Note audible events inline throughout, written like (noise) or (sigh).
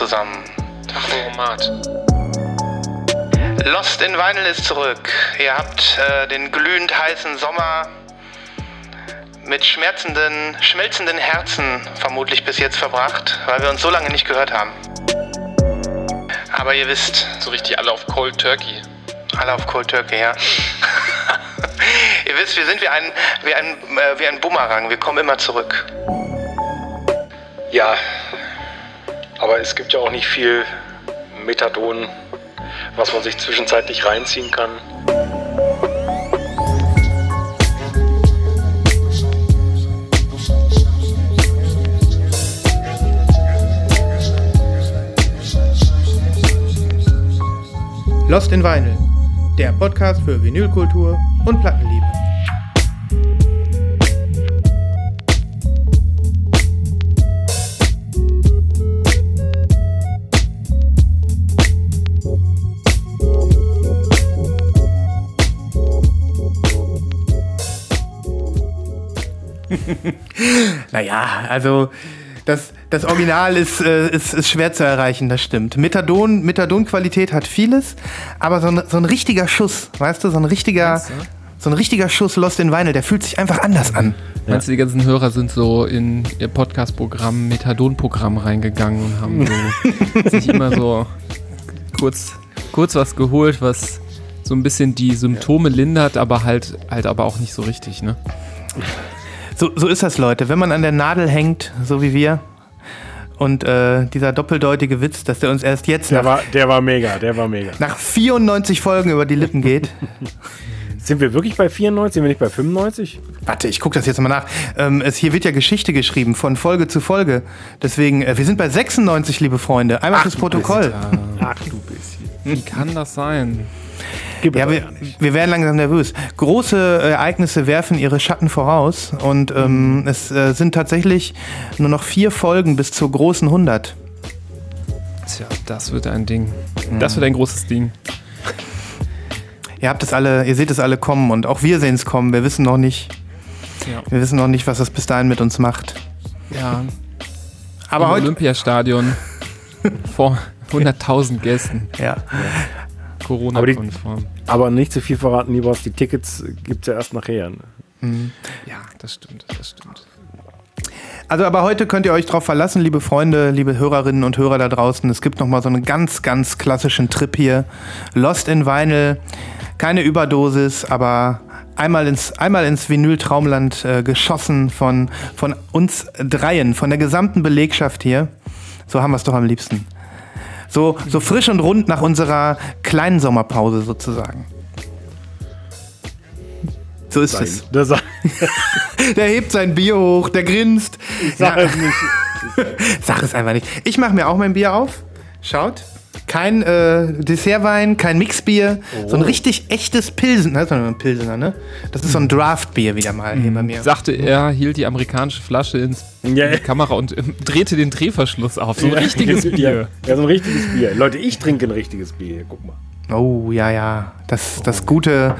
zusammen. Tachomat. Lost in Vinyl ist zurück. Ihr habt äh, den glühend heißen Sommer mit schmerzenden, schmelzenden Herzen vermutlich bis jetzt verbracht, weil wir uns so lange nicht gehört haben. Aber ihr wisst, So richtig alle auf Cold Turkey. alle auf Cold Turkey, ja. (laughs) ihr wisst, wir sind wie ein, wie ein, äh, wie ein Bumerang. Wir kommen immer zurück. Ja, aber es gibt ja auch nicht viel Methadon, was man sich zwischenzeitlich reinziehen kann. Lost in Vinyl, der Podcast für Vinylkultur und Plattenliebe. Naja, also das, das Original ist, äh, ist, ist schwer zu erreichen, das stimmt. Methadon, Methadon-Qualität hat vieles, aber so ein, so ein richtiger Schuss, weißt du, so ein richtiger, so ein richtiger Schuss Lost in Vinyl, der fühlt sich einfach anders an. Meinst du, die ganzen Hörer sind so in ihr Podcast-Programm, Methadon-Programm reingegangen und haben so (laughs) sich immer so kurz, kurz was geholt, was so ein bisschen die Symptome lindert, aber halt, halt aber auch nicht so richtig, ne? So, so ist das, Leute. Wenn man an der Nadel hängt, so wie wir, und äh, dieser doppeldeutige Witz, dass der uns erst jetzt Der nach, war, der war mega, der war mega. nach 94 Folgen über die Lippen geht. (laughs) Sind wir wirklich bei 94? Sind wir nicht bei 95? Warte, ich gucke das jetzt mal nach. Ähm, es, hier wird ja Geschichte geschrieben, von Folge zu Folge. Deswegen, äh, wir sind bei 96, liebe Freunde. Einmal fürs Protokoll. Ach du bisschen. Wie kann das sein? Gib Ja, wir, wir werden langsam nervös. Große Ereignisse werfen ihre Schatten voraus und ähm, es äh, sind tatsächlich nur noch vier Folgen bis zur großen 100. Tja, das wird ein Ding. Das wird ein großes Ding. Ihr habt es alle, ihr seht es alle kommen und auch wir sehen es kommen. Wir wissen noch nicht, Ja. wir wissen noch nicht, was das bis dahin mit uns macht. ja Aber Im heute, Olympiastadion (laughs) vor 100.000 Gästen. ja, Corona-konform. Aber nicht zu viel verraten, lieber. Die Tickets gibt es ja erst nachher. Ne? Ja, das stimmt, das stimmt. Also, aber heute könnt ihr euch drauf verlassen, liebe Freunde, liebe Hörerinnen und Hörer da draußen. Es gibt noch mal so einen ganz, ganz klassischen Trip hier. Lost in Vinyl. Keine Überdosis, aber einmal ins, einmal ins Vinyl-Traumland äh, geschossen von, von uns dreien, von der gesamten Belegschaft hier. So haben wir es doch am liebsten. So, so frisch und rund nach unserer kleinen Sommerpause sozusagen. So ist es. Das (laughs) sag, Der hebt sein Bier hoch, der grinst. sag Ja. es nicht. (laughs) Sag es einfach nicht. Ich mache mir auch mein Bier auf. Schaut. Kein äh, Dessertwein, kein Mixbier. So ein richtig echtes Pilsen. Das ist ein Pilsener, ne? Das ist so ein Draftbier wieder mal hier bei mir. Sagte er, hielt die amerikanische Flasche ins Ja, in die Kamera und ähm, drehte den Drehverschluss auf. So ein richtiges Bier. Ja, so ein richtiges Bier. Leute, ich trinke ein richtiges Bier. Guck mal. Oh, ja, ja. Das, das gute,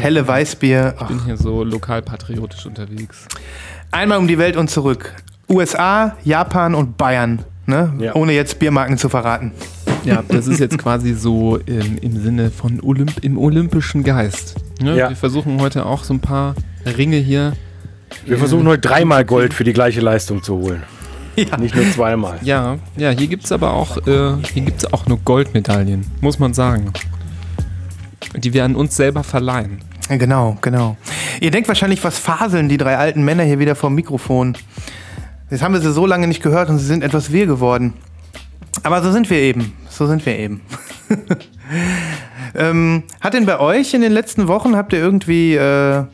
helle Weißbier. Ich bin hier so lokalpatriotisch unterwegs. Einmal um die Welt und zurück. USA, Japan und Bayern. Ne? Ja. Ohne jetzt Biermarken zu verraten. Ja, das ist jetzt quasi so ähm, im Sinne von Olymp im olympischen Geist. Ne? Ja. Wir versuchen heute auch so ein paar Ringe hier. Wir versuchen heute dreimal Gold für die gleiche Leistung zu holen. Ja. Nicht nur zweimal. Ja, ja, hier gibt es aber auch, äh, hier gibt's auch nur Goldmedaillen, muss man sagen. Die wir an uns selber verleihen. Genau, genau. Ihr denkt wahrscheinlich, was faseln die drei alten Männer hier wieder vom Mikrofon. Jetzt haben wir sie so lange nicht gehört und sie sind etwas wirr geworden. Aber so sind wir eben. So sind wir eben. (laughs) ähm, hat denn bei euch in den letzten Wochen, habt ihr irgendwie, äh,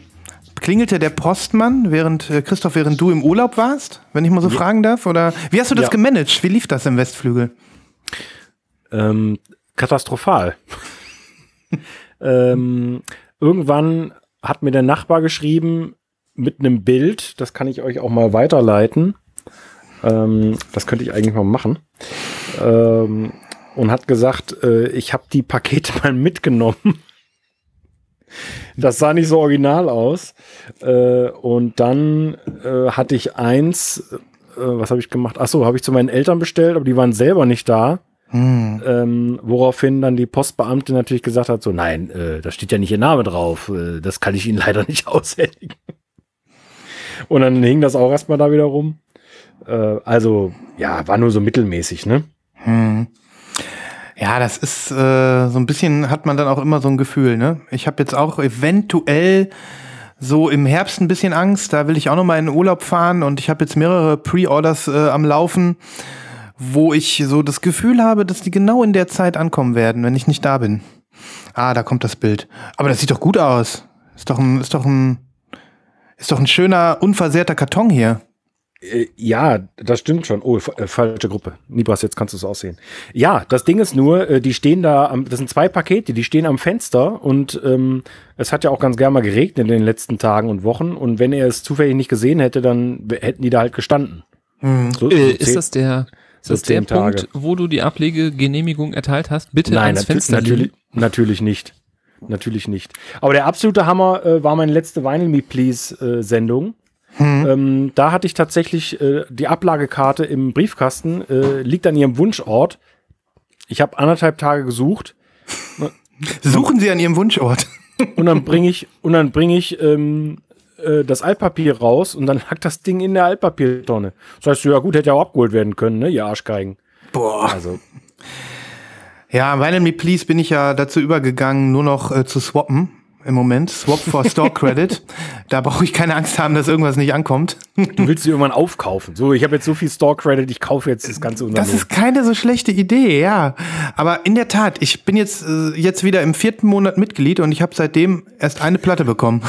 klingelte der Postmann, während, äh, Christoph, während du im Urlaub warst? Wenn ich mal so fragen darf? Oder wie hast du das Ja. gemanagt? Wie lief das im Westflügel? Ähm, katastrophal. (laughs) ähm, irgendwann hat mir der Nachbar geschrieben mit einem Bild, das kann ich euch auch mal weiterleiten. Ähm, das könnte ich eigentlich mal machen. Ähm, und hat gesagt, äh, ich habe die Pakete (laughs) mal mitgenommen. Das sah nicht so original aus. Äh, und dann äh, hatte ich eins was habe ich gemacht? Ach so, habe ich zu meinen Eltern bestellt, aber die waren selber nicht da. Hm. Ähm, woraufhin dann die Postbeamte natürlich gesagt hat, so nein, äh, da steht ja nicht ihr Name drauf, äh, das kann ich Ihnen (laughs) leider nicht (laughs) aushändigen. Und dann hing das auch erstmal da wieder rum. Äh, also, ja, war nur so mittelmäßig, ne? Hm. Ja, das ist äh, so ein bisschen, hat man dann auch immer so ein Gefühl, ne? Ich habe jetzt auch eventuell so im Herbst ein bisschen Angst, da will ich auch noch mal in den Urlaub fahren und ich habe jetzt mehrere Pre-Orders äh, am Laufen, wo ich so das Gefühl habe, dass die genau in der Zeit ankommen werden, wenn ich nicht da bin. Ah, da kommt das Bild. Aber das sieht doch gut aus. Ist doch ein, ist doch ein, ist doch ein schöner, unversehrter Karton hier. Äh, ja, das stimmt schon. Oh, äh, falsche Gruppe. Nibras, jetzt kannst du es aussehen. Ja, das Ding ist nur, äh, die stehen da, am, das sind zwei Pakete, die stehen am Fenster und ähm, es hat ja auch ganz gerne mal geregnet in den letzten Tagen und Wochen und wenn er es zufällig nicht gesehen hätte, dann hätten die da halt gestanden. Mhm. So, so äh, ist das der, ist das der Tage. Punkt, wo du die Ablegegenehmigung erteilt hast? Bitte Nein, ans Fenster natürlich, natürlich nicht. Natürlich nicht. Aber der absolute Hammer äh, war meine letzte Vinyl Me Please äh, Sendung. Hm. Ähm, da hatte ich tatsächlich äh, die Ablagekarte im Briefkasten, äh, liegt an ihrem Wunschort. Ich habe anderthalb Tage gesucht. (laughs) Suchen Sie an Ihrem Wunschort. (laughs) und dann bringe ich, und dann bringe ich ähm, äh, das Altpapier raus und dann lag das Ding in der Altpapiertonne. Das heißt, ja gut, hätte ja auch abgeholt werden können, ne, ihr Arschgeigen. Boah. Also. Ja, Vinyl Me Please bin ich ja dazu übergegangen, nur noch äh, zu swappen im Moment. Swap for Store (laughs) Credit. da brauche ich keine Angst haben, dass irgendwas nicht ankommt. du willst sie irgendwann aufkaufen. So, ich habe jetzt so viel Store Credit, ich kaufe jetzt das ganze Unternehmen. Das ist keine so schlechte Idee, ja. Aber in der Tat, ich bin jetzt, äh, jetzt wieder im vierten Monat Mitglied und ich habe seitdem erst eine Platte bekommen.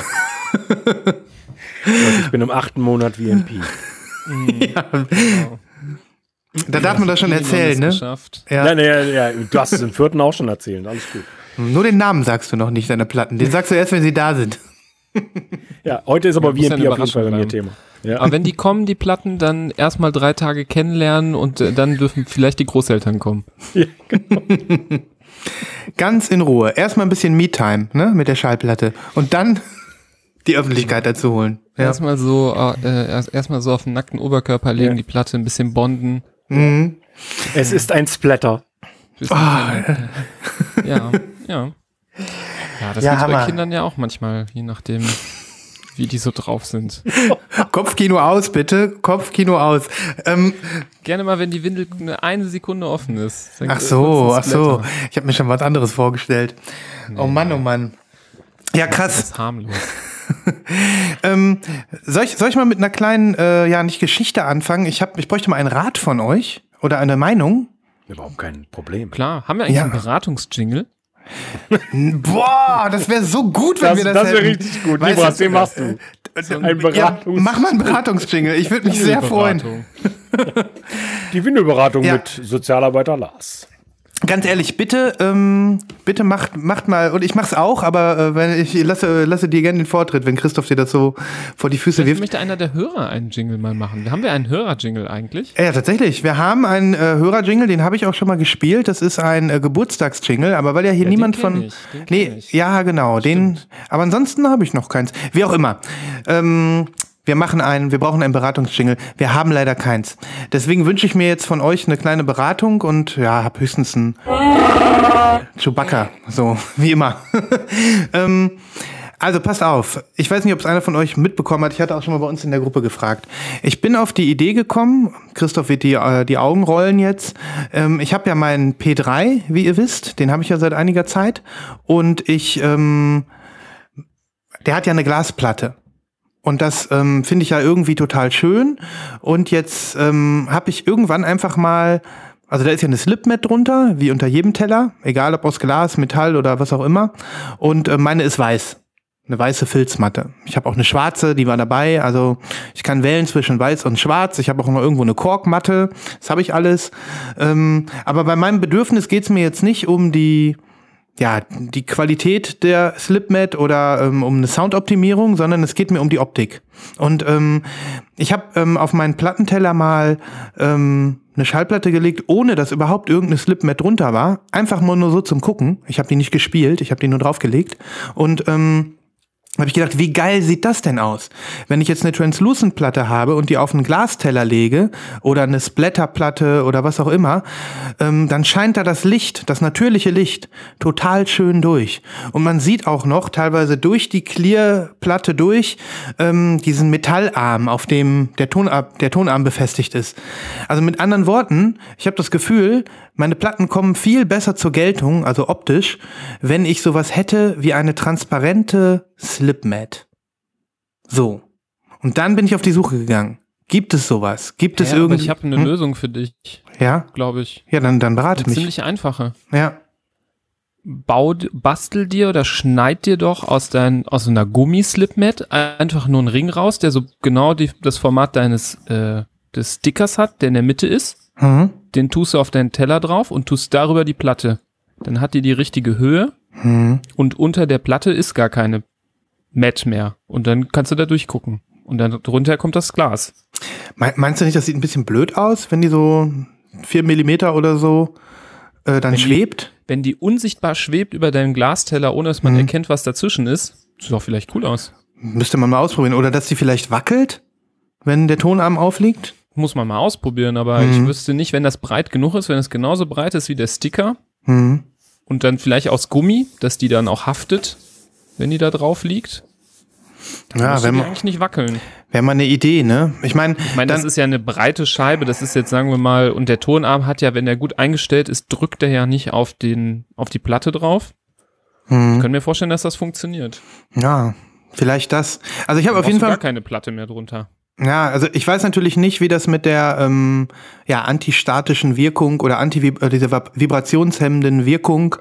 ich bin im achten Monat VMP. (laughs) ja. Genau. Da darf man das schon erzählen, ne? Geschafft. Ja. Nein, nein, ja, du hast es im vierten auch schon erzählt, alles gut. Nur den Namen sagst du noch nicht deiner Platten. Den sagst du erst, wenn sie da sind. ja, heute ist aber ja, VMP auf jeden Fall bei mir Thema. Ja. Aber wenn die kommen, die Platten, dann erstmal drei Tage kennenlernen und äh, dann dürfen vielleicht die Großeltern kommen. (laughs) Ja, genau. (laughs) Ganz in Ruhe. Erstmal ein bisschen Me-Time, ne, mit der Schallplatte. Und dann die Öffentlichkeit dazu holen. Ja. Erstmal so, äh, erst, erstmal so auf den nackten Oberkörper legen, ja. die Platte ein bisschen bonden. Mhm. Es ist ein Splatter. Oh. ja. (laughs) Ja. Ja, das ja, bei Kindern ja auch manchmal, je nachdem, wie die so drauf sind. (laughs) Kopfkino aus, bitte. Kopfkino aus. Ähm, Gerne mal, wenn die Windel eine, eine Sekunde offen ist. Ach so, ach so. Ich habe mir schon was anderes vorgestellt. Nee, oh Mann, oh Mann. Ja, krass. Das ist harmlos. (laughs) ähm, soll, ich, soll ich mal mit einer kleinen, äh, ja, nicht Geschichte anfangen? Ich, hab, ich bräuchte mal einen Rat von euch oder eine Meinung. Überhaupt kein Problem. Klar, haben wir eigentlich ja. einen Beratungsjingle? Boah, das wäre so gut, wenn das, wir das, das hätten. Das wäre richtig gut. Weißt Libras, den machst du. So ein Beratungs ja, mach mal einen Beratungsjingle. Ich würde mich sehr freuen. Die Windelberatung ja. mit Sozialarbeiter Lars. Ganz ehrlich, bitte, ähm, bitte macht, macht mal, und ich mach's auch, aber äh, wenn ich lasse, lasse dir gerne den Vortritt, wenn Christoph dir das so vor die Füße wirft. Ich möchte einer der Hörer einen Jingle mal machen. Haben wir einen Hörer-Jingle eigentlich? Ja, tatsächlich. Wir haben einen äh, Hörer-Jingle, den habe ich auch schon mal gespielt. Das ist ein äh, Geburtstags-Jingle, aber weil ja hier ja, niemand von. Ich, nee, ich. ja, genau. Stimmt. Den, aber ansonsten habe ich noch keins. Wie auch immer. Ähm, wir machen einen, wir brauchen einen Beratungsjingle. Wir haben leider keins. Deswegen wünsche ich mir jetzt von euch eine kleine Beratung und ja, hab höchstens einen Chewbacca, so wie immer. (laughs) ähm, also passt auf. Ich weiß nicht, ob es einer von euch mitbekommen hat. Ich hatte auch schon mal bei uns in der Gruppe gefragt. Ich bin auf die Idee gekommen. Christoph wird die, äh, die Augen rollen jetzt. Ähm, ich habe ja meinen P3, wie ihr wisst. Den habe ich ja seit einiger Zeit. Und ich, ähm, der hat ja eine Glasplatte. Und das ähm, finde ich ja irgendwie total schön. Und jetzt ähm, habe ich irgendwann einfach mal, also da ist ja eine Slipmat drunter, wie unter jedem Teller, egal ob aus Glas, Metall oder was auch immer. Und äh, meine ist weiß. Eine weiße Filzmatte. Ich habe auch eine schwarze, die war dabei. Also ich kann wählen zwischen weiß und schwarz. Ich habe auch noch irgendwo eine Korkmatte. Das habe ich alles. Ähm, aber bei meinem Bedürfnis geht's mir jetzt nicht um die ja, die Qualität der Slipmat oder ähm, um eine Soundoptimierung, sondern es geht mir um die Optik. Und ähm, ich habe ähm, auf meinen Plattenteller mal ähm, eine Schallplatte gelegt, ohne dass überhaupt irgendeine Slipmat drunter war. Einfach mal nur so zum Gucken. Ich habe die nicht gespielt, ich habe die nur draufgelegt. Und ähm, habe ich gedacht, wie geil sieht das denn aus? Wenn ich jetzt eine Translucent-Platte habe und die auf einen Glasteller lege oder eine Splatterplatte oder was auch immer, ähm, dann scheint da das Licht, das natürliche Licht, total schön durch. Und man sieht auch noch teilweise durch die Clear-Platte durch ähm, diesen Metallarm, auf dem der, Tonarm, der Tonarm befestigt ist. Also mit anderen Worten, ich habe das Gefühl, meine Platten kommen viel besser zur Geltung, also optisch, wenn ich sowas hätte wie eine transparente Slipmat. So. Und dann bin ich auf die Suche gegangen. Gibt es sowas? Gibt es Ja, aber irgendwie? ich habe eine Hm? Lösung für dich, Ja? glaube ich. Ja, dann, dann berate Eine mich. ziemlich einfache. Ja. Bau, bastel dir oder schneid dir doch aus dein, aus einer Gummislipmat einfach nur einen Ring raus, der so genau die, das Format deines äh, des Stickers hat, der in der Mitte ist. Mhm. Den tust du auf deinen Teller drauf und tust darüber die Platte. Dann hat die die richtige Höhe Mhm. und unter der Platte ist gar keine Mat mehr. Und dann kannst du da durchgucken. Und dann drunter kommt das Glas. Me- Meinst du nicht, das sieht ein bisschen blöd aus, wenn die so vier Millimeter oder so äh, dann Wenn die- schwebt? Wenn die unsichtbar schwebt über deinem Glasteller, ohne dass man Mhm. erkennt, was dazwischen ist, sieht doch vielleicht cool aus. Müsste man mal ausprobieren. Oder dass die vielleicht wackelt, wenn der Tonarm aufliegt? Muss man mal ausprobieren, aber Mhm. ich wüsste nicht, wenn das breit genug ist, wenn es genauso breit ist wie der Sticker Mhm. und dann vielleicht aus Gummi, dass die dann auch haftet, wenn die da drauf liegt. Ja, müsste wenn man, eigentlich nicht wackeln. wäre mal eine Idee, ne? Ich meine, Ich dann, das ist ja eine breite Scheibe, das ist jetzt, sagen wir mal, und der Tonarm hat ja, wenn der gut eingestellt ist, drückt er ja nicht auf den, auf die Platte drauf. Mhm. Ich kann mir vorstellen, dass das funktioniert. ja, vielleicht das. Also ich habe auf jeden Fall gar keine Platte mehr drunter. Ja, also ich weiß natürlich nicht, wie das mit der ähm, ja, antistatischen Wirkung oder anti äh, diese vib- vibrationshemmenden Wirkung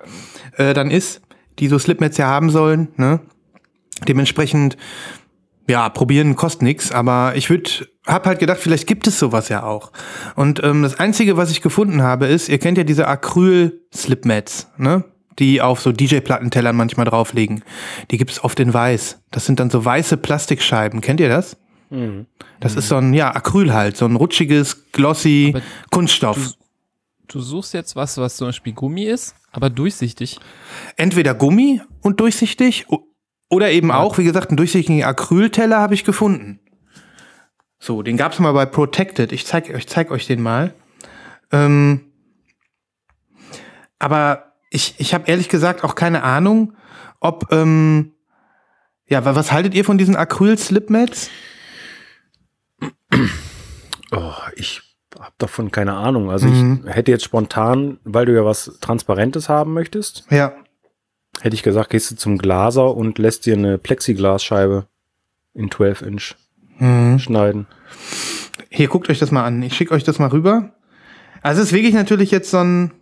äh, dann ist, die so Slipmats ja haben sollen. Ne? Dementsprechend, ja, probieren kostet nix, aber ich würde, hab halt gedacht, vielleicht gibt es sowas ja auch. Und ähm, das Einzige, was ich gefunden habe, ist, ihr kennt ja diese Acryl-Slipmats, ne? die auf so DJ-Plattentellern manchmal drauflegen. Die gibt's oft in weiß. Das sind dann so weiße Plastikscheiben. Kennt ihr das? Das ist so ein, ja, Acryl halt, so ein rutschiges, glossy Aber Kunststoff. Du suchst jetzt was, was zum Beispiel Gummi ist, aber durchsichtig. Entweder Gummi und durchsichtig oder eben Ja. auch, wie gesagt, einen durchsichtigen Acrylteller habe ich gefunden. So, den gab's mal bei Protected. Ich zeig, ich zeig euch den mal. Ähm, aber ich, ich habe ehrlich gesagt auch keine Ahnung, ob, ähm, ja, wa- was haltet ihr von diesen Acryl-Slipmats? Oh, ich habe davon keine Ahnung. Also Mhm. ich hätte jetzt spontan, weil du ja was Transparentes haben möchtest, Ja. hätte ich gesagt, gehst du zum Glaser und lässt dir eine Plexiglasscheibe in 12 Inch Mhm. schneiden. Hier, guckt euch das mal an. Ich schicke euch das mal rüber. Also es ist wirklich natürlich jetzt so ein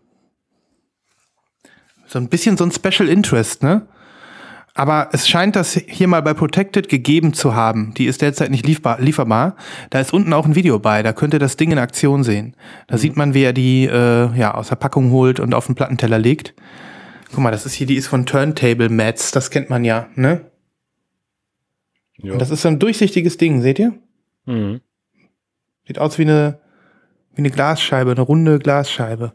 so ein bisschen so ein Special Interest, ne? Aber es scheint das hier mal bei Protected gegeben zu haben. Die ist derzeit nicht lieferbar. lieferbar. Da ist unten auch ein Video bei. Da könnt ihr das Ding in Aktion sehen. Da sieht man, wie er die äh, ja aus der Packung holt und auf den Plattenteller legt. Guck mal, das ist hier, die ist von Turntable Mats. Das kennt man ja, ne? Ja. Und das ist so ein durchsichtiges Ding, seht ihr? mhm. Sieht aus wie eine, wie eine Glasscheibe, eine runde Glasscheibe.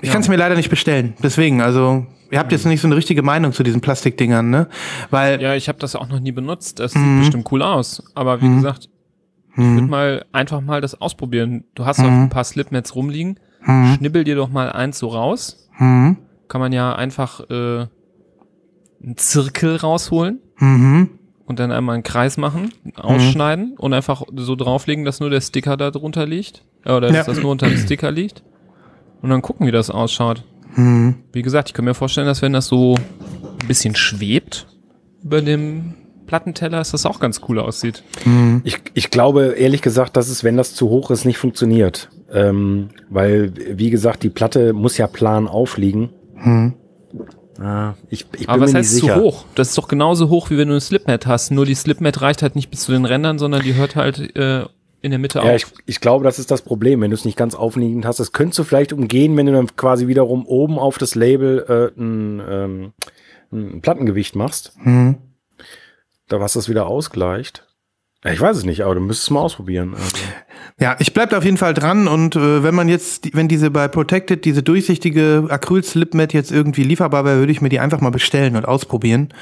Ich Ja. kann es mir leider nicht bestellen. Deswegen, also, ihr habt jetzt nicht so eine richtige Meinung zu diesen Plastikdingern, ne? Weil, Ja, ich habe das auch noch nie benutzt. Das Mhm. sieht bestimmt cool aus. Aber wie Mhm. gesagt, ich würde hm, mal einfach mal das ausprobieren. Du hast Mhm. noch ein paar Slipmats rumliegen. hm, Schnibbel dir doch mal eins so raus. hm, Kann man ja einfach äh, einen Zirkel rausholen und dann einmal einen Kreis machen, ausschneiden und einfach so drauflegen, dass nur der Sticker da drunter liegt. Äh, Oder Ja. dass das nur unter dem Sticker liegt. Und dann gucken, wie das ausschaut. Hm. Wie gesagt, ich kann mir vorstellen, dass wenn das so ein bisschen schwebt über dem Plattenteller, dass das auch ganz cool aussieht. Ich, ich glaube ehrlich gesagt, dass es, wenn das zu hoch ist, nicht funktioniert. Ähm, weil, wie gesagt, die Platte muss ja plan aufliegen. hm. Ah, ich, ich bin Aber was heißt sicher. zu hoch? Das ist doch genauso hoch, wie wenn du eine Slipmat hast. Nur die Slipmat reicht halt nicht bis zu den Rändern, sondern die hört halt äh, in der Mitte Ja, auf. ich, ich glaube, das ist das Problem, wenn du es nicht ganz aufliegend hast. Das könntest du vielleicht umgehen, wenn du dann quasi wiederum oben auf das Label äh, ein, ähm, ein Plattengewicht machst, Hm. da was das wieder ausgleicht. Ja, Ich weiß es nicht, aber du müsstest es mal ausprobieren. Also. Ja, ich bleib da auf jeden Fall dran und äh, wenn man jetzt, wenn diese bei Protected, diese durchsichtige Acryl-Slipmat jetzt irgendwie lieferbar wäre, würde ich mir die einfach mal bestellen und ausprobieren.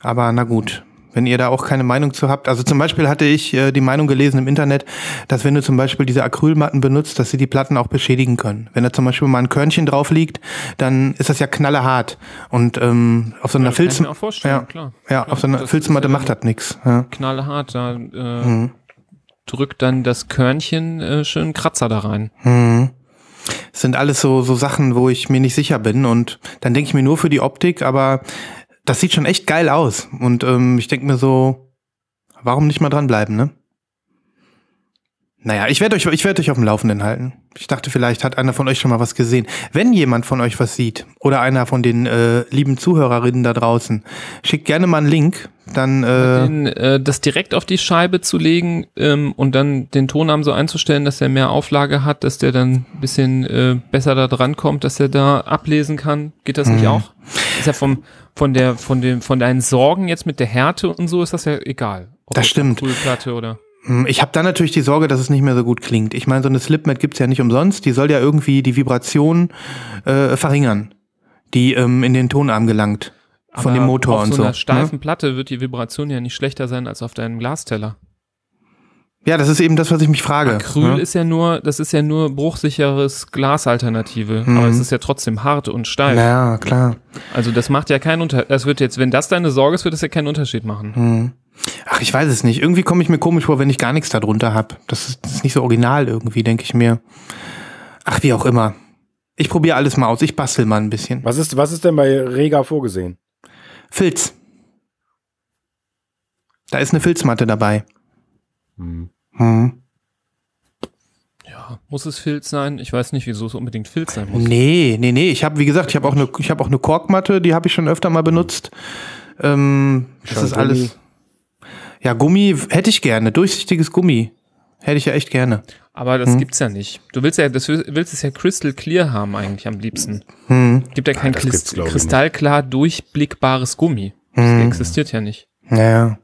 Aber na gut, wenn ihr da auch keine Meinung zu habt. Also zum Beispiel hatte ich äh, die Meinung gelesen im Internet, dass wenn du zum Beispiel diese Acrylmatten benutzt, dass sie die Platten auch beschädigen können. Wenn da zum Beispiel mal ein Körnchen drauf liegt, dann ist das ja knallehart. Und ähm, auf so einer Ja, Filz ja, klar. ja, auf so einer Filzmatte ja macht das nix. Ja. knallhart, da äh, Mhm. drückt dann das Körnchen äh, schön Kratzer da rein. Mhm. Das sind alles so, so Sachen, wo ich mir nicht sicher bin. Und dann denke ich mir nur für die Optik, aber das sieht schon echt geil aus. Und ähm, ich denke mir so, warum nicht mal dranbleiben, ne? Naja, ich werde euch, ich werde euch auf dem Laufenden halten. Ich dachte, vielleicht hat einer von euch schon mal was gesehen. Wenn jemand von euch was sieht oder einer von den äh, lieben Zuhörerinnen da draußen, schickt gerne mal einen Link. Dann äh, Den, äh, das direkt auf die Scheibe zu legen ähm, und dann den Tonarm so einzustellen, dass der mehr Auflage hat, dass der dann ein bisschen äh, besser da dran kommt, dass er da ablesen kann. Geht das nicht Mhm. auch? Ist ja vom, von der, von dem, von deinen Sorgen jetzt mit der Härte und so ist das ja egal. Ob Das stimmt. Acrylplatte oder. Hm, Ich habe da natürlich die Sorge, dass es nicht mehr so gut klingt. Ich meine, so eine Slipmat gibt's ja nicht umsonst. Die soll ja irgendwie die Vibration äh, verringern, die ähm, in den Tonarm gelangt. Von Aber dem Motor auf und so so. einer ne? steifen Platte wird die Vibration ja nicht schlechter sein als auf deinem Glasteller. Ja, das ist eben das, was ich mich frage. Acryl ne? ist ja nur, das ist ja nur bruchsicheres Glasalternative, Mhm. aber es ist ja trotzdem hart und steif. Ja, klar. Also das macht ja keinen Unterschied. Das wird jetzt, wenn das deine Sorge ist, wird das ja keinen Unterschied machen. Hm. Ach, ich weiß es nicht. Irgendwie komme ich mir komisch vor, wenn ich gar nichts darunter habe. Das ist, das ist nicht so original irgendwie, denke ich mir. Ach, wie auch immer. Ich probiere alles mal aus. Ich bastel mal ein bisschen. Was ist, was ist denn bei Rega vorgesehen? Filz. Da ist eine Filzmatte dabei. Hm. Hm. Ja, muss es Filz sein? Ich weiß nicht, wieso es unbedingt Filz sein muss. Nee, nee, nee. Ich habe, wie gesagt, ich habe auch eine, ich habe auch eine Korkmatte, die habe ich schon öfter mal benutzt. Ähm, das ist Gummi. alles. Ja, Gummi hätte ich gerne, durchsichtiges Gummi. Hätte ich ja echt gerne. Aber das Hm. gibt's ja nicht. Du willst ja, das will- willst es ja crystal clear haben eigentlich am liebsten. Hm. Gibt ja kein glaub ich, kristallklar durchblickbares Gummi. Das Hm. existiert ja nicht. Ja.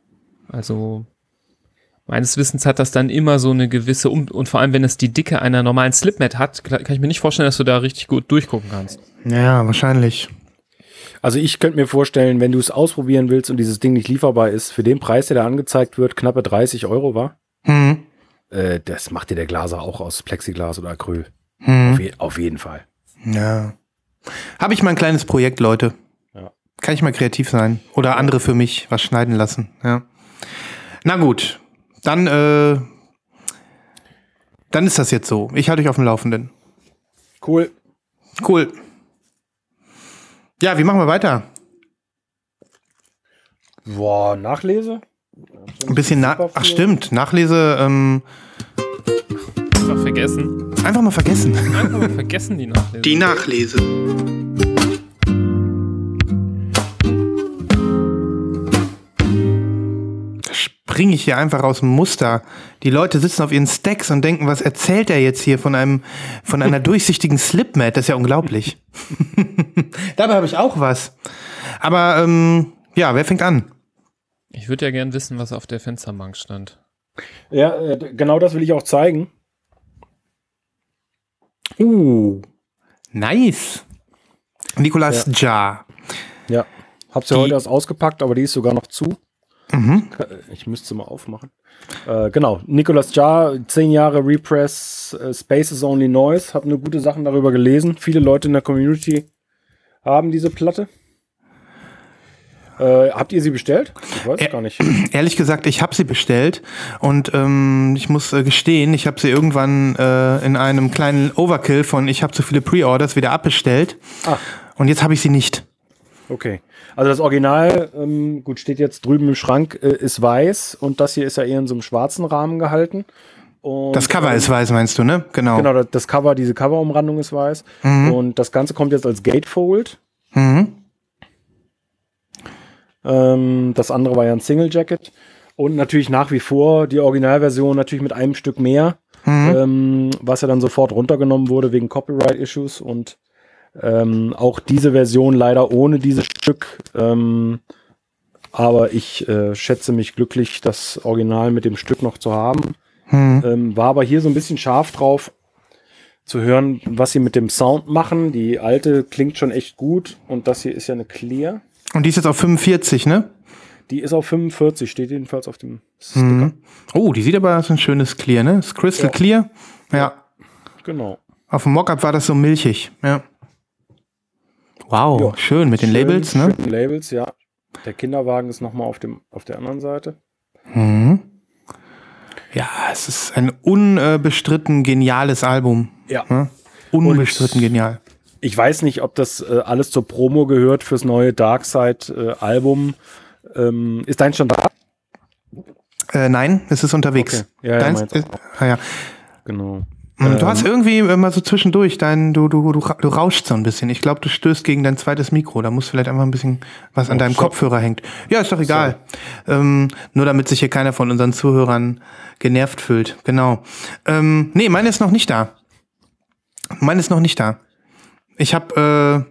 Also meines Wissens hat das dann immer so eine gewisse um und vor allem wenn es die Dicke einer normalen Slipmat hat, kann ich mir nicht vorstellen, dass du da richtig gut durchgucken kannst. Ja, wahrscheinlich. Also ich könnte mir vorstellen, wenn du es ausprobieren willst und dieses Ding nicht lieferbar ist, für den Preis, der da angezeigt wird, knappe 30 Euro war, Hm. äh, das macht dir der Glaser auch aus Plexiglas oder Acryl. Hm. Auf, je, auf jeden Fall. Ja. Habe ich mal ein kleines Projekt, Leute. Ja. Kann ich mal kreativ sein. Oder andere für mich was schneiden lassen. Ja. Na gut. Dann, äh, dann ist das jetzt so. Ich halte euch auf dem Laufenden. Cool. Cool. Ja, wie machen wir weiter? Boah, Nachlese? Ein bisschen nach. Ach stimmt, Nachlese. Ähm, Einfach vergessen. einfach mal vergessen. Einfach mal vergessen die Nachlese. Die Nachlese. Springe ich hier einfach aus dem Muster. Die Leute sitzen auf ihren Stacks und denken, was erzählt er jetzt hier von einem, von einer (laughs) durchsichtigen Slipmat? Das ist ja unglaublich. (laughs) Dabei habe ich auch was. Aber ähm, ja, wer fängt an? Ich würde ja gern wissen, was auf der Fensterbank stand. Ja, äh, genau das will ich auch zeigen. Uh, nice. Nicolas Jar. Ja. Hab's ja Die- heute erst ausgepackt, aber die ist sogar noch zu. Mhm. Ich müsste mal aufmachen. Äh, genau, Nicolas Jar, 10 Jahre Repress, äh, Space is Only Noise. Hab nur gute Sachen darüber gelesen. Viele Leute in der Community haben diese Platte. Äh, habt ihr sie bestellt? Ich weiß es gar nicht. (clears throat) Ehrlich gesagt, ich habe sie bestellt und ähm, ich muss äh, gestehen, ich habe sie irgendwann äh, in einem kleinen Overkill von ich habe zu viele Pre-Orders wieder abbestellt Ah. und jetzt habe ich sie nicht. Okay. Also das Original, ähm, gut, steht jetzt drüben im Schrank, äh, ist weiß und das hier ist ja eher in so einem schwarzen Rahmen gehalten. Und, Das Cover ähm, ist weiß, meinst du, ne? Genau. Genau, das- das Cover, diese Coverumrandung ist weiß. Mhm. Und das Ganze kommt jetzt als Gatefold. Mhm. Ähm, das andere war ja ein Single Jacket. Und natürlich nach wie vor die Originalversion natürlich mit einem Stück mehr, Mhm. ähm, was ja dann sofort runtergenommen wurde wegen Copyright-Issues. Und ähm, auch diese Version leider ohne dieses Stück. Ähm, Aber ich äh, schätze mich glücklich, das Original mit dem Stück noch zu haben. Hm. Ähm, war aber hier so ein bisschen scharf drauf zu hören, was sie mit dem Sound machen. Die alte klingt schon echt gut und das hier ist ja eine Clear. Und die ist jetzt auf 45, ne? Die ist auf 45, steht jedenfalls auf dem Sticker. Mhm. Oh, die sieht aber aus ein schönes Clear, ne? Ist Crystal Ja. Clear. Ja. Genau. Auf dem Mockup war das so milchig. Ja. Wow, Ja. schön mit den Schön- Labels, ne? schönen Labels, ja. Der Kinderwagen ist nochmal auf, dem, auf der anderen Seite. Mhm. Ja, es ist ein unbestritten geniales Album. Ja. Ne? Unbestritten genial. Ich weiß nicht, ob das äh, alles zur Promo gehört fürs neue Darkseid-Album. ähm, ist dein schon da? Äh, nein, es ist unterwegs. Okay. Ja, ja, Deins ah, ja. Genau. Du Ähm. hast irgendwie immer so zwischendurch dein, du, du, du, du rauschst so ein bisschen. Ich glaube, du stößt gegen dein zweites Mikro. Da muss vielleicht einfach ein bisschen was an Oh, deinem sorry. Kopfhörer hängt. Ja, ist doch egal. Ähm, nur damit sich hier keiner von unseren Zuhörern genervt fühlt. Genau. Ähm, nee, meine ist noch nicht da. Meine ist noch nicht da. Ich habe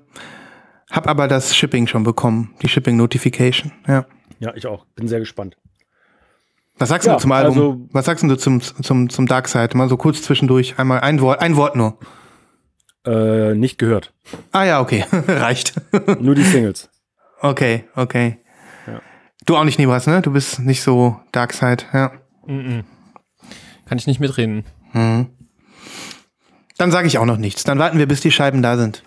äh, hab aber das Shipping schon bekommen. Die Shipping Notification. Ja. Ja, ich auch. Bin sehr gespannt. Was sagst Ja, du zum Album? also- Was sagst du zum, zum, zum Dark Side? Mal so kurz zwischendurch. Einmal ein Wort, ein Wort nur. Äh, nicht gehört. Ah ja, okay. (laughs) Reicht. Nur die Singles. Okay, okay. Ja. Du auch nicht, Nibras, ne? Du bist nicht so Dark Side, ja. Mhm. Kann ich nicht mitreden. Mhm. Dann sage ich auch noch nichts. Dann warten wir, bis die Scheiben da sind.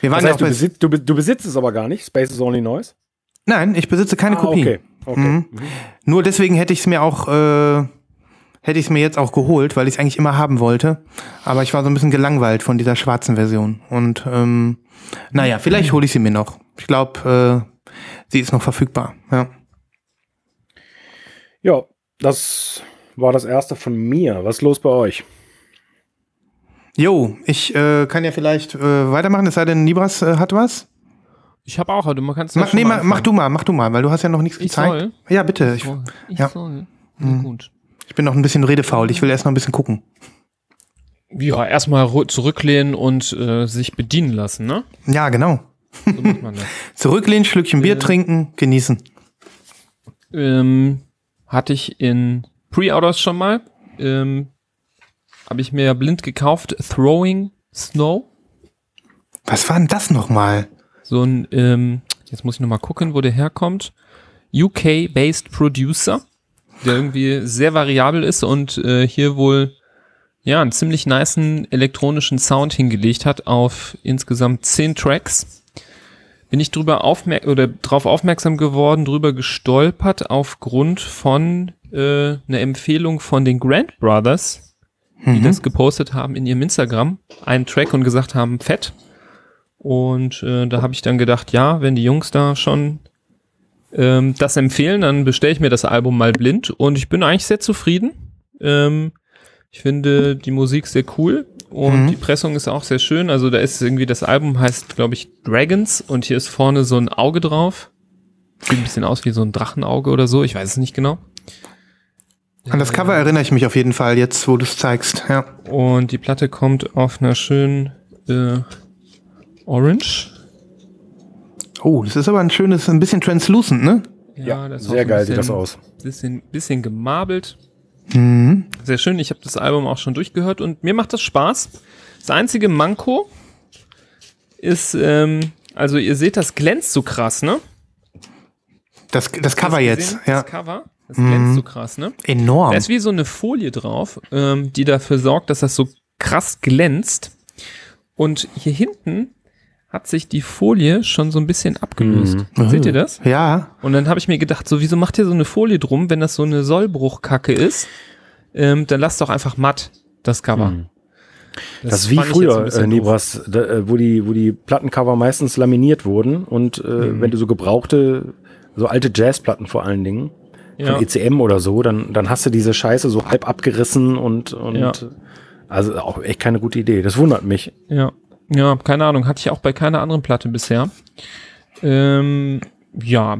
Wir waren Das ja heißt, du, bei, besitz, du, du besitzt es aber gar nicht. Space is only noise. Nein, ich besitze keine Ah, Kopie. okay. okay. Mhm. Nur deswegen hätte ich es mir auch, äh, hätte ich es mir jetzt auch geholt, weil ich es eigentlich immer haben wollte. Aber ich war so ein bisschen gelangweilt von dieser schwarzen Version. Und ähm, naja, vielleicht hole ich sie mir noch. Ich glaube, äh, sie ist noch verfügbar. Ja. Ja, das war das erste von mir. Was ist los bei euch? Jo, ich äh, kann ja vielleicht äh, weitermachen, es sei denn, Nibras äh, hat was. Ich habe auch, aber du kannst Mach, nee, mach, mach du mal, mach du mal, weil du hast ja noch nichts Ich gezeigt. soll? Ja, bitte. Ich, soll. Ich ja. soll. Na gut. ich bin noch ein bisschen redefaul. Ich will erst noch ein bisschen gucken. Ja, erstmal zurücklehnen und äh, sich bedienen lassen, ne? Ja, genau. So macht man das. (laughs) Zurücklehnen, Schlückchen Bier trinken, genießen. ähm, hatte ich in Pre-Orders schon mal. Ähm, Habe ich mir ja blind gekauft. Throwing Snow. Was war denn das nochmal? So ein, ähm, jetzt muss ich nochmal gucken, wo der herkommt. UK-based Producer, der irgendwie sehr variabel ist und äh, hier wohl ja einen ziemlich nicen elektronischen Sound hingelegt hat auf insgesamt zehn Tracks. Bin ich drüber aufmerk oder drauf aufmerksam geworden, drüber gestolpert aufgrund von äh, einer Empfehlung von den Grant Brothers, die das gepostet haben in ihrem Instagram, einen Track und gesagt haben, fett. Und äh, da habe ich dann gedacht, ja, wenn die Jungs da schon ähm, das empfehlen, dann bestelle ich mir das Album mal blind und ich bin eigentlich sehr zufrieden. Ähm, ich finde die Musik sehr cool und Mhm. die Pressung ist auch sehr schön. Also da ist irgendwie, das Album heißt, glaube ich, Dragons und hier ist vorne so ein Auge drauf. Sieht ein bisschen aus wie so ein Drachenauge oder so, ich weiß es nicht genau. An das Cover erinnere ich mich auf jeden Fall jetzt, wo du es zeigst. Ja. Und die Platte kommt auf einer schönen äh, Orange. Oh, das ist aber ein schönes, ein bisschen translucent, ne? Ja, das ist auch sehr geil sieht das bisschen- aus. Bisschen, bisschen gemarbelt. Mhm. Sehr schön. Ich habe das Album auch schon durchgehört und mir macht das Spaß. Das einzige Manko ist, ähm, also ihr seht, das glänzt so krass, ne? Das, das Cover jetzt, ja. Das Cover, das glänzt so krass, ne? Enorm. Da ist wie so eine Folie drauf, ähm, die dafür sorgt, dass das so krass glänzt. Und hier hinten hat sich die Folie schon so ein bisschen abgelöst. Seht ihr das? Ja. Und dann habe ich mir gedacht, so wieso macht ihr so eine Folie drum, wenn das so eine Sollbruchkacke ist? Ähm, dann lasst doch einfach matt das Cover. Mhm. Das, ist wie früher, äh, doof. Nebras, da, äh, wo die, wo die Plattencover meistens laminiert wurden und äh, Mhm. wenn du so gebrauchte, so alte Jazzplatten vor allen Dingen, Ja. von ECM oder so, dann, dann hast du diese Scheiße so halb abgerissen und, und Ja. also auch echt keine gute Idee. Das wundert mich. Ja, ja, keine Ahnung, hatte ich auch bei keiner anderen Platte bisher. Ähm, ja,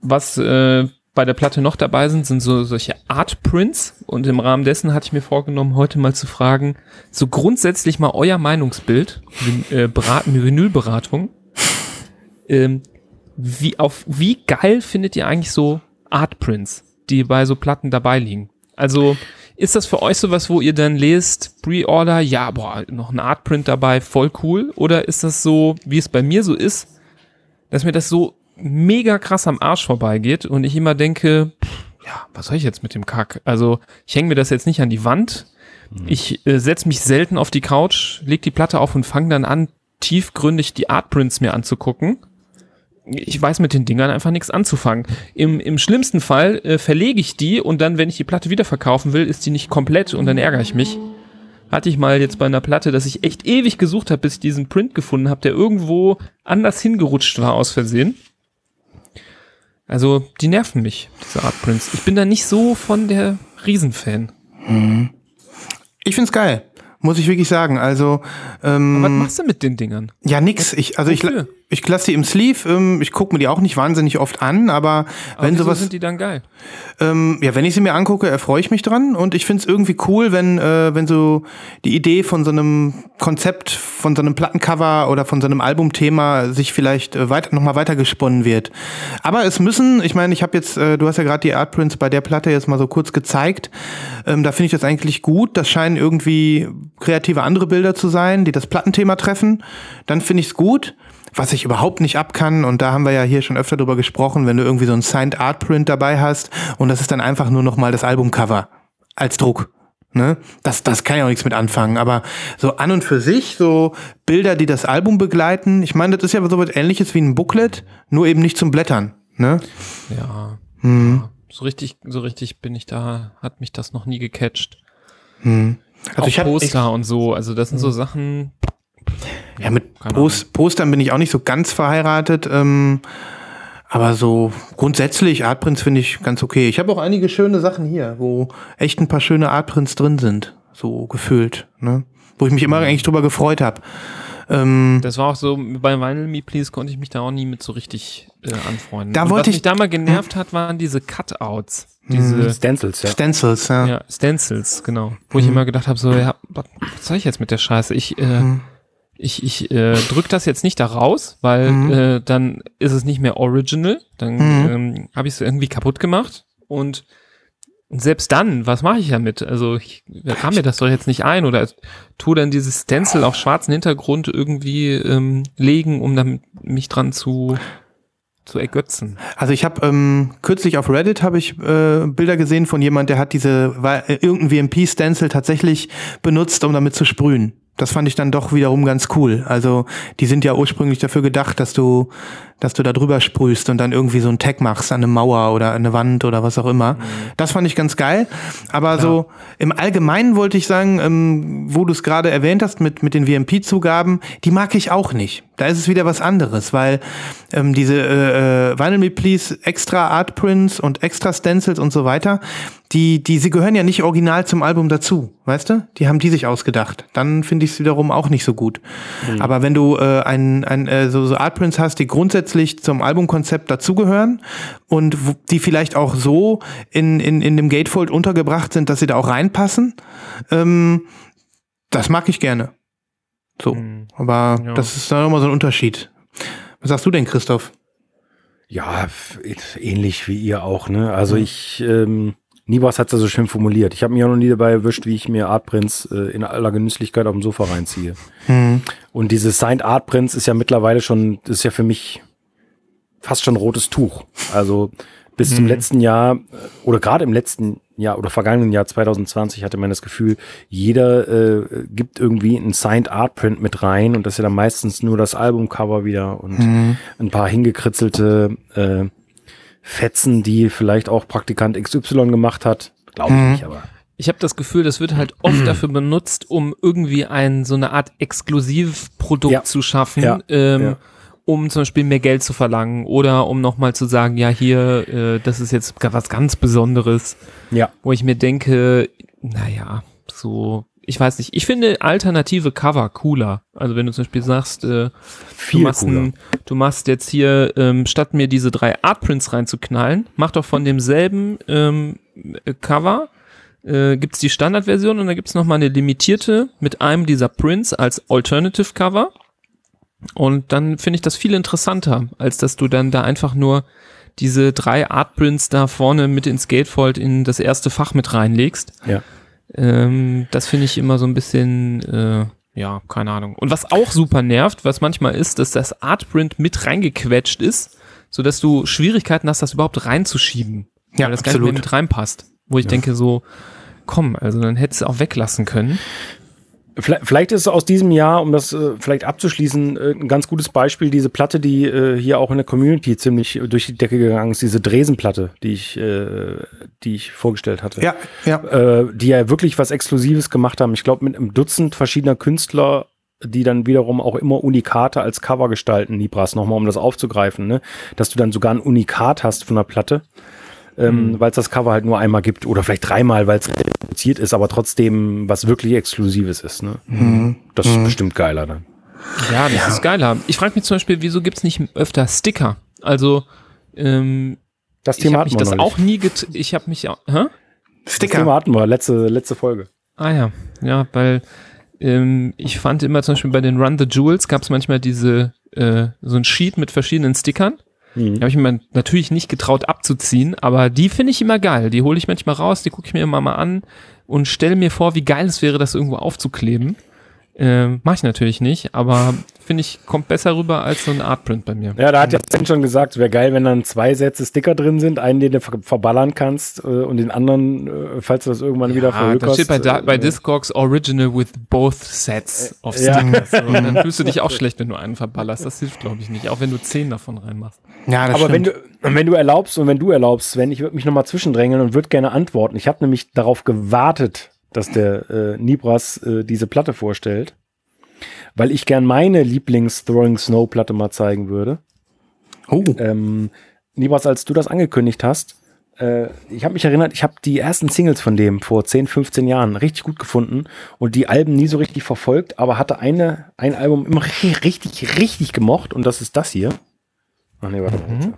was äh, bei der Platte noch dabei sind, sind so solche Art Prints und im Rahmen dessen hatte ich mir vorgenommen, heute mal zu fragen, so grundsätzlich mal euer Meinungsbild, äh, Beraten, Vinylberatung. Ähm, wie, auf wie geil findet ihr eigentlich so Artprints, die bei so Platten dabei liegen? Also, ist das für euch sowas, wo ihr dann lest, Pre-Order, ja, boah, noch ein Artprint dabei, voll cool? Oder ist das so, wie es bei mir so ist, dass mir das so mega krass am Arsch vorbeigeht und ich immer denke, pff, ja, was soll ich jetzt mit dem Kack? Also, ich hänge mir das jetzt nicht an die Wand. Ich äh, setze mich selten auf die Couch, leg die Platte auf und fange dann an, tiefgründig die Artprints mir anzugucken. Ich weiß mit den Dingern einfach nichts anzufangen. Im, im schlimmsten Fall äh, verlege ich die und dann, wenn ich die Platte wieder verkaufen will, ist die nicht komplett und dann ärgere ich mich. Hatte ich mal jetzt bei einer Platte, dass ich echt ewig gesucht habe, bis ich diesen Print gefunden habe, der irgendwo anders hingerutscht war aus Versehen. Also, die nerven mich, diese Artprints. Ich bin da nicht so von der Riesenfan. Ich find's geil. Muss ich wirklich sagen. Also, ähm, Was machst du mit den Dingern? ja, nix. Ich, also Wofür? ich lasse die im Sleeve. Ähm, ich gucke mir die auch nicht wahnsinnig oft an, aber Aber wenn wieso sowas. sind die dann geil? Ähm, ja, wenn ich sie mir angucke, erfreue ich mich dran und ich find's irgendwie cool, wenn, äh, wenn so die Idee von so einem Konzept, von so einem Plattencover oder von so einem Albumthema sich vielleicht äh, weiter, nochmal weitergesponnen wird. Aber es müssen, ich meine, ich habe jetzt, äh, du hast ja gerade die Artprints bei der Platte jetzt mal so kurz gezeigt. Ähm, da finde ich das eigentlich gut. Das scheinen irgendwie kreative andere Bilder zu sein, die das Plattenthema treffen. Dann finde ich's gut. Was ich überhaupt nicht ab kann, und da haben wir ja hier schon öfter drüber gesprochen, wenn du irgendwie so ein Signed Art Print dabei hast und das ist dann einfach nur nochmal das Albumcover als Druck. Ne? Das, das kann ja auch nichts mit anfangen. Aber so an und für sich, so Bilder, die das Album begleiten, ich meine, das ist ja so was ähnliches wie ein Booklet, nur eben nicht zum Blättern. Ne? Ja. Hm. ja. So richtig, so richtig bin ich da, hat mich das noch nie gecatcht. Hm. Also Auch ich habe Poster und so, also das sind so Sachen, Ja, mit Post, Postern bin ich auch nicht so ganz verheiratet. Ähm, aber so grundsätzlich, Artprints finde ich ganz okay. Ich habe auch einige schöne Sachen hier, wo echt ein paar schöne Artprints drin sind. So gefühlt. Ne? Wo ich mich immer eigentlich drüber gefreut habe. Ähm, das war auch so, bei Vinyl Me Please konnte ich mich da auch nie mit so richtig äh, anfreunden. Da und wollte was ich- mich da mal genervt hat, waren diese Cutouts. Diese Stencils, ja. Stencils, ja. ja, Stencils, genau. Wo ich immer gedacht habe, so, ja, was was soll ich jetzt mit der Scheiße? Ich, äh, Mhm. Ich, ich äh, drück das jetzt nicht da raus, weil Mhm. äh, dann ist es nicht mehr original. Dann Mhm. ähm, habe ich es irgendwie kaputt gemacht. Und selbst dann, was mache ich damit? Also ich kam mir das doch jetzt nicht ein oder tu dann dieses Stencil auf schwarzen Hintergrund irgendwie ähm, legen, um damit mich dran zu zu ergötzen. Also ich habe ähm, kürzlich auf Reddit habe ich äh, Bilder gesehen von jemand, der hat diese äh, irgendein VMP-Stencil tatsächlich benutzt, um damit zu sprühen. Das fand ich dann doch wiederum ganz cool. Also die sind ja ursprünglich dafür gedacht, dass du, dass du da drüber sprühst und dann irgendwie so ein Tag machst an eine Mauer oder an eine Wand oder was auch immer. Das fand ich ganz geil. Aber so im Allgemeinen wollte ich sagen, ähm, wo du es gerade erwähnt hast mit, mit den VMP-Zugaben, die mag ich auch nicht. Da ist es wieder was anderes, weil ähm, diese äh, äh, Vinyl Me Please extra Art Prints und extra Stencils und so weiter, die, die, sie gehören ja nicht original zum Album dazu, weißt du? Die haben die sich ausgedacht. Dann finde ich es wiederum auch nicht so gut. Aber wenn du äh, ein, ein, äh, so, so Art Prints hast, die grundsätzlich zum Albumkonzept dazugehören und die vielleicht auch so in, in, in dem Gatefold untergebracht sind, dass sie da auch reinpassen, ähm, das mag ich gerne. So. Mhm. Aber Ja. das ist dann nochmal so ein Unterschied. Was sagst du denn, Christoph? Ja, ähnlich wie ihr auch, ne? Also ich, ähm, Nibas hat es ja so schön formuliert. Ich habe mich auch noch nie dabei erwischt, wie ich mir Artprints äh, in aller Genüsslichkeit auf dem Sofa reinziehe. Hm. Und dieses Signed Artprints ist ja mittlerweile schon, das ist ja für mich fast schon rotes Tuch. Also bis zum letzten Jahr äh, oder gerade im letzten Jahr oder vergangenen Jahr 2020 hatte man das Gefühl, jeder äh, gibt irgendwie ein Signed Artprint mit rein und das ist ja dann meistens nur das Albumcover wieder und ein paar hingekritzelte äh, Fetzen, die vielleicht auch Praktikant XY gemacht hat. Glaube ich nicht, aber. Ich habe das Gefühl, das wird halt oft (clears throat) dafür benutzt, um irgendwie ein so eine Art Exklusivprodukt Ja. zu schaffen, Ja. ähm, Ja. Um zum Beispiel mehr Geld zu verlangen oder um nochmal zu sagen, ja hier, äh, das ist jetzt was ganz Besonderes, Ja. wo ich mir denke, naja, so, ich weiß nicht, ich finde alternative Cover cooler. Also wenn du zum Beispiel sagst, äh, du, machst cooler. ein, du machst jetzt hier, ähm, statt mir diese drei Artprints reinzuknallen, mach doch von demselben ähm, äh, Cover äh, gibt's die Standardversion und dann gibt's noch mal eine limitierte mit einem dieser Prints als Alternative Cover. Und dann finde ich das viel interessanter, als dass du dann da einfach nur diese drei Artprints da vorne mit ins Gatefold in das erste Fach mit reinlegst. Ja. Ähm, das finde ich immer so ein bisschen, äh, ja, keine Ahnung. Und was auch super nervt, was manchmal ist, dass das Artprint mit reingequetscht ist, so dass du Schwierigkeiten hast, das überhaupt reinzuschieben. Ja, weil das gar nicht mehr absolut. mit reinpasst. Wo ich denke so, komm, also dann hättest du auch weglassen können. Vielleicht, vielleicht ist aus diesem Jahr, um das äh, vielleicht abzuschließen, äh, ein ganz gutes Beispiel, diese Platte, die äh, hier auch in der Community ziemlich durch die Decke gegangen ist, diese Dresen-Platte, die ich, äh, die ich vorgestellt hatte. Ja, ja. Äh, die ja wirklich was Exklusives gemacht haben. Ich glaube, mit einem Dutzend verschiedener Künstler, die dann wiederum auch immer Unikate als Cover gestalten, Nibras, nochmal, um das aufzugreifen, ne? Dass du dann sogar ein Unikat hast von der Platte. Ähm, weil es das Cover halt nur einmal gibt oder vielleicht dreimal, weil es reduziert ist, aber trotzdem was wirklich Exklusives ist. Ne? Das ist bestimmt geiler dann. Ja, das ist geiler. Ich frage mich zum Beispiel, wieso gibt's nicht öfter Sticker? Also, ähm, Das ich Thema habe hatten mich wir das auch nie get ich habe mich auch, hä? Das Sticker. Thema hatten wir, letzte, letzte Folge. Ah ja, ja, weil ähm, ich fand immer zum Beispiel bei den Run the Jewels gab's manchmal diese äh, so ein Sheet mit verschiedenen Stickern. Mhm. Die habe ich mir natürlich nicht getraut abzuziehen, aber die finde ich immer geil. Die hole ich manchmal raus, die gucke ich mir immer mal an und stelle mir vor, wie geil es wäre, das irgendwo aufzukleben. Ähm, Mache ich natürlich nicht, aber (laughs) finde ich, kommt besser rüber als so ein Artprint bei mir. Ja, da hat ja Sven schon gesagt, es wäre geil, wenn dann zwei Sätze Sticker drin sind, einen, den du ver verballern kannst äh, und den anderen, äh, falls du das irgendwann wieder Ah, verhökerst. da steht bei, da, bei äh, Discogs Original with both sets of Ja. Stickers. (laughs) Und dann fühlst du dich auch schlecht, wenn du einen verballerst. Das hilft, glaube ich, nicht. Auch wenn du zehn davon reinmachst. Ja, das Aber wenn stimmt. du, wenn du erlaubst und wenn du erlaubst, Sven, ich würde mich nochmal zwischendrängeln und würde gerne antworten. Ich habe nämlich darauf gewartet, dass der äh, Nibras äh, diese Platte vorstellt, weil ich gern meine Lieblings-Throwing Snow-Platte mal zeigen würde. Oh, Ähm, Nibras, als du das angekündigt hast, äh, ich habe mich erinnert, ich habe die ersten Singles von dem vor 10, 15 Jahren richtig gut gefunden und die Alben nie so richtig verfolgt, aber hatte eine, ein Album immer richtig, richtig, richtig gemocht und das ist das hier. Ach nee, warte mal. Mhm.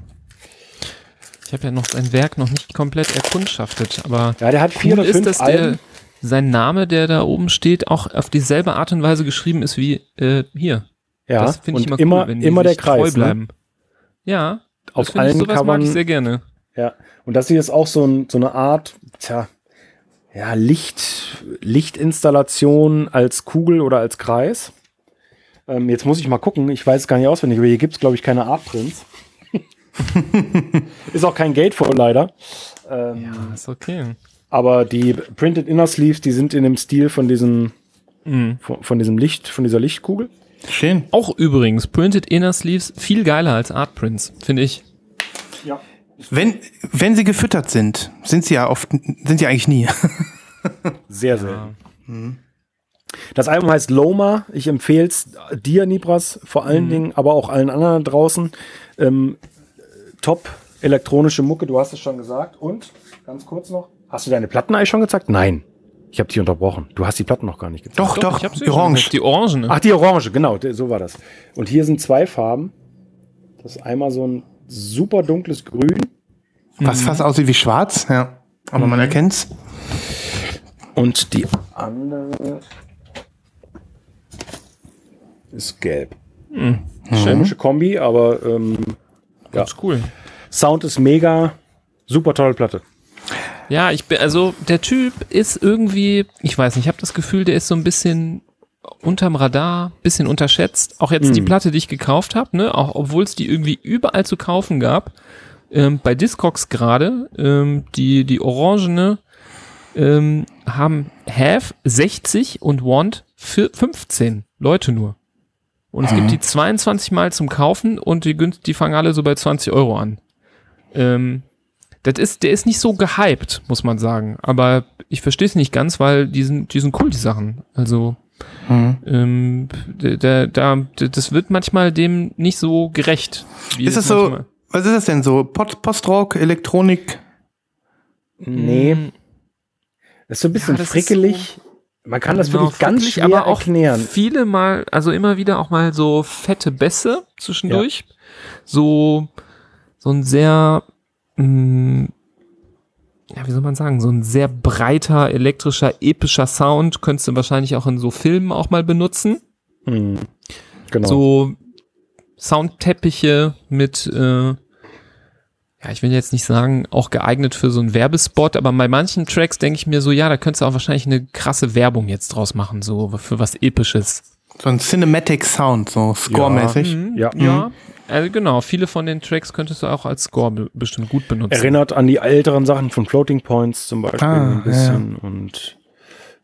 Ich habe ja noch sein Werk noch nicht komplett erkundschaftet, aber Ja, der hat vier cool oder ist, fünf der, Alben. Sein Name, der da oben steht, auch auf dieselbe Art und Weise geschrieben ist wie äh, hier. Ja, das finde ich und immer, immer, cool, wenn die immer der sich treu Kreis. Ne? bleiben. Ja, Auf das finde ich, allen sowas mag Covern. ich sehr gerne. Ja, und das hier ist auch so, ein, so eine Art, tja, ja, Licht, Lichtinstallation als Kugel oder als Kreis. Ähm, jetzt muss ich mal gucken, ich weiß es gar nicht auswendig, aber hier gibt es, glaube ich, keine Artprints. (laughs) ist auch kein Gatefold leider. Ähm, Ist okay. Aber die Printed Inner Sleeves, die sind in dem Stil von diesem, Mhm. von, von diesem Licht, von dieser Lichtkugel. schön. Auch übrigens, Printed Inner Sleeves viel geiler als Artprints, finde ich. Ja. Wenn, wenn sie gefüttert sind, sind sie ja oft, sind sie eigentlich nie. (laughs) Sehr selten. Das Album heißt Loma. Ich empfehle es dir, Nibras, vor allen Dingen, aber auch allen anderen da draußen. Ähm, top elektronische Mucke, du hast es schon gesagt. Und, ganz kurz noch, hast du deine Platten eigentlich schon gezeigt? Nein. Ich habe dich unterbrochen. Du hast die Platten noch gar nicht gezeigt. Doch, doch, ich hab sie schon orange. Die Orange, Ach, die Orange, genau, so war das. Und hier sind zwei Farben. Das ist einmal so ein super dunkles Grün Was fast aussieht wie schwarz, ja. Aber man erkennt's. und die andere ist gelb. Komische Kombi, aber ähm, ja. Ganz cool. Sound ist mega. Super tolle Platte. Ja, ich bin, also der Typ ist irgendwie, ich weiß nicht, ich habe das Gefühl, der ist so ein bisschen unterm Radar, bisschen unterschätzt. Auch jetzt die Platte, die ich gekauft habe, ne, auch obwohl es die irgendwie überall zu kaufen gab. Ähm, bei Discogs gerade, ähm, die, die Orangene ähm, haben Have 60 und Want für 15 Leute nur. Und es gibt die 22 Mal zum Kaufen und die, die fangen alle so bei 20 Euro an. Ähm, das ist, der ist nicht so gehypt, muss man sagen. Aber ich verstehe es nicht ganz, weil die sind, die sind cool, die Sachen. Also, ähm, da, da, das wird manchmal dem nicht so gerecht. wie Ist es so, was ist das denn so? Post Postrock, Elektronik? Nee. Mm, Das ist so ein bisschen das ist frickelig. Man kann das genau, wirklich ganz schwer aber auch erklären. Viele mal, also immer wieder auch mal so fette Bässe zwischendurch. So, so ein sehr, mh, ja, wie soll man sagen, so ein sehr breiter, elektrischer, epischer Sound könntest du wahrscheinlich auch in so Filmen auch mal benutzen. Hm. Genau. So, Soundteppiche mit, äh, ja, ich will jetzt nicht sagen, auch geeignet für so einen Werbespot, aber bei manchen Tracks denke ich mir so, ja, da könntest du auch wahrscheinlich eine krasse Werbung jetzt draus machen, so für was Episches. So ein Cinematic Sound, so scoremäßig. Ja. Ja, also genau, viele von den Tracks könntest du auch als Score be bestimmt gut benutzen. Erinnert an die älteren Sachen von Floating Points zum Beispiel Ah, ein bisschen. Und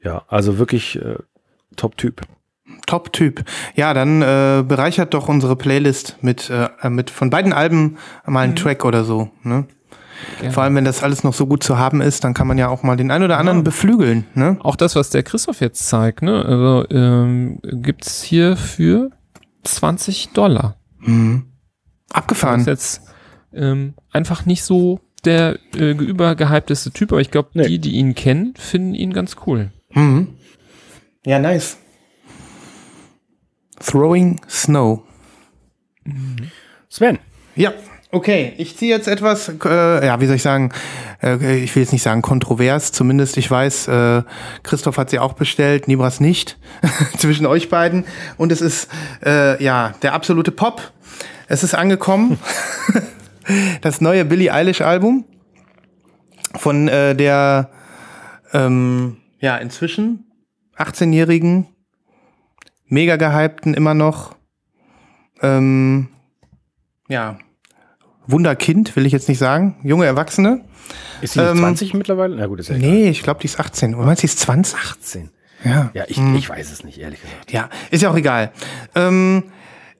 ja, also wirklich äh, Top-Typ. Top-Typ. Ja, dann äh, bereichert doch unsere Playlist mit, äh, mit von beiden Alben mal einen Track oder so. Ne? Gerne. Vor allem, wenn das alles noch so gut zu haben ist, dann kann man ja auch mal den einen oder anderen beflügeln. Ne? Auch das, was der Christoph jetzt zeigt, ne? Also ähm, gibt's hier für 20 Dollar. Das Abgefahren. ist jetzt ähm, einfach nicht so der äh, übergehypteste Typ, aber ich glaube, Nee. die, die ihn kennen, finden ihn ganz cool. Mhm. Ja, nice. Throwing Snow. Sven. Ja, okay. Ich ziehe jetzt etwas, äh, ja, wie soll ich sagen, äh, ich will jetzt nicht sagen kontrovers, zumindest ich weiß, äh, Christoph hat sie auch bestellt, Nibras nicht, (laughs) zwischen euch beiden. Und es ist, äh, ja, der absolute Pop. Es ist angekommen. (laughs) das neue Billie Eilish Album von äh, der, ähm, ja, inzwischen 18-jährigen, mega gehypten immer noch, ähm, ja, Wunderkind, will ich jetzt nicht sagen. Junge Erwachsene. Ist sie Ähm, 20 mittlerweile? Na gut, ist ja egal. Nee, ich glaube, die ist 18. Oder meinst du, die ist 20? 18. Ja. Ja, ich, ich weiß es nicht, ehrlich gesagt. Ja, ist ja auch egal. Ähm,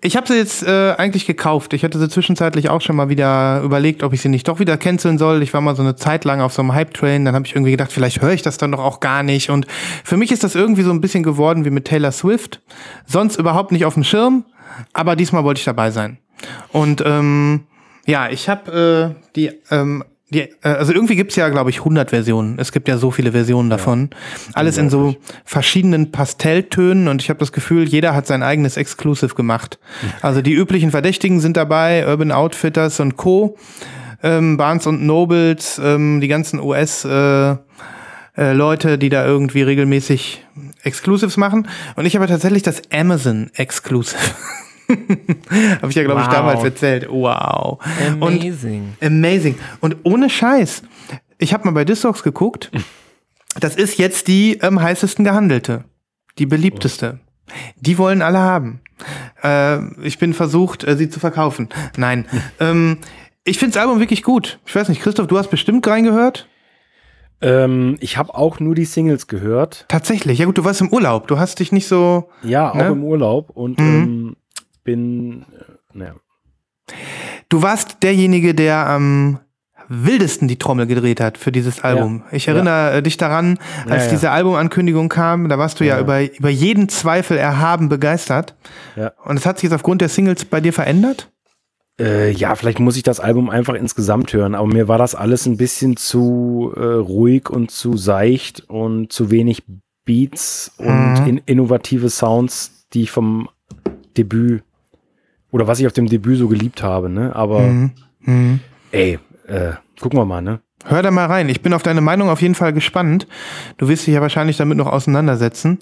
ich habe sie jetzt äh, eigentlich gekauft. Ich hatte sie zwischenzeitlich auch schon mal wieder überlegt, ob ich sie nicht doch wieder canceln soll. Ich war mal so eine Zeit lang auf so einem Hype-Train. Dann habe ich irgendwie gedacht, vielleicht höre ich das dann doch auch gar nicht. Und für mich ist das irgendwie so ein bisschen geworden wie mit Taylor Swift. Sonst überhaupt nicht auf dem Schirm, aber diesmal wollte ich dabei sein. Und ähm, ja, ich habe äh, die ähm, die, äh, also irgendwie gibt's ja, glaube ich, 100 Versionen. Es gibt ja so viele Versionen davon. Alles in so verschiedenen Pastelltönen und ich habe das Gefühl, jeder hat sein eigenes Exclusive gemacht. Also die üblichen Verdächtigen sind dabei, Urban Outfitters und Co., ähm, Barnes und Nobles, ähm, die ganzen US äh, äh, Leute, die da irgendwie regelmäßig Exclusives machen. Und ich habe tatsächlich das Amazon Exclusive. (laughs) (laughs) habe ich ja, glaube ich, Wow. damals erzählt. Wow. Und Amazing. Amazing. Und ohne Scheiß. Ich habe mal bei Discogs geguckt. Das ist jetzt die am heißesten gehandelte. Die beliebteste. Die wollen alle haben. Äh, ich bin versucht, äh, sie zu verkaufen. Nein. (laughs) ähm, ich finde das Album wirklich gut. Ich weiß nicht, Christoph, du hast bestimmt reingehört. Ähm, ich habe auch nur die Singles gehört. Tatsächlich. Ja gut, du warst im Urlaub. Du hast dich nicht so. Ja, auch Ne? im Urlaub und Mhm. ähm, bin, äh, naja. Du warst derjenige, der am wildesten die Trommel gedreht hat für dieses Album. Ich erinnere äh, dich daran, als Ja, ja. diese Albumankündigung kam, da warst du ja, Ja. über, über jeden Zweifel erhaben begeistert. Ja. Und es hat sich jetzt aufgrund der Singles bei dir verändert? Äh, ja, vielleicht muss ich das Album einfach insgesamt hören, aber mir war das alles ein bisschen zu äh, ruhig und zu seicht und zu wenig Beats und Mhm. in, innovative Sounds, die ich vom Debüt oder was ich auf dem Debüt so geliebt habe, ne? Aber Mhm. Mhm. ey, äh, gucken wir mal, ne? Hör da mal rein. Ich bin auf deine Meinung auf jeden Fall gespannt. Du wirst dich ja wahrscheinlich damit noch auseinandersetzen.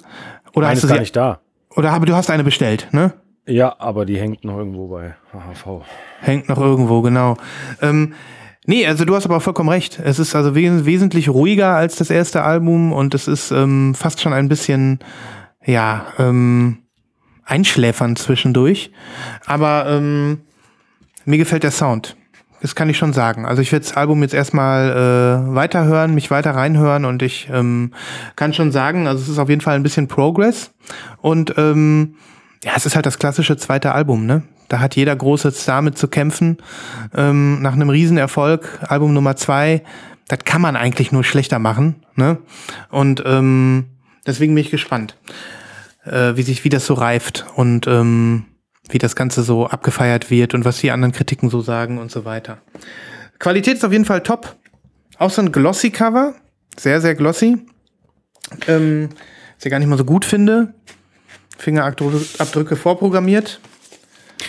Oder Meine hast ist du gar nicht da. oder aber du hast eine bestellt, ne? Ja, aber die hängt noch irgendwo bei HHV. Hängt noch irgendwo, genau. Ähm, nee, also du hast aber auch vollkommen recht. Es ist also wes wesentlich ruhiger als das erste Album und es ist ähm, fast schon ein bisschen, ja, ähm, einschläfern zwischendurch. Aber ähm, mir gefällt der Sound. Das kann ich schon sagen. Also ich werde das Album jetzt erstmal äh, weiterhören, mich weiter reinhören und ich ähm, kann schon sagen, also es ist auf jeden Fall ein bisschen Progress. Und ähm, ja, es ist halt das klassische zweite Album, ne? Da hat jeder große Star mit zu kämpfen. Ähm, nach einem Riesenerfolg, Album Nummer zwei, das kann man eigentlich nur schlechter machen, ne? Und ähm, deswegen bin ich gespannt, äh, wie sich, wie das so reift und ähm, wie das Ganze so abgefeiert wird und was die anderen Kritiken so sagen und so weiter. Qualität ist auf jeden Fall top. Auch so ein Glossy-Cover. Sehr, sehr glossy. Ähm, was ich gar nicht mal so gut finde. Fingerabdrücke vorprogrammiert.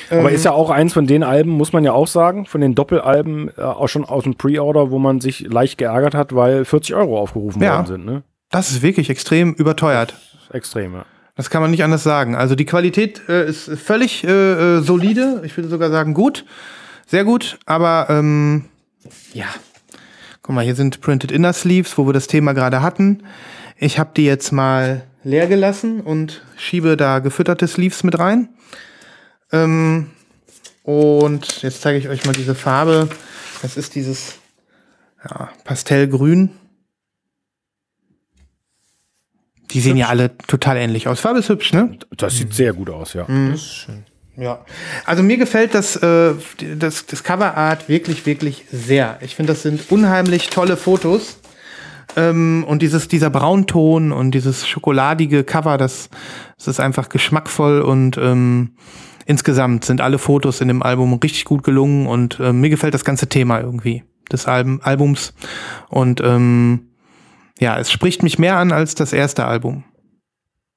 Aber Ähm, ist ja auch eins von den Alben, muss man ja auch sagen, von den Doppelalben äh, auch schon aus dem Pre-Order, wo man sich leicht geärgert hat, weil 40 Euro aufgerufen Ja. worden sind, ne? Das ist wirklich extrem überteuert. Extrem, ja. Das kann man nicht anders sagen. Also die Qualität äh, ist völlig äh, äh, solide. Ich würde sogar sagen gut. Sehr gut. Aber ähm, ja. Guck mal, hier sind Printed Inner Sleeves, wo wir das Thema gerade hatten. Ich habe die jetzt mal leer gelassen und schiebe da gefütterte Sleeves mit rein. Ähm, und jetzt zeige ich euch mal diese Farbe. Das ist dieses ja, Pastellgrün. Die sehen ja alle total ähnlich aus. Farbe ist hübsch, ne? Das sieht sehr gut aus, ja. Das ist schön. Ja. Also mir gefällt das, äh, das, das Coverart wirklich, wirklich sehr. Ich finde, das sind unheimlich tolle Fotos. Ähm, und dieses, dieser Braunton und dieses schokoladige Cover, das, das ist einfach geschmackvoll und ähm, insgesamt sind alle Fotos in dem Album richtig gut gelungen und äh, mir gefällt das ganze Thema irgendwie des Album, Albums. Und ähm, ja, es spricht mich mehr an als das erste Album.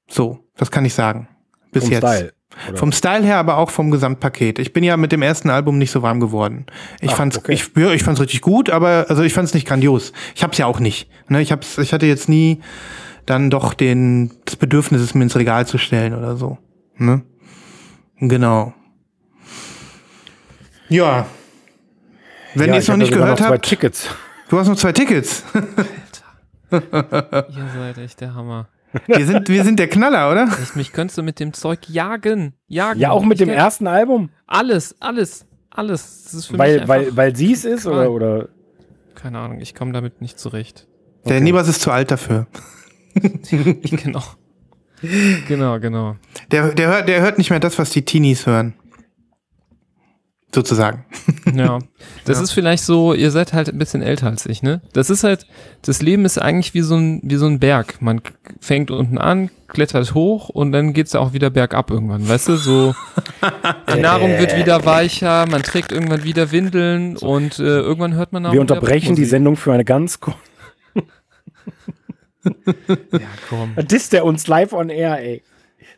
So, das kann ich sagen. Bis Vom jetzt. Style. Vom Style her, aber auch vom Gesamtpaket. Ich bin ja mit dem ersten Album nicht so warm geworden. Ich Ach, fand's, okay. ich, ja, ich fand's richtig gut, aber also ich fand's nicht grandios. Ich hab's ja auch nicht. Ne, ich hab's, ich hatte jetzt nie dann doch den das Bedürfnis, es mir ins Regal zu stellen oder so. Ne? Genau. Ja. Wenn Ja, ihr es noch nicht gehört noch zwei habt, Tickets. du hast noch zwei Tickets. (laughs) (laughs) Ihr seid echt der Hammer. wir sind, wir sind der Knaller, oder? Echt, mich könntest du mit dem Zeug jagen. Jagen. Ja, auch mit Ich dem ersten Album. Alles, alles, alles. Das ist für mich Weil, weil, weil sie es ist oder, oder keine Ahnung, ich komme damit nicht zurecht. Der Okay. Nibas ist zu alt dafür. (laughs) genau. Genau, genau. Der, der, hört, der hört nicht mehr das, was die Teenies hören. Sozusagen. Ja. (laughs) Das Ja. ist vielleicht so, ihr seid halt ein bisschen älter als ich, ne? Das ist halt, das Leben ist eigentlich wie so ein, wie so ein Berg. Man fängt unten an, klettert hoch und dann geht's auch wieder bergab irgendwann, weißt du? So, die Nahrung wird wieder weicher, man trägt irgendwann wieder Windeln und äh, irgendwann hört man auch wir unterbrechen die. Sendung für eine ganz kurze. (laughs) Ja, komm. Disst der uns live on air, ey.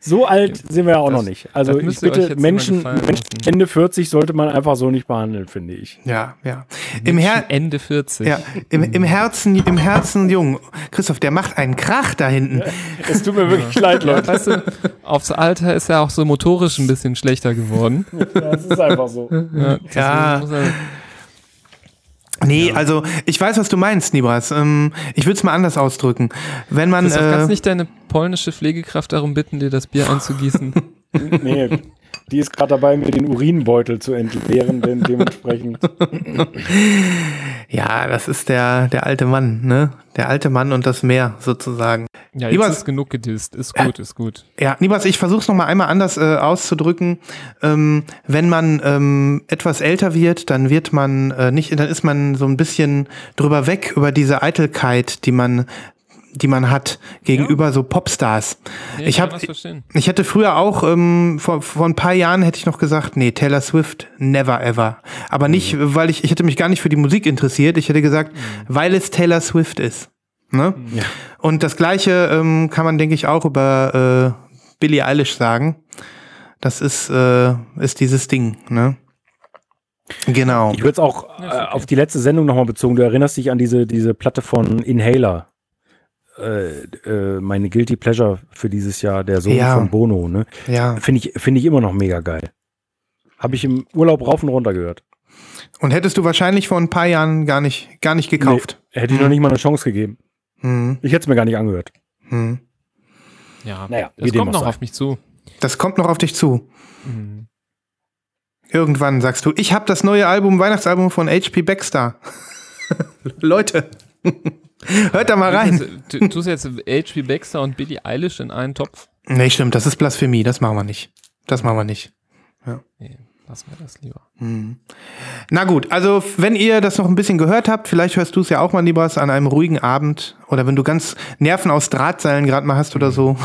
So alt sind wir ja auch Das- noch nicht. Also ich bitte, Menschen, Menschen. Ende 40 sollte man einfach so nicht behandeln, finde ich. Ja, ja. Im, Her Ende 40. ja, im, im Herzen, im Herzen jung. Christoph, der macht einen Krach da hinten. Es tut mir wirklich leid, Ja, Leute. weißt du, aufs Alter ist er auch so motorisch ein bisschen schlechter geworden. Das ist einfach so. Ja, Ja. Nee, also ich weiß, was du meinst, Nibras. Ähm, ich würde es mal anders ausdrücken. Wenn man. Christoph, kannst Äh, du nicht deine polnische Pflegekraft darum bitten, dir das Bier (laughs) einzugießen? Nee, die ist gerade dabei, mir den Urinbeutel zu entleeren, denn dementsprechend. ja, das ist der, der alte Mann, ne? Der alte Mann und das Meer sozusagen. Ja, jetzt Lieber- ist genug gedisst. Ist gut, ist gut. Ja, Nibas, ich versuche es nochmal einmal anders äh, auszudrücken. Ähm, wenn man ähm, etwas älter wird, dann wird man äh, nicht, dann ist man so ein bisschen drüber weg über diese Eitelkeit, die man, die man hat gegenüber so Popstars. Ja, ich habe ich hätte früher auch, ähm, vor, vor ein paar Jahren hätte ich noch gesagt, nee, Taylor Swift, never ever. Aber nicht, weil ich, ich hätte mich gar nicht für die Musik interessiert. Ich hätte gesagt, weil es Taylor Swift ist. Ne? Ja. Und das Gleiche ähm, kann man, denke ich, auch über äh, Billie Eilish sagen. Das ist, äh, ist dieses Ding, ne? Genau. Ich würde es auch Ja, äh, auf die letzte Sendung nochmal bezogen. Du erinnerst dich an diese, diese Platte von Inhaler. Äh, äh, meine Guilty Pleasure für dieses Jahr, der Sohn Ja. von Bono. Ne? Ja. Finde ich, finde ich immer noch mega geil. Habe ich im Urlaub rauf und runter gehört. Und hättest du wahrscheinlich vor ein paar Jahren gar nicht, gar nicht gekauft. Nee, hätte ich noch nicht mal eine Chance gegeben. Hm, Ich hätte es mir gar nicht angehört. hm. Ja, Naja, das kommt noch sei. auf mich zu. Das kommt noch auf dich zu. Mhm. Irgendwann sagst du, ich habe das neue Album, Weihnachtsalbum von HP Baxter. (laughs) Leute, hört da mal rein. Du du tust jetzt H.P. Baxter und Billie Eilish in einen Topf? Nee, stimmt, das ist Blasphemie, das machen wir nicht. Das machen wir nicht. Nee, lassen wir das lieber. Na gut, also wenn ihr das noch ein bisschen gehört habt, vielleicht hörst du es ja auch mal, Libras, an einem ruhigen Abend oder wenn du ganz Nerven aus Drahtseilen gerade mal hast oder so,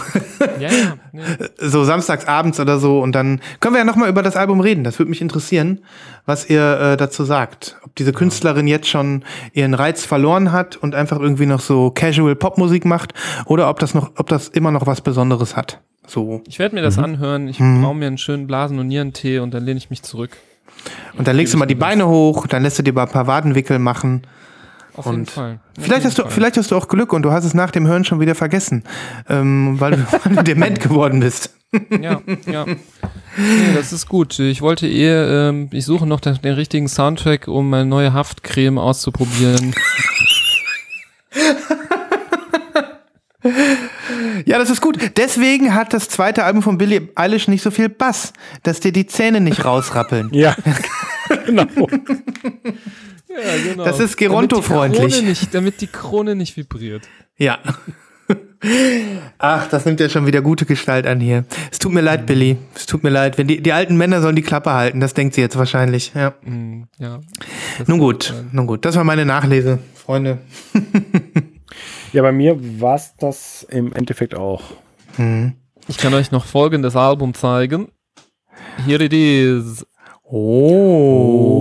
Ja, ja. (laughs) Nee. so samstags abends oder so und dann können wir ja noch mal über das Album reden. Das würde mich interessieren, was ihr äh, dazu sagt. Ob diese Künstlerin jetzt schon ihren Reiz verloren hat und einfach irgendwie noch so Casual Popmusik macht oder ob das noch, ob das immer noch was Besonderes hat. So. Ich werde mir das anhören. Ich Mhm. brauche mir einen schönen Blasen- und Nierentee und dann lehne ich mich zurück. Und dann legst du mal die Beine hoch, dann lässt du dir mal ein paar Wadenwickel machen Auf jeden Und Fall. Auf Vielleicht jeden hast, du, Fall. vielleicht hast du auch Glück und du hast es nach dem Hören schon wieder vergessen, ähm, weil, du, (laughs) weil du dement geworden bist. Ja, ja. Nee, das ist gut. Ich wollte eher, ähm, ich suche noch den, den richtigen Soundtrack, um meine neue Haftcreme auszuprobieren. (laughs) Ja, das ist gut. Deswegen hat das zweite Album von Billie Eilish nicht so viel Bass, dass dir die Zähne nicht rausrappeln. Ja, (laughs) genau. Ja, genau. Das ist Geronto-freundlich. Damit die Krone nicht, damit die Krone nicht vibriert. Ja. Ach, das nimmt ja schon wieder gute Gestalt an hier. Es tut mir leid, Billy. Es tut mir leid. Wenn die, die alten Männer sollen die Klappe halten, das denkt sie jetzt wahrscheinlich. Ja. Mm, ja. Nun gut, nun gut. Das war meine Nachlese, Freunde. (laughs) Ja, bei mir war es das im Endeffekt auch. Ich kann euch noch folgendes Album zeigen. Here it is. Oh.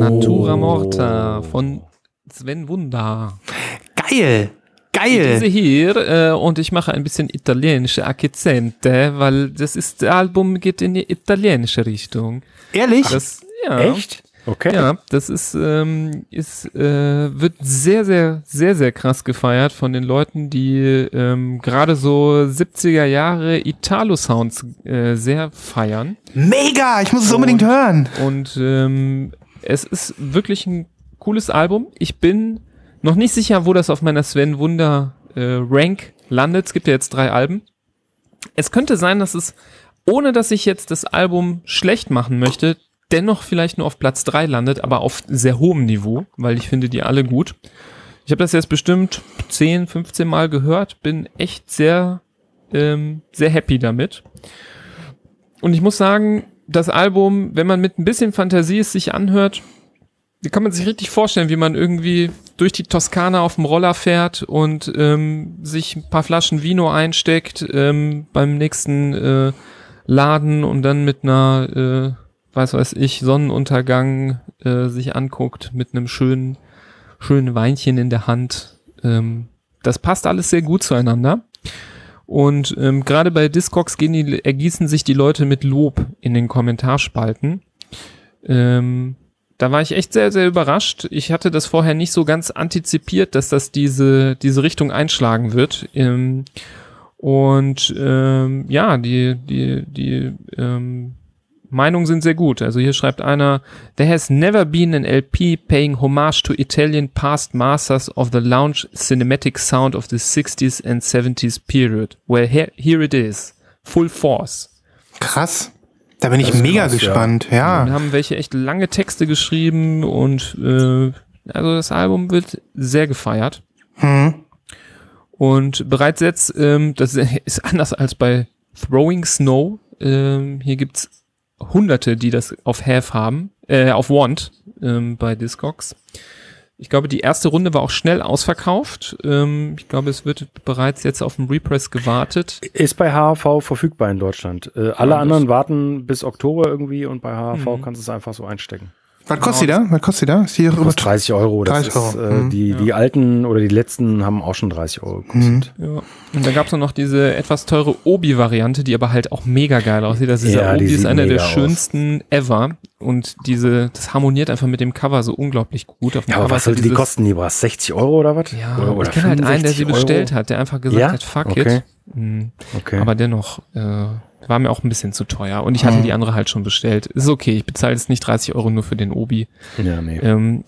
Natura Morta von Sven Wunder. Geil. Diese Geil. hier, äh, und ich mache ein bisschen italienische Akzente, weil das ist, das Album geht in die italienische Richtung. Ehrlich? Das, ja. Echt? Okay. Ja, das ist, ähm, ist äh, wird sehr, sehr, sehr, sehr krass gefeiert von den Leuten, die ähm, gerade so 70er Jahre Italo-Sounds äh, sehr feiern. Mega. Ich muss es unbedingt hören. Und ähm, es ist wirklich ein cooles Album. Ich bin noch nicht sicher, wo das auf meiner Sven Wunder äh, Rank landet. Es gibt ja jetzt drei Alben. Es könnte sein, dass es, ohne dass ich jetzt das Album schlecht machen möchte, dennoch vielleicht nur auf Platz drei landet, aber auf sehr hohem Niveau, weil ich finde die alle gut. Ich habe das jetzt bestimmt 10, 15 Mal gehört, bin echt sehr, ähm, sehr happy damit. Und ich muss sagen, das Album, wenn man mit ein bisschen Fantasie es sich anhört, kann man sich richtig vorstellen, wie man irgendwie durch die Toskana auf dem Roller fährt und ähm, sich ein paar Flaschen Vino einsteckt ähm, beim nächsten äh, Laden und dann mit einer, äh, weiß weiß ich, Sonnenuntergang äh, sich anguckt mit einem schönen, schönen Weinchen in der Hand. Ähm, das passt alles sehr gut zueinander. Und ähm, gerade bei Discogs gehen die, ergießen sich die Leute mit Lob in den Kommentarspalten. Ähm, da war ich echt sehr, sehr überrascht. Ich hatte das vorher nicht so ganz antizipiert, dass das diese, diese Richtung einschlagen wird. Ähm, und ähm, ja, die, die, die ähm, Meinungen sind sehr gut. Also hier schreibt einer, There has never been an LP paying homage to Italian past masters of the lounge cinematic sound of the 60s and 70s period. Well, here, here it is. Full force. Krass. Da bin ich Das ist mega krass, ja. gespannt. Wir Ja. haben welche echt lange Texte geschrieben und äh, also das Album wird sehr gefeiert. Hm. Und bereits jetzt, ähm, das (laughs) ist anders als bei Throwing Snow. Ähm, hier gibt's Hunderte, die das auf Have haben, äh, auf Want ähm, bei Discogs. Ich glaube, die erste Runde war auch schnell ausverkauft. Ähm, ich glaube, es wird bereits jetzt auf dem Repress gewartet. Ist bei HHV verfügbar in Deutschland. Äh, alle das- anderen warten bis Oktober irgendwie und bei HHV Mhm. kannst du es einfach so einstecken. Was kostet die da? Was kostet die da? Ist die über Kostet 30 Euro. Das 30 ist, Euro. äh, Mhm. die, die alten oder die letzten haben auch schon 30 Euro Mhm. gekostet. Ja. Und dann gab's noch diese etwas teure Obi-Variante, die aber halt auch mega geil aussieht. Das ist Ja, Obi ist einer der aus. schönsten ever. Und diese, das harmoniert einfach mit dem Cover so unglaublich gut. Auf dem Ja, aber Cover was ist ja sollte die kosten? Die war 60 Euro oder was? Ja, oder, oder ich kenne halt einen, der sie 65 Euro? bestellt hat, der einfach gesagt Ja? hat, fuck Okay. it. Mhm. Okay. Aber dennoch, äh, war mir auch ein bisschen zu teuer. Und ich hatte Mhm. die andere halt schon bestellt. Ist okay, ich bezahle jetzt nicht 30 Euro nur für den Obi. ja, nee. Ähm,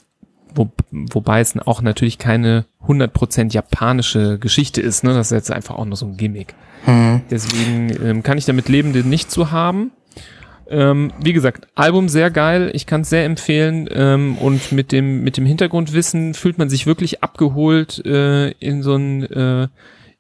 wo, wobei es auch natürlich keine 100% japanische Geschichte ist. Ne? Das ist jetzt einfach auch nur so ein Gimmick. Hm. Deswegen ähm, kann ich damit leben, den nicht zu haben. Ähm, wie gesagt, Album sehr geil, ich kann es sehr empfehlen ähm, und mit dem mit dem Hintergrundwissen fühlt man sich wirklich abgeholt äh, in so ein äh,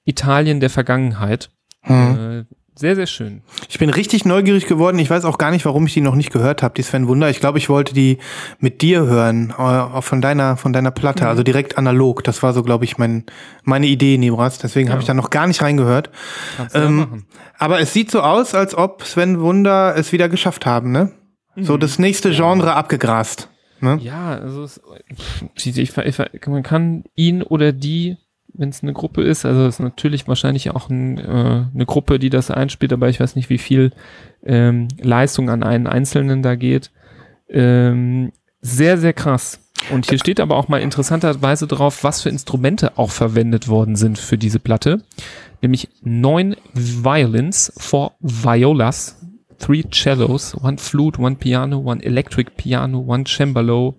Italien der Vergangenheit. Hm. Äh, sehr sehr schön. Ich bin richtig neugierig geworden. Ich weiß auch gar nicht, warum ich die noch nicht gehört habe, die Sven Wunder. Ich glaube, ich wollte die mit dir hören, äh, auch von deiner, von deiner Platte, also direkt analog. Das war so, glaube ich, mein, meine Idee, Nebras. Deswegen habe Ja. ich da noch gar nicht reingehört. Ja Ähm. Aber es sieht so aus, als ob Sven Wunder es wieder geschafft haben, ne? So das nächste Genre abgegrast. Ne? Ja, also es, ich, ich, ich, man kann ihn oder die, wenn es eine Gruppe ist, also es ist natürlich wahrscheinlich auch ein, äh, eine Gruppe, die das einspielt, aber ich weiß nicht, wie viel ähm, Leistung an einen Einzelnen da geht. Ähm, sehr, sehr krass. Und hier steht aber auch mal interessanterweise drauf, was für Instrumente auch verwendet worden sind für diese Platte. Nämlich neun Violins, four Violas, three Cellos, one Flute, one Piano, one Electric Piano, one Cembalo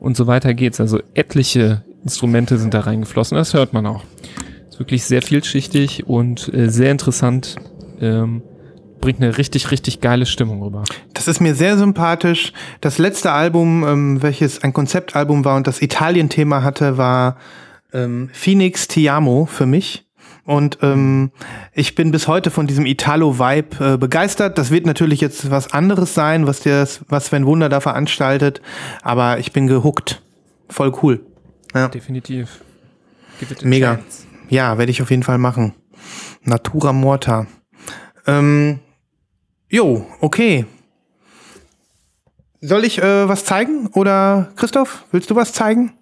und so weiter geht's. Also etliche Instrumente sind da reingeflossen. Das hört man auch. Ist wirklich sehr vielschichtig und äh, sehr interessant. Ähm, bringt eine richtig, richtig geile Stimmung rüber. Das ist mir sehr sympathisch. Das letzte Album, ähm, welches ein Konzeptalbum war und das Italien-Thema hatte, war ähm, Phoenix Tiamo für mich. Und ähm, ich bin bis heute von diesem Italo-Vibe äh, begeistert. Das wird natürlich jetzt was anderes sein, was der, was Sven Wunder da veranstaltet. Aber ich bin gehuckt. Voll cool. Ja. Definitiv. Mega. Chance. Ja, werde ich auf jeden Fall machen. Natura Morta. Ähm, Jo, okay. Soll ich äh, was zeigen? Oder Christoph, willst du was zeigen?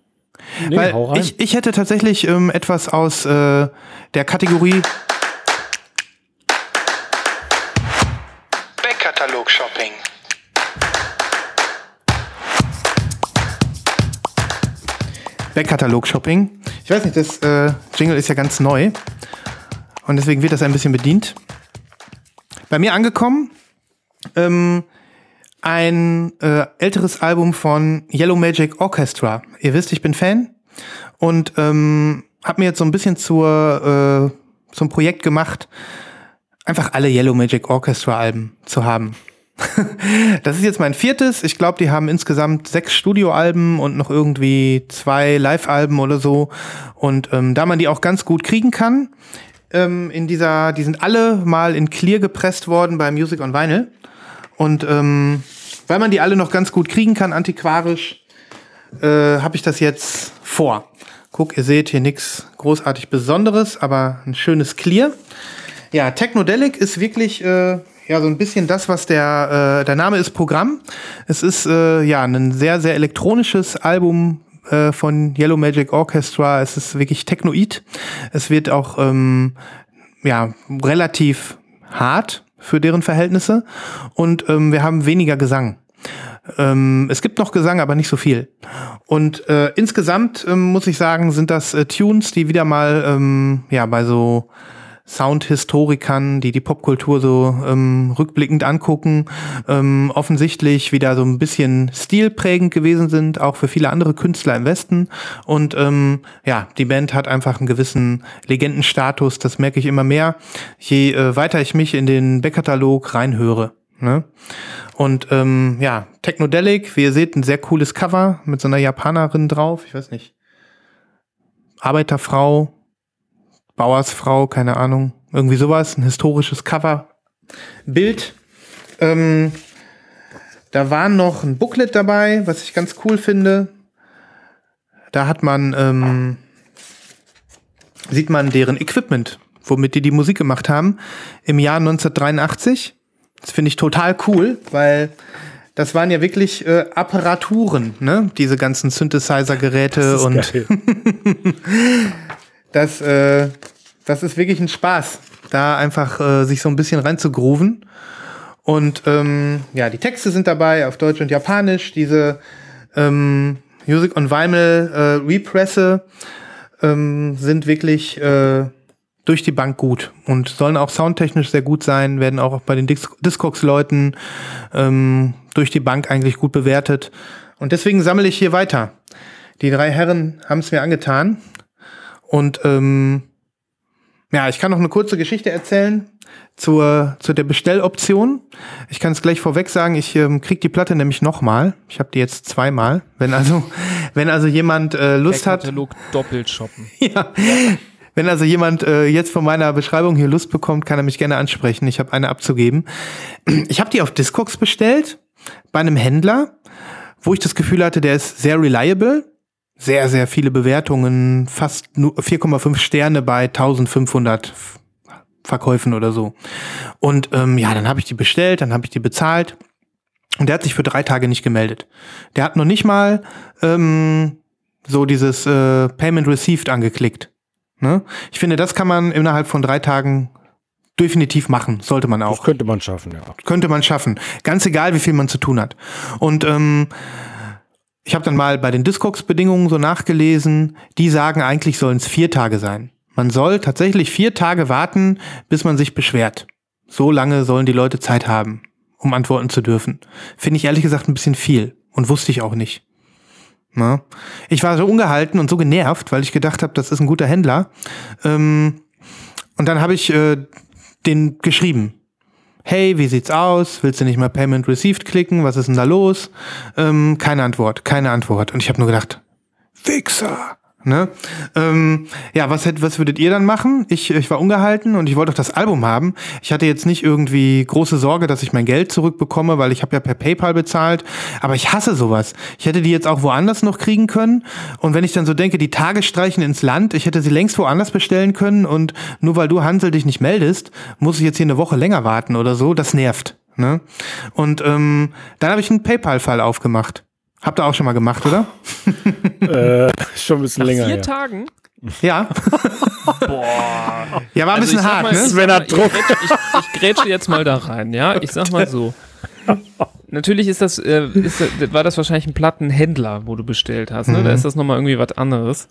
Nee, Weil. Ich, ich hätte tatsächlich ähm, etwas aus äh, der Kategorie Backkatalog Shopping. Ich weiß nicht, das äh, Jingle ist ja ganz neu und deswegen wird das ein bisschen bedient. Bei mir angekommen ähm, ein äh, älteres Album von Yellow Magic Orchestra. Ihr wisst, ich bin Fan und ähm, habe mir jetzt so ein bisschen zur äh, zum Projekt gemacht, einfach alle Yellow Magic Orchestra Alben zu haben. (laughs) das ist jetzt mein viertes. Ich glaube, die haben insgesamt sechs Studioalben und noch irgendwie zwei Live-Alben oder so. Und ähm, da man die auch ganz gut kriegen kann, ähm, in dieser, die sind alle mal in Clear gepresst worden bei Music on Vinyl. Und ähm, weil man die alle noch ganz gut kriegen kann, antiquarisch, äh, habe ich das jetzt vor. Guck, ihr seht hier nichts großartig Besonderes, aber ein schönes Clear. Ja, Technodelic ist wirklich äh, ja so ein bisschen das, was der äh, der Name ist Programm. Es ist äh, ja ein sehr sehr elektronisches Album äh, von Yellow Magic Orchestra. Es ist wirklich Technoid. Es wird auch ähm, ja relativ hart für deren Verhältnisse und ähm, wir haben weniger Gesang. Ähm, es gibt noch Gesang, aber nicht so viel. Und äh, insgesamt ähm, muss ich sagen, sind das äh, Tunes, die wieder mal ähm, ja bei so Soundhistorikern, die die Popkultur so ähm, rückblickend angucken, ähm, offensichtlich wieder so ein bisschen stilprägend gewesen sind, auch für viele andere Künstler im Westen. Und ähm, ja, die Band hat einfach einen gewissen Legendenstatus, das merke ich immer mehr, je äh, weiter ich mich in den Backkatalog reinhöre. Ne? Und ähm, ja, Technodelic, wie ihr seht, ein sehr cooles Cover mit so einer Japanerin drauf, ich weiß nicht. Arbeiterfrau, Bauersfrau, keine Ahnung, irgendwie sowas, ein historisches Cover-Bild. Ähm, da war noch ein Booklet dabei, was ich ganz cool finde. Da hat man, ähm, sieht man deren Equipment, womit die die Musik gemacht haben, im Jahr 1983. Das finde ich total cool, weil das waren ja wirklich äh, Apparaturen, ne? Diese ganzen Synthesizer-Geräte und (laughs) das, äh, das ist wirklich ein Spaß, da einfach äh, sich so ein bisschen reinzugrooven. Und ähm, ja, die Texte sind dabei auf Deutsch und Japanisch. Diese ähm, Music on Vinyl äh, Represse ähm, sind wirklich äh, durch die Bank gut und sollen auch soundtechnisch sehr gut sein, werden auch bei den Dis Discogs-Leuten ähm, durch die Bank eigentlich gut bewertet. Und deswegen sammle ich hier weiter. Die drei Herren haben es mir angetan und ähm, ja, ich kann noch eine kurze Geschichte erzählen zur, zu der Bestelloption. Ich kann es gleich vorweg sagen, ich ähm, krieg die Platte nämlich nochmal. Ich habe die jetzt zweimal. Wenn also, (laughs) wenn also jemand äh, Lust hat. Katalog doppelt shoppen. (laughs) ja. Wenn also jemand äh, jetzt von meiner Beschreibung hier Lust bekommt, kann er mich gerne ansprechen. Ich habe eine abzugeben. (clears throat) Ich habe die auf Discogs bestellt, bei einem Händler, wo ich das Gefühl hatte, der ist sehr reliable sehr, sehr viele Bewertungen, fast nur 4,5 Sterne bei 1500 Verkäufen oder so. Und ähm, ja, dann habe ich die bestellt, dann habe ich die bezahlt und der hat sich für drei Tage nicht gemeldet. Der hat noch nicht mal ähm, so dieses äh, Payment Received angeklickt. Ne? Ich finde, das kann man innerhalb von drei Tagen definitiv machen, sollte man auch. Das könnte man schaffen, ja. Könnte man schaffen. Ganz egal, wie viel man zu tun hat. Und ähm, ich habe dann mal bei den Discogs-Bedingungen so nachgelesen, die sagen, eigentlich sollen es vier Tage sein. Man soll tatsächlich vier Tage warten, bis man sich beschwert. So lange sollen die Leute Zeit haben, um antworten zu dürfen. Finde ich ehrlich gesagt ein bisschen viel und wusste ich auch nicht. Na? Ich war so ungehalten und so genervt, weil ich gedacht habe, das ist ein guter Händler. Ähm, und dann habe ich äh, den geschrieben. Hey, wie sieht's aus? Willst du nicht mal Payment Received klicken? Was ist denn da los? Ähm, keine Antwort, keine Antwort. Und ich habe nur gedacht, Fixer. Ne? Ähm, ja, was, hätt, was würdet ihr dann machen? Ich, ich war ungehalten und ich wollte auch das Album haben. Ich hatte jetzt nicht irgendwie große Sorge, dass ich mein Geld zurückbekomme, weil ich habe ja per PayPal bezahlt. Aber ich hasse sowas. Ich hätte die jetzt auch woanders noch kriegen können. Und wenn ich dann so denke, die Tage streichen ins Land, ich hätte sie längst woanders bestellen können. Und nur weil du Hansel dich nicht meldest, muss ich jetzt hier eine Woche länger warten oder so. Das nervt. Ne? Und ähm, dann habe ich einen PayPal-Fall aufgemacht. Habt ihr auch schon mal gemacht, oder? (laughs) äh, schon ein bisschen Nach länger. vier ja. Tagen? Ja. (laughs) Boah. Ja, war ein bisschen ich sag hart, mal, ne? ich Sven hat mal, Ich, grätsche- ich, ich grätsche jetzt mal da rein, ja? Ich sag mal so. Natürlich ist das, äh, ist, war das wahrscheinlich ein Plattenhändler, wo du bestellt hast, ne? Da Mhm. ist das nochmal irgendwie was anderes.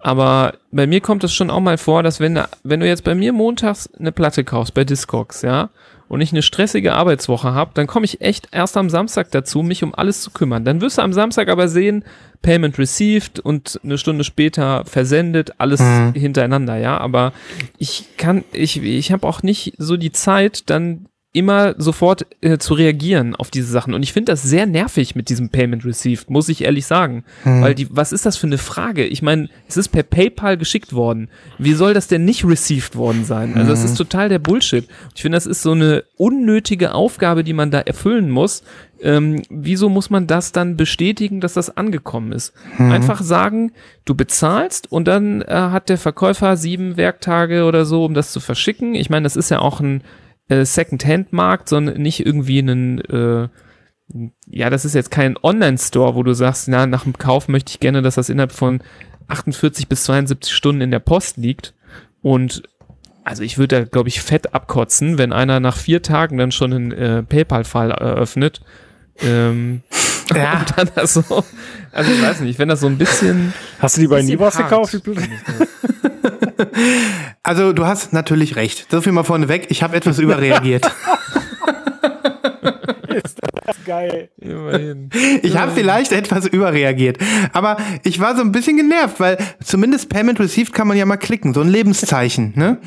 Aber bei mir kommt es schon auch mal vor, dass wenn, wenn du jetzt bei mir montags eine Platte kaufst, bei Discogs, ja, und ich eine stressige Arbeitswoche habe, dann komme ich echt erst am Samstag dazu, mich um alles zu kümmern. Dann wirst du am Samstag aber sehen, Payment received und eine Stunde später versendet, alles Mhm. hintereinander, ja. Aber ich kann, ich, ich habe auch nicht so die Zeit, dann immer sofort äh, zu reagieren auf diese Sachen. Und ich finde das sehr nervig mit diesem Payment Received, muss ich ehrlich sagen. Weil die, was ist das für eine Frage? Ich meine, es ist per PayPal geschickt worden. Wie soll das denn nicht received worden sein? Also das ist total der Bullshit. Ich finde, das ist so eine unnötige Aufgabe, die man da erfüllen muss. Ähm, wieso muss man das dann bestätigen, dass das angekommen ist? Einfach sagen, du bezahlst und dann äh, hat der Verkäufer sieben Werktage oder so, um das zu verschicken. Ich meine, das ist ja auch ein äh, Second-Hand-Markt, sondern nicht irgendwie einen, äh, ja, das ist jetzt kein Online-Store, wo du sagst, na, nach dem Kauf möchte ich gerne, dass das innerhalb von 48 bis 72 Stunden in der Post liegt. Und also ich würde da, glaube ich, fett abkotzen, wenn einer nach vier Tagen dann schon einen äh, PayPal-Fall eröffnet. Ähm, Ja. (laughs) und dann das so, also ich weiß nicht, wenn das so ein bisschen. Hast du die bei Nibos gekauft? Das. (laughs) Also du hast natürlich recht. So viel mal vorneweg. Ich habe etwas überreagiert. (laughs) Geil. Immerhin. Ich habe vielleicht etwas überreagiert. Aber ich war so ein bisschen genervt, weil zumindest Payment Received kann man ja mal klicken. So ein Lebenszeichen. Ne?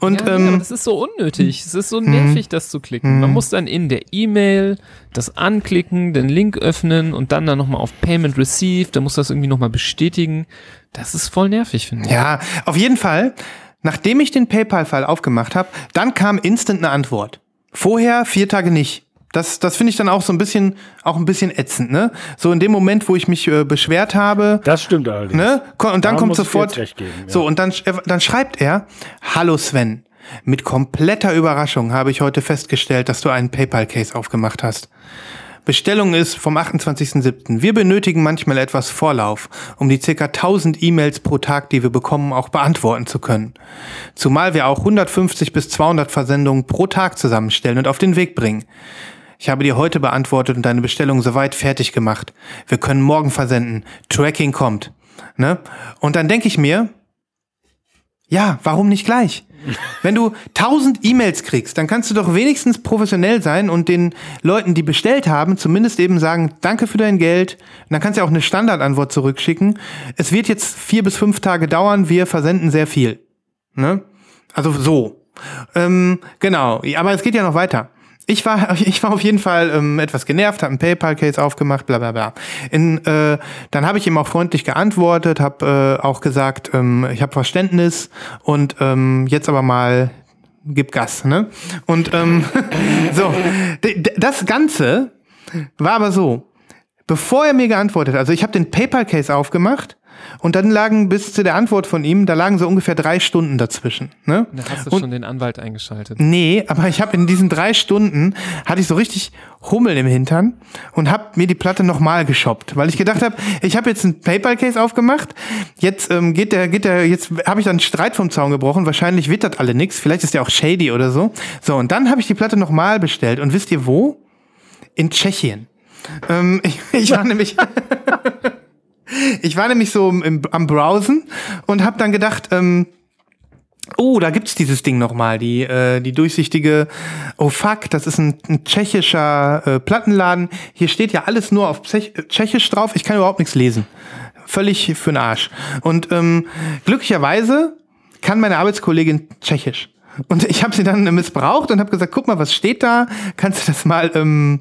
Und ja, ähm, das ist so unnötig. Es ist so nervig, das zu klicken. Man muss dann in der E-Mail das anklicken, den Link öffnen und dann dann nochmal auf Payment Received. Da muss das irgendwie nochmal bestätigen. Das ist voll nervig, finde ich. ja, auf jeden Fall, nachdem ich den PayPal-Fall aufgemacht habe, dann kam instant eine Antwort. Vorher vier Tage nicht. Das, das finde ich dann auch so ein bisschen, auch ein bisschen ätzend, ne? So in dem Moment, wo ich mich äh, beschwert habe, Das stimmt allerdings. Ne? Und dann Da kommt sofort. geben, ja. So, und dann, dann schreibt er: Hallo Sven. Mit kompletter Überraschung habe ich heute festgestellt, dass du einen PayPal-Case aufgemacht hast. Bestellung ist vom 28.07. Wir benötigen manchmal etwas Vorlauf, um die ca. 1000 E-Mails pro Tag, die wir bekommen, auch beantworten zu können. Zumal wir auch 150 bis 200 Versendungen pro Tag zusammenstellen und auf den Weg bringen. Ich habe dir heute beantwortet und deine Bestellung soweit fertig gemacht. Wir können morgen versenden. Tracking kommt. Ne? Und dann denke ich mir, ja, warum nicht gleich? (laughs) Wenn du 1000 E-Mails kriegst, dann kannst du doch wenigstens professionell sein und den Leuten, die bestellt haben, zumindest eben sagen, danke für dein Geld. Und dann kannst du ja auch eine Standardantwort zurückschicken. Es wird jetzt vier bis fünf Tage dauern, wir versenden sehr viel. Ne? Also so. Ähm, genau, aber es geht ja noch weiter. Ich war, (laughs) ich war auf jeden Fall ähm, etwas genervt, habe einen PayPal-Case aufgemacht, bla bla bla. In, äh, dann habe ich ihm auch freundlich geantwortet, habe äh, auch gesagt, ähm, ich habe Verständnis und ähm, jetzt aber mal gib Gas. Ne? Und ähm, (laughs) so, das Ganze war aber so, bevor er mir geantwortet hat, also ich habe den PayPal-Case aufgemacht und dann lagen bis zu der Antwort von ihm, da lagen so ungefähr drei Stunden dazwischen. Ne? Da hast du Und- schon den Anwalt eingeschaltet. Nee, aber ich habe in diesen drei Stunden hatte ich so richtig Hummel im Hintern und habe mir die Platte nochmal geshoppt, weil ich gedacht habe, ich habe jetzt einen PayPal-Case aufgemacht, jetzt ähm, geht der, geht der, jetzt habe ich dann einen Streit vom Zaun gebrochen, wahrscheinlich wittert alle nix, vielleicht ist der auch shady oder so. So, und dann habe ich die Platte nochmal bestellt und wisst ihr wo? In Tschechien. Ähm, (laughs) ich, ich war (laughs) nämlich. (laughs) ich war nämlich so im, am Browsen und habe dann gedacht, ähm, Oh, da gibt's dieses Ding nochmal, die, äh, die durchsichtige, oh fuck, das ist ein, ein tschechischer äh, Plattenladen. Hier steht ja alles nur auf Tschech Tschechisch drauf, ich kann überhaupt nichts lesen. Völlig für den Arsch. Und ähm, glücklicherweise kann meine Arbeitskollegin Tschechisch. Und ich habe sie dann missbraucht und habe gesagt, guck mal, was steht da? Kannst du das mal, ähm,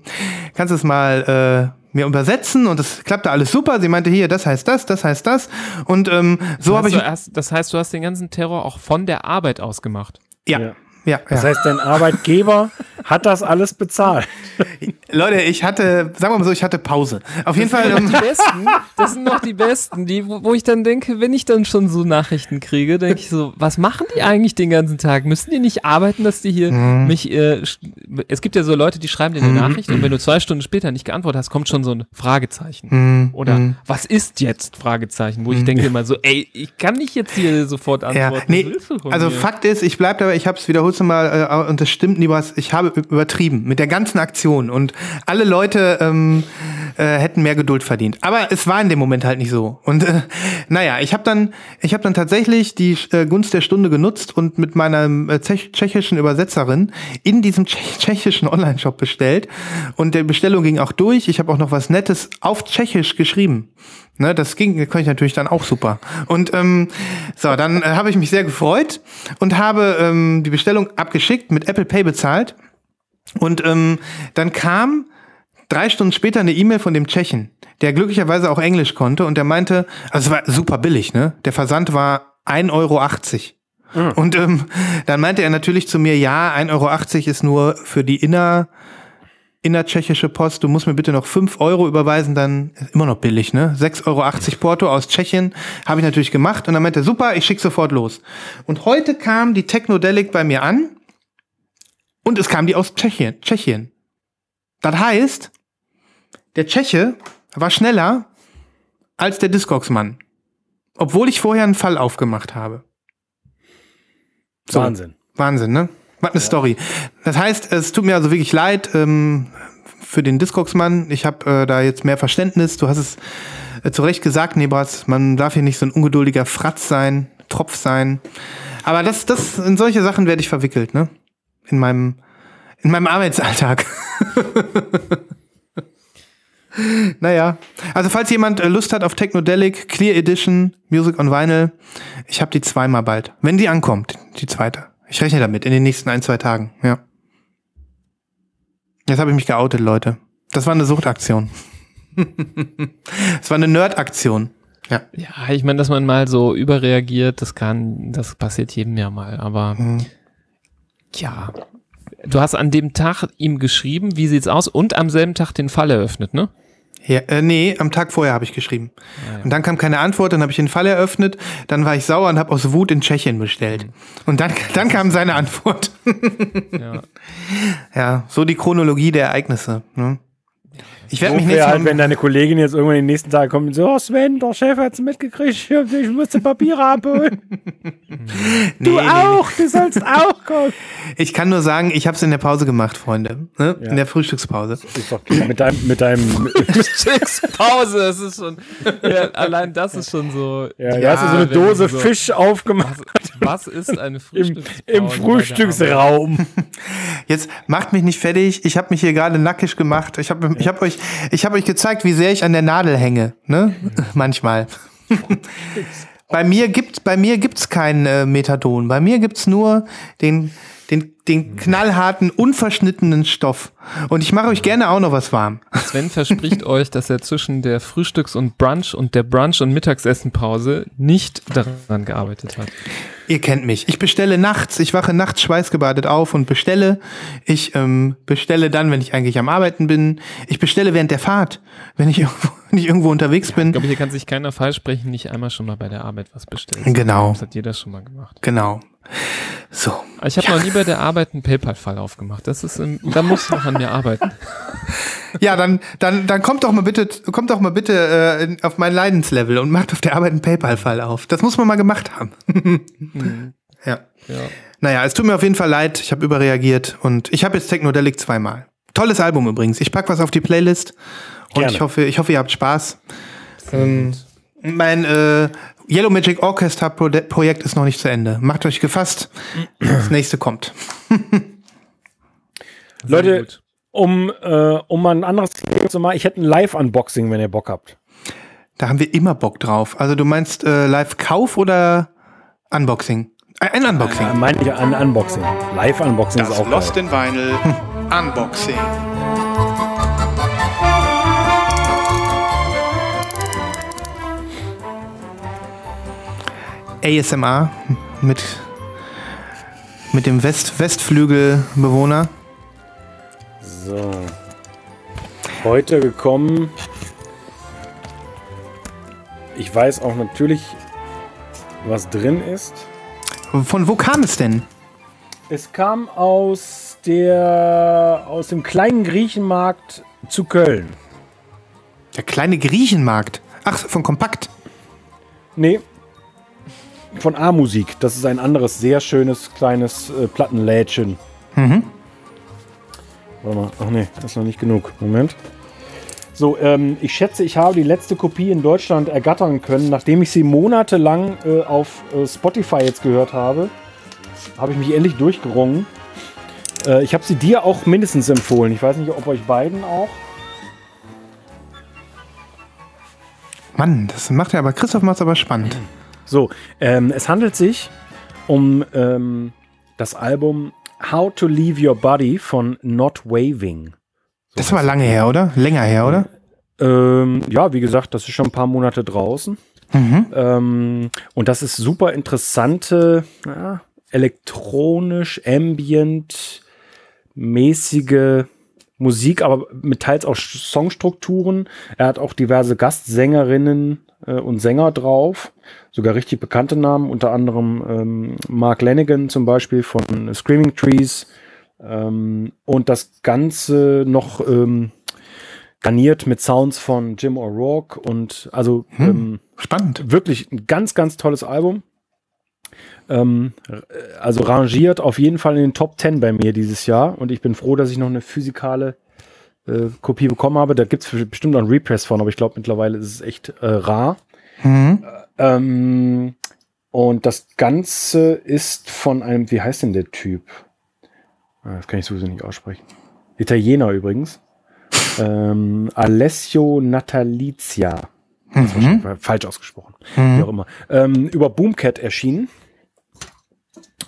kannst du das mal äh, mir übersetzen? Und das klappte alles super. Sie meinte hier, das heißt das, das heißt das. Und ähm, so habe ich. Erst, das heißt, du hast den ganzen Terror auch von der Arbeit aus gemacht. Ja. ja. Ja, das ja. heißt, dein Arbeitgeber hat das alles bezahlt. (laughs) Leute, ich hatte, sagen wir mal so, ich hatte Pause. Auf jeden das Fall. Sind die besten, das sind noch die besten, die, wo ich dann denke, wenn ich dann schon so Nachrichten kriege, denke ich so, was machen die eigentlich den ganzen Tag? Müssen die nicht arbeiten, dass die hier mhm. mich, äh, es gibt ja so Leute, die schreiben dir eine mhm. Nachricht und wenn du zwei Stunden später nicht geantwortet hast, kommt schon so ein Fragezeichen. Mhm. Oder mhm. was ist jetzt? Fragezeichen, wo ich mhm. denke immer so, ey, ich kann nicht jetzt hier sofort antworten. Ja, nee, also mir? Fakt ist, ich bleibe dabei, ich habe es wiederholt mal, äh, und das stimmt, Nibas, ich habe übertrieben mit der ganzen Aktion und alle Leute ähm, äh, hätten mehr Geduld verdient. Aber es war in dem Moment halt nicht so. Und äh, naja, ich habe dann, ich habe dann tatsächlich die äh, Gunst der Stunde genutzt und mit meiner äh, tschechischen Übersetzerin in diesem tschechischen Online-Shop bestellt. Und der Bestellung ging auch durch. Ich habe auch noch was Nettes auf Tschechisch geschrieben. Ne, das ging, konnte ich natürlich dann auch super. Und ähm, so, dann äh, habe ich mich sehr gefreut und habe ähm, die Bestellung abgeschickt, mit Apple Pay bezahlt. Und ähm, dann kam drei Stunden später eine E-Mail von dem Tschechen, der glücklicherweise auch Englisch konnte und der meinte, also es war super billig, ne? Der Versand war 1,80 Euro. Mhm. Und ähm, dann meinte er natürlich zu mir, ja, 1,80 Euro ist nur für die Inner innertschechische Post, du musst mir bitte noch 5 Euro überweisen, dann immer noch billig, ne? 6,80 Euro Porto aus Tschechien, habe ich natürlich gemacht und dann meinte er, super, ich schicke sofort los. Und heute kam die Technodelic bei mir an und es kam die aus Tschechien. Tschechien. Das heißt, der Tscheche war schneller als der Discogs-Mann. Obwohl ich vorher einen Fall aufgemacht habe. So. Wahnsinn. Wahnsinn, ne? Was eine ja. Story. Das heißt, es tut mir also wirklich leid ähm, für den Discogs-Mann. Ich habe äh, da jetzt mehr Verständnis. Du hast es äh, zu Recht gesagt, Nebras. Man darf hier nicht so ein ungeduldiger Fratz sein, Tropf sein. Aber das, das, in solche Sachen werde ich verwickelt, ne? In meinem, in meinem Arbeitsalltag. (laughs) naja. Also falls jemand äh, Lust hat auf Technodelic, Clear Edition, Music on Vinyl, ich habe die zweimal bald. Wenn die ankommt, die zweite. Ich rechne damit in den nächsten ein, zwei Tagen, ja. Jetzt habe ich mich geoutet, Leute. Das war eine Suchtaktion. (laughs) Es war eine Nerdaktion. Ja. Ja, ich meine, dass man mal so überreagiert, das kann, das passiert jedem ja mal, aber mhm. Ja. Du hast an dem Tag ihm geschrieben, wie sieht's aus, und am selben Tag den Fall eröffnet, ne? Ja, äh, nee, am Tag vorher habe ich geschrieben. Ah, ja. Und dann kam keine Antwort, dann habe ich den Fall eröffnet, dann war ich sauer und habe aus Wut in Tschechien bestellt. Mhm. Und dann, dann kam seine Antwort. ja. (laughs) ja, so die Chronologie der Ereignisse. Ne? Ich werde mich nicht. Halt, wenn deine Kollegin jetzt irgendwann den nächsten Tag kommt und so, oh Sven, der Chef hat's mitgekriegt, (laughs) ich musste Papiere abholen. (laughs) nee, du auch, nee. du sollst auch kommen. (laughs) Ich kann nur sagen, ich habe es in der Pause gemacht, Freunde. Ne? Ja. In der Frühstückspause. Mit deinem, mit deinem Frühstückspause, das ist schon, ja, allein das ist schon so. Ja, ja da hast du so eine Dose so, Fisch aufgemacht. Was, was ist eine Frühstückspause? Im, im Frühstücksraum. Jetzt macht mich nicht fertig. Ich habe mich hier gerade nackig gemacht. Ich habe ich hab euch ich habe euch gezeigt, wie sehr ich an der Nadel hänge, ne? (laughs) Manchmal. (laughs) bei mir gibt bei mir gibt's kein äh, Methadon. Bei mir gibt's nur den den den knallharten unverschnittenen Stoff. Und ich mache euch gerne auch noch was warm. (laughs) Sven verspricht euch, dass er zwischen der Frühstücks- und Brunch und der Brunch- und Mittagsessenpause nicht daran gearbeitet hat. Ihr kennt mich. Ich bestelle nachts, ich wache nachts schweißgebadet auf und bestelle. Ich ähm, bestelle dann, wenn ich eigentlich am Arbeiten bin. Ich bestelle während der Fahrt, wenn ich (laughs) irgendwo, wenn ich irgendwo unterwegs bin. Ich glaube, hier kann sich keiner falsch sprechen, nicht einmal schon mal bei der Arbeit was bestellen. Genau. Das hat jeder schon mal gemacht. Genau. So. Ich habe ja. noch nie bei der Arbeit einen PayPal-Fall aufgemacht. Das ist, im, da muss ich noch an mir arbeiten. (laughs) Ja, dann, dann, dann kommt doch mal bitte, kommt doch mal bitte äh, auf mein Leidenslevel und macht auf der Arbeit einen PayPal-Fall auf. Das muss man mal gemacht haben. (laughs) mhm. ja. ja. Naja, es tut mir auf jeden Fall leid. Ich habe überreagiert und ich habe jetzt Technodelic zweimal. Tolles Album übrigens. Ich pack was auf die Playlist und Gerne. ich hoffe, ich hoffe, ihr habt Spaß. Ähm, mein äh, Yellow Magic Orchestra Pro Projekt ist noch nicht zu Ende. Macht euch gefasst. Das nächste kommt. (laughs) Leute, gut. Um, äh, um mal ein anderes Thema zu machen, ich hätte ein Live-Unboxing, wenn ihr Bock habt. Da haben wir immer Bock drauf. Also du meinst äh, Live-Kauf oder Unboxing? Ein, ein Unboxing. Äh, meine ich ein Unboxing. Live-Unboxing ist auch geil. in Vinyl (laughs) Unboxing. ASMR mit, mit dem West Westflügelbewohner. So. Heute gekommen. Ich weiß auch natürlich, was drin ist. Von wo kam es denn? Es kam aus der aus dem kleinen Griechenmarkt zu Köln. Der kleine Griechenmarkt. Ach, von Kompakt. Nee. Von A-Musik. Das ist ein anderes, sehr schönes kleines äh, Plattenlädchen. Mhm. Warte mal. Ach nee, das ist noch nicht genug. Moment. So, ähm, ich schätze, ich habe die letzte Kopie in Deutschland ergattern können, nachdem ich sie monatelang äh, auf äh, Spotify jetzt gehört habe. Habe ich mich endlich durchgerungen. Äh, ich habe sie dir auch mindestens empfohlen. Ich weiß nicht, ob euch beiden auch. Mann, das macht ja aber, Christoph macht aber spannend. So, ähm, es handelt sich um ähm, das Album How to Leave Your Body von Not Waving. Das war lange her, oder? Länger her, oder? Ähm, ja, wie gesagt, das ist schon ein paar Monate draußen. Mhm. Ähm, und das ist super interessante, ja, elektronisch, ambient, mäßige Musik, aber mit teils auch Songstrukturen. Er hat auch diverse Gastsängerinnen äh, und Sänger drauf, sogar richtig bekannte Namen, unter anderem ähm, Mark Lanigan zum Beispiel von Screaming Trees. Ähm, und das Ganze noch ähm, garniert mit Sounds von Jim O'Rourke und also ähm, Spannend. wirklich ein ganz, ganz tolles Album. Ähm, äh, also rangiert auf jeden Fall in den Top 10 bei mir dieses Jahr und ich bin froh, dass ich noch eine physikale äh, Kopie bekommen habe. Da gibt es bestimmt noch einen Repress von, aber ich glaube mittlerweile ist es echt äh, rar. Mhm. Ähm, und das Ganze ist von einem, wie heißt denn der Typ? Ah, Das kann ich sowieso nicht aussprechen. Italiener übrigens. (laughs) Ähm, Alessio Natalizia. Wahrscheinlich falsch ausgesprochen. Wie auch immer. Ähm, über Boomcat erschienen.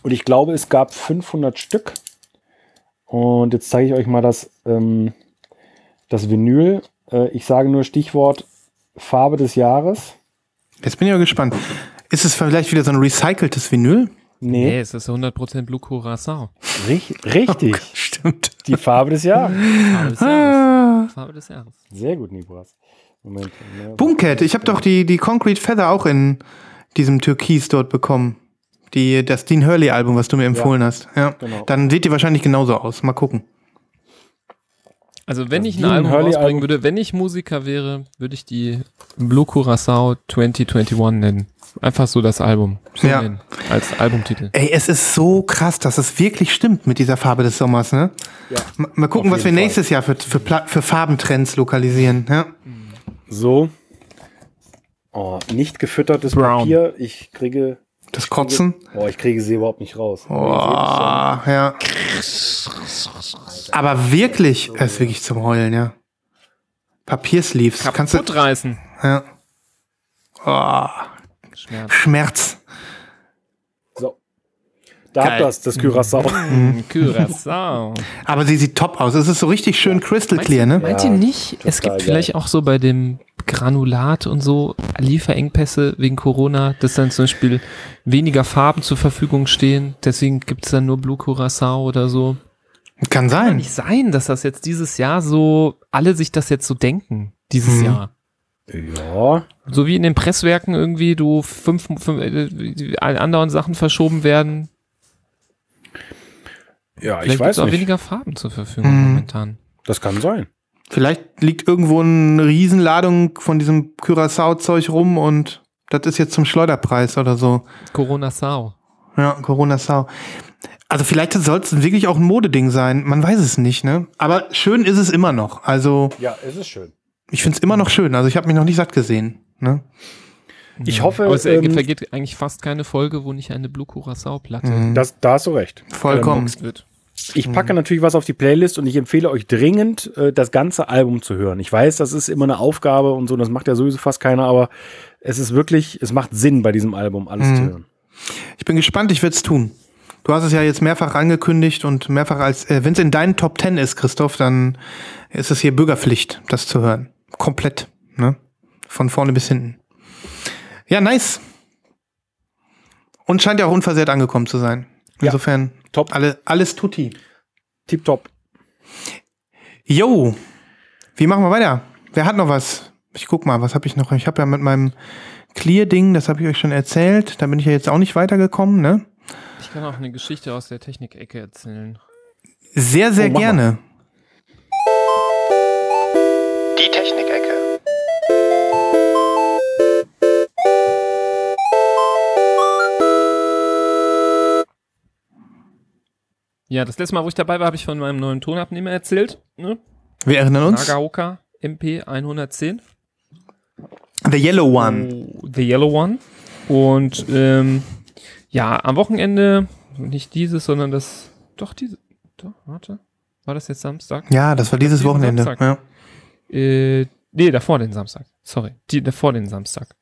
Und ich glaube, es gab 500 Stück. Und jetzt zeige ich euch mal das, ähm, das Vinyl. Äh, ich sage nur Stichwort Farbe des Jahres. Jetzt bin ich ja gespannt. Ist es vielleicht wieder so ein recyceltes Vinyl? Nee, Nee, es ist 100% Blue Curacao. Rich- richtig. Stimmt. Die Farbe des Jahres. Farbe des Jahres. Farbe des Jahres. Sehr gut, Nibras. Moment. Boomcat, ich habe doch die, die Concrete Feather auch in diesem Türkis dort bekommen. Die, das Dean Hurley Album, was du mir empfohlen hast. Ja. genau. Dann sieht die wahrscheinlich genauso aus. Mal gucken. Also wenn ich ein Album Hurley rausbringen Album. würde, wenn ich Musiker wäre, würde ich die Blue Curacao 2021 nennen. Einfach so das Album. Ja. nennen, als Albumtitel. Ey, es ist so krass, dass es wirklich stimmt mit dieser Farbe des Sommers, ne? Ja. Mal, mal gucken, was wir Fall. nächstes Jahr für, für, für Farbentrends lokalisieren. Ja? So. Oh, nicht gefüttertes Brown. Papier. Ich kriege. Das Kotzen. Oh, ich kriege sie überhaupt nicht raus. Oh, ja. Aber wirklich, es ist wirklich zum Heulen, ja. Papiersleeves. Kannst du, Kaputt reißen. ja. Oh, Schmerz. Schmerz. So. Da Geil. habt das, das Curacao. Curacao. Aber sie sieht top aus. Es ist so richtig schön crystal clear, ne? Meint ihr nicht, es gibt vielleicht auch so bei dem Granulat und so Lieferengpässe wegen Corona, dass dann zum Beispiel weniger Farben zur Verfügung stehen, deswegen gibt es dann nur Blue Curacao oder so. Kann Kann sein. nicht sein, dass das jetzt dieses Jahr so, alle sich das jetzt so denken, dieses Mhm. Jahr. ja. So wie in den Presswerken irgendwie du fünf, fünf äh, andauernd Sachen verschoben werden. Ja, Vielleicht ich weiß es auch nicht. weniger Farben zur Verfügung Mhm. momentan. Das kann sein. Vielleicht liegt irgendwo eine Riesenladung von diesem Curacao-Zeug rum und das ist jetzt zum Schleuderpreis oder so. Corona Sau. Ja, Corona Sau. Also vielleicht soll es wirklich auch ein Modeding sein. Man weiß es nicht, ne? Aber schön ist es immer noch. Also Ja, es ist schön. ich finde es immer noch schön. Also ich habe mich noch nicht satt gesehen. Ne? Ich hoffe, Aber es ähm, vergeht eigentlich fast keine Folge, wo nicht eine Blue Curacao-Platte Mhm. das, da hast du recht. Vollkommen. geboxt wird. Ich packe natürlich was auf die Playlist und ich empfehle euch dringend, äh, das ganze Album zu hören. Ich weiß, das ist immer eine Aufgabe und so, das macht ja sowieso fast keiner, aber es ist wirklich, es macht Sinn bei diesem Album alles zu hören. Ich bin gespannt, ich werde es tun. Du hast es ja jetzt mehrfach angekündigt und mehrfach als, äh, wenn es in deinen Top Ten ist, Christoph, dann ist es hier Bürgerpflicht, das zu hören. Komplett, ne? Von vorne bis hinten. Ja, nice. Und scheint ja auch unversehrt angekommen zu sein. Insofern, Top. alle, alles tutti. Tipptopp. Jo, wie machen wir weiter? Wer hat noch was? Ich guck mal, was habe ich noch? Ich habe ja mit meinem Clear-Ding, das habe ich euch schon erzählt, da bin ich ja jetzt auch nicht weitergekommen, ne? Ich kann auch eine Geschichte aus der Technikecke erzählen. Sehr, sehr Oh, gerne. Die Technikecke. Ja, das letzte Mal, wo ich dabei war, habe ich von meinem neuen Tonabnehmer erzählt. Ne? Wir erinnern uns. Nagaoka MP 110. The Yellow One. The Yellow One. Und ähm, ja, am Wochenende, nicht dieses, sondern das, doch diese, doch, warte, war das jetzt Samstag? Ja, das war dieses diesen Wochenende. Samstag. Ja. Äh, nee, davor den Samstag. Sorry, die, davor den Samstag.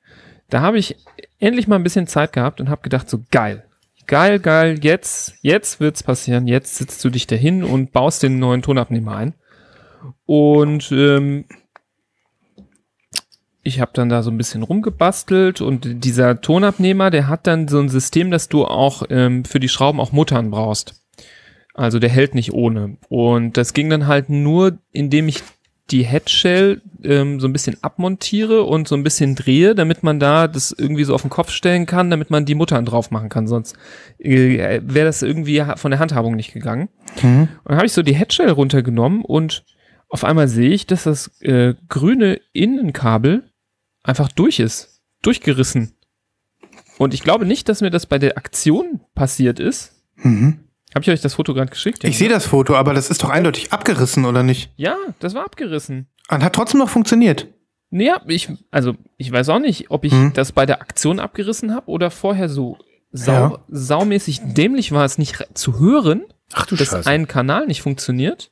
Da habe ich endlich mal ein bisschen Zeit gehabt und habe gedacht, so geil. Geil, geil, jetzt, jetzt wird's passieren. Jetzt sitzt du dich dahin und baust den neuen Tonabnehmer ein. Und ähm, ich habe dann da so ein bisschen rumgebastelt und dieser Tonabnehmer, der hat dann so ein System, dass du auch ähm, für die Schrauben auch Muttern brauchst. Also der hält nicht ohne. Und das ging dann halt nur, indem ich die Headshell ähm, so ein bisschen abmontiere und so ein bisschen drehe, damit man da das irgendwie so auf den Kopf stellen kann, damit man die Muttern drauf machen kann. Sonst äh, wäre das irgendwie von der Handhabung nicht gegangen. Mhm. Und dann habe ich so die Headshell runtergenommen und auf einmal sehe ich, dass das äh, grüne Innenkabel einfach durch ist, durchgerissen. Und ich glaube nicht, dass mir das bei der Aktion passiert ist. Mhm. Habe ich euch das Foto gerade geschickt? Ich sehe das Foto, aber das ist doch eindeutig abgerissen, oder nicht? Ja, das war abgerissen. Und hat trotzdem noch funktioniert. Naja, ich, also ich weiß auch nicht, ob ich Hm. das bei der Aktion abgerissen habe oder vorher so sau, Ja. saumäßig dämlich war es nicht zu hören, Ach du dass ein Kanal nicht funktioniert.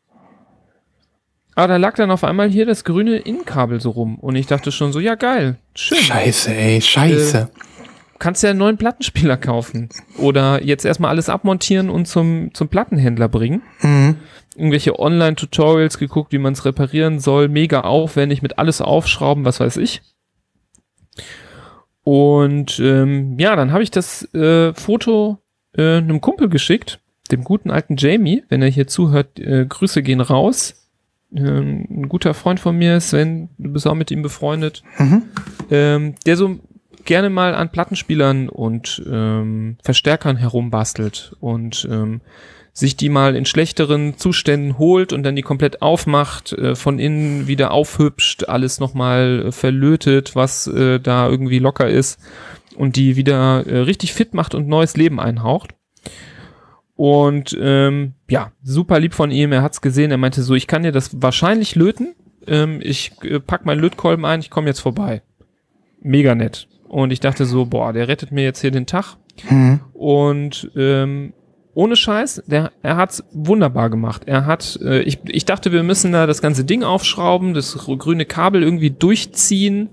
Aber da lag dann auf einmal hier das grüne Innenkabel so rum und ich dachte schon so, ja geil, schön. Scheiße, ey, scheiße. Kannst ja einen neuen Plattenspieler kaufen oder jetzt erstmal alles abmontieren und zum, zum Plattenhändler bringen. Mhm. Irgendwelche Online-Tutorials geguckt, wie man es reparieren soll, mega aufwendig mit alles aufschrauben, was weiß ich. Und ähm, ja, dann habe ich das äh, Foto äh, einem Kumpel geschickt, dem guten alten Jamie, wenn er hier zuhört, äh, Grüße gehen raus. Ähm, ein guter Freund von mir, Sven, du bist auch mit ihm befreundet, Mhm. ähm, der so gerne mal an Plattenspielern und ähm, Verstärkern herumbastelt und ähm, sich die mal in schlechteren Zuständen holt und dann die komplett aufmacht, äh, von innen wieder aufhübscht, alles nochmal äh, verlötet, was äh, da irgendwie locker ist und die wieder äh, richtig fit macht und neues Leben einhaucht. Und ähm, ja, super lieb von ihm, er hat's gesehen, er meinte so, ich kann dir das wahrscheinlich löten, ähm, ich äh, pack meinen Lötkolben ein, ich komme jetzt vorbei. Mega nett. Und ich dachte so, boah, der rettet mir jetzt hier den Tag. Mhm. Und ähm, ohne Scheiß, der, er hat's wunderbar gemacht. Er hat, äh, ich, ich dachte, wir müssen da das ganze Ding aufschrauben, das grüne Kabel irgendwie durchziehen.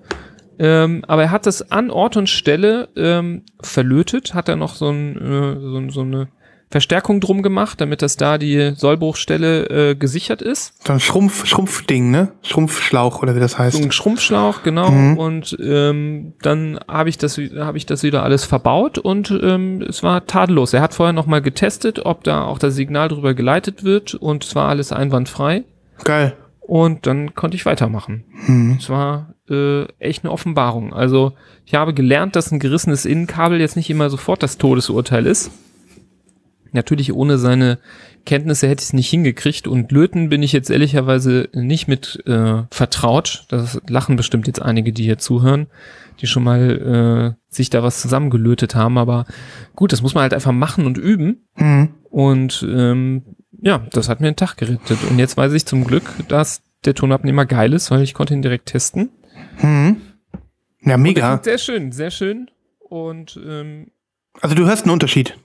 Ähm, aber er hat das an Ort und Stelle ähm, verlötet, hat er noch so, ein, äh, so, so eine Verstärkung drum gemacht, damit das da die Sollbruchstelle äh, gesichert ist. So ein Schrumpf, Schrumpfding, ne? Schrumpfschlauch oder wie das heißt. So ein Schrumpfschlauch, genau. Mhm. Und ähm, dann habe ich das, habe ich das wieder alles verbaut und ähm, es war tadellos. Er hat vorher noch mal getestet, ob da auch das Signal drüber geleitet wird und es war alles einwandfrei. Geil. Und dann konnte ich weitermachen. Mhm. Es war äh, echt eine Offenbarung. Also ich habe gelernt, dass ein gerissenes Innenkabel jetzt nicht immer sofort das Todesurteil ist. Natürlich ohne seine Kenntnisse hätte ich es nicht hingekriegt und Löten bin ich jetzt ehrlicherweise nicht mit äh, vertraut. Das lachen bestimmt jetzt einige, die hier zuhören, die schon mal äh, sich da was zusammengelötet haben. Aber gut, das muss man halt einfach machen und üben. Mhm. Und ähm, ja, das hat mir den Tag gerettet. Und jetzt weiß ich zum Glück, dass der Tonabnehmer geil ist, weil ich konnte ihn direkt testen. Mhm. Ja, mega. sehr schön, sehr schön. Und ähm, Also du hörst einen Unterschied.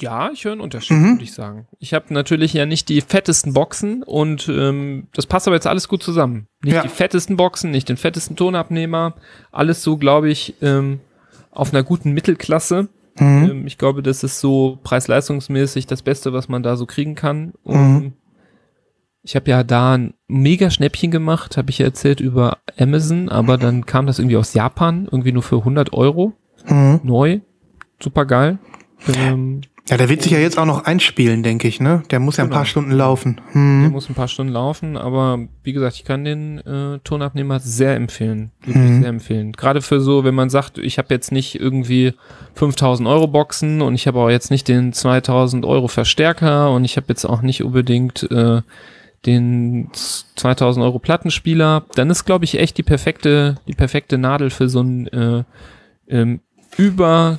Ja, ich höre einen Unterschied, Mhm. würde ich sagen. Ich habe natürlich ja nicht die fettesten Boxen und ähm, das passt aber jetzt alles gut zusammen. Nicht Ja. die fettesten Boxen, nicht den fettesten Tonabnehmer. Alles so, glaube ich, ähm, auf einer guten Mittelklasse. Mhm. Ähm, ich glaube, das ist so preis-leistungsmäßig das Beste, was man da so kriegen kann. Mhm. Ich habe ja da ein mega Schnäppchen gemacht, habe ich ja erzählt über Amazon, aber dann kam das irgendwie aus Japan, irgendwie nur für 100 Euro, Mhm. neu, super geil. Ähm, Ja, der wird sich ja jetzt auch noch einspielen, denke ich, ne? Der muss ja ein Genau. paar Stunden laufen. Der Mhm. muss ein paar Stunden laufen, aber wie gesagt, ich kann den äh, Tonabnehmer sehr empfehlen. Wirklich Mhm. sehr empfehlen. Gerade für so, wenn man sagt, ich habe jetzt nicht irgendwie 5000 Euro Boxen und ich habe auch jetzt nicht den 2000 Euro Verstärker und ich habe jetzt auch nicht unbedingt äh, den 2000 Euro Plattenspieler, dann ist, glaube ich, echt die perfekte, die perfekte Nadel für so ein äh, ähm, über